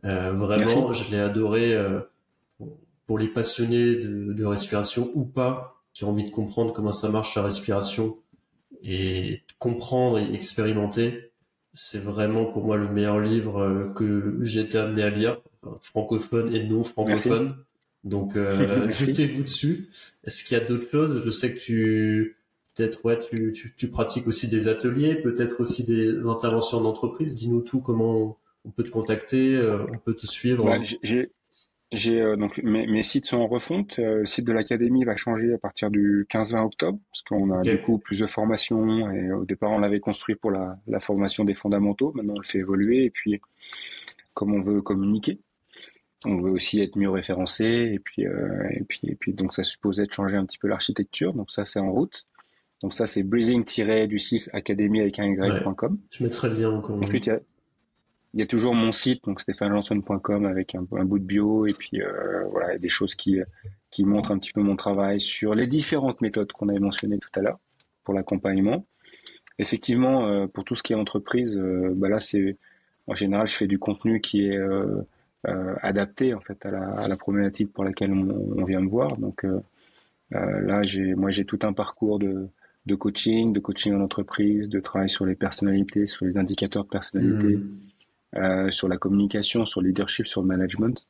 Euh, vraiment, je l'ai adoré euh, pour les passionnés de, de, respiration ou pas, qui ont envie de comprendre comment ça marche la respiration et comprendre et expérimenter. C'est vraiment pour moi le meilleur livre euh, que j'ai été amené à lire, francophone et non francophone. Donc euh, jetez-vous dessus. Est-ce qu'il y a d'autres choses? Je sais que tu peut-être ouais tu, tu, tu, pratiques aussi des ateliers, peut-être aussi des interventions d'entreprise. Dis-nous tout comment on peut te contacter, euh, on peut te suivre. J'ai j'ai euh, donc mes, mes, sites sont en refonte. Euh, le site de l'académie va changer à partir du 15-20 octobre parce qu'on a du coup plus de formations et au départ on l'avait construit pour la, la, formation des fondamentaux. Maintenant on le fait évoluer et puis comme on veut communiquer, on veut aussi être mieux référencé et puis euh, et puis et puis donc ça supposait de changer un petit peu l'architecture. Donc ça c'est en route. Donc ça c'est breathing-du6 académie avec un y.com. Je mettrai le lien encore. Ensuite il y a il y a toujours mon site, donc stéphanelanson.com avec un, bout de bio et puis euh, voilà, des choses qui, qui montrent un petit peu mon travail sur les différentes méthodes qu'on avait mentionnées tout à l'heure pour l'accompagnement. Effectivement, euh, pour tout ce qui est entreprise, euh, bah là c'est en général je fais du contenu qui est euh, euh, adapté en fait à la, à la, problématique pour laquelle on, vient me voir. Donc là j'ai moi j'ai tout un parcours de de coaching, de coaching en entreprise, de travail sur les personnalités, sur les indicateurs de personnalité. Mmh. Euh, sur la communication, sur le leadership, sur le management.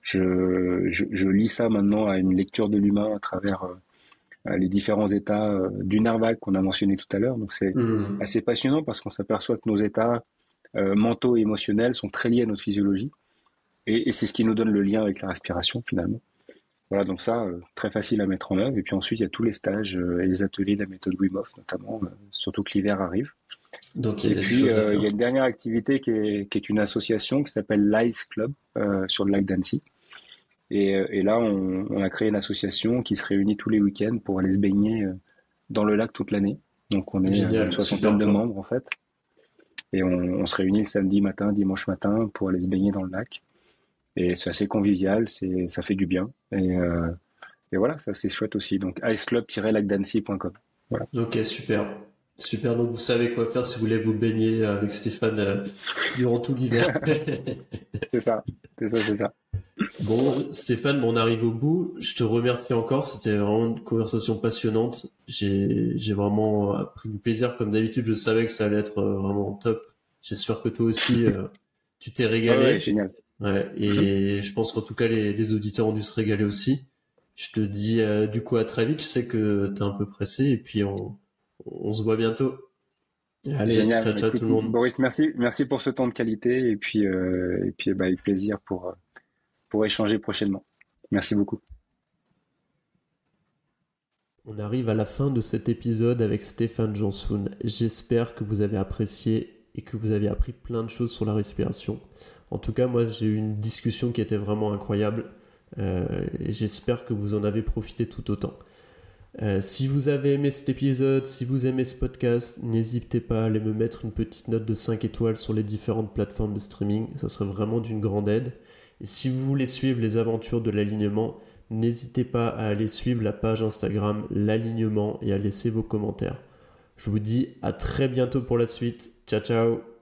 Je, je, je, lis ça maintenant à une lecture de l'humain à travers euh, les différents états euh, du vague qu'on a mentionné tout à l'heure. Donc c'est mmh. assez passionnant parce qu'on s'aperçoit que nos états euh, mentaux et émotionnels sont très liés à notre physiologie. Et, et c'est ce qui nous donne le lien avec la respiration finalement. Voilà, donc ça, très facile à mettre en œuvre. Et puis ensuite, il y a tous les stages et les ateliers de la méthode Wim Hof, notamment, surtout que l'hiver arrive. Donc, et puis, euh, il y a une dernière activité qui est, qui est une association qui s'appelle l'Ice Club euh, sur le lac d'Annecy. Et, euh, et, là, on, on, a créé une association qui se réunit tous les week-ends pour aller se baigner euh, dans le lac toute l'année. Donc, on est Génial, une soixantaine de membres, en fait. Et on, on, se réunit le samedi matin, dimanche matin pour aller se baigner dans le lac. Et c'est assez convivial, c'est, ça fait du bien. Et, euh, et voilà, ça c'est chouette aussi. Donc, iceclub-lacdancy.com. Voilà. Ok, super. Super, donc vous savez quoi faire si vous voulez vous baigner avec Stéphane euh, durant tout l'hiver. c'est ça, c'est ça, c'est ça. Bon, Stéphane, on arrive au bout. Je te remercie encore. C'était vraiment une conversation passionnante. J'ai, j'ai vraiment pris du plaisir. Comme d'habitude, je savais que ça allait être euh, vraiment top. J'espère que toi aussi, euh, tu t'es régalé. Ouais, génial. Ouais, et je pense qu'en tout cas, les, les, auditeurs ont dû se régaler aussi. Je te dis du coup à très vite. Je sais que tu es un peu pressé et puis on, on se voit bientôt. Allez, Génial. ciao, ciao tout le monde. Boris, merci, merci pour ce temps de qualité et puis, euh, et puis bah, avec plaisir pour, euh, pour échanger prochainement. Merci beaucoup. On arrive à la fin de cet épisode avec Stéphane Jansoun. J'espère que vous avez apprécié et que vous avez appris plein de choses sur la respiration. En tout cas, moi, j'ai eu une discussion qui était vraiment incroyable. Euh, J'espère que vous en avez profité tout autant. Euh, si vous avez aimé cet épisode, si vous aimez ce podcast, n'hésitez pas à aller me mettre une petite note de 5 étoiles sur les différentes plateformes de streaming. Ça serait vraiment d'une grande aide. Et si vous voulez suivre les aventures de l'alignement, n'hésitez pas à aller suivre la page Instagram L'alignement et à laisser vos commentaires. Je vous dis à très bientôt pour la suite. Ciao ciao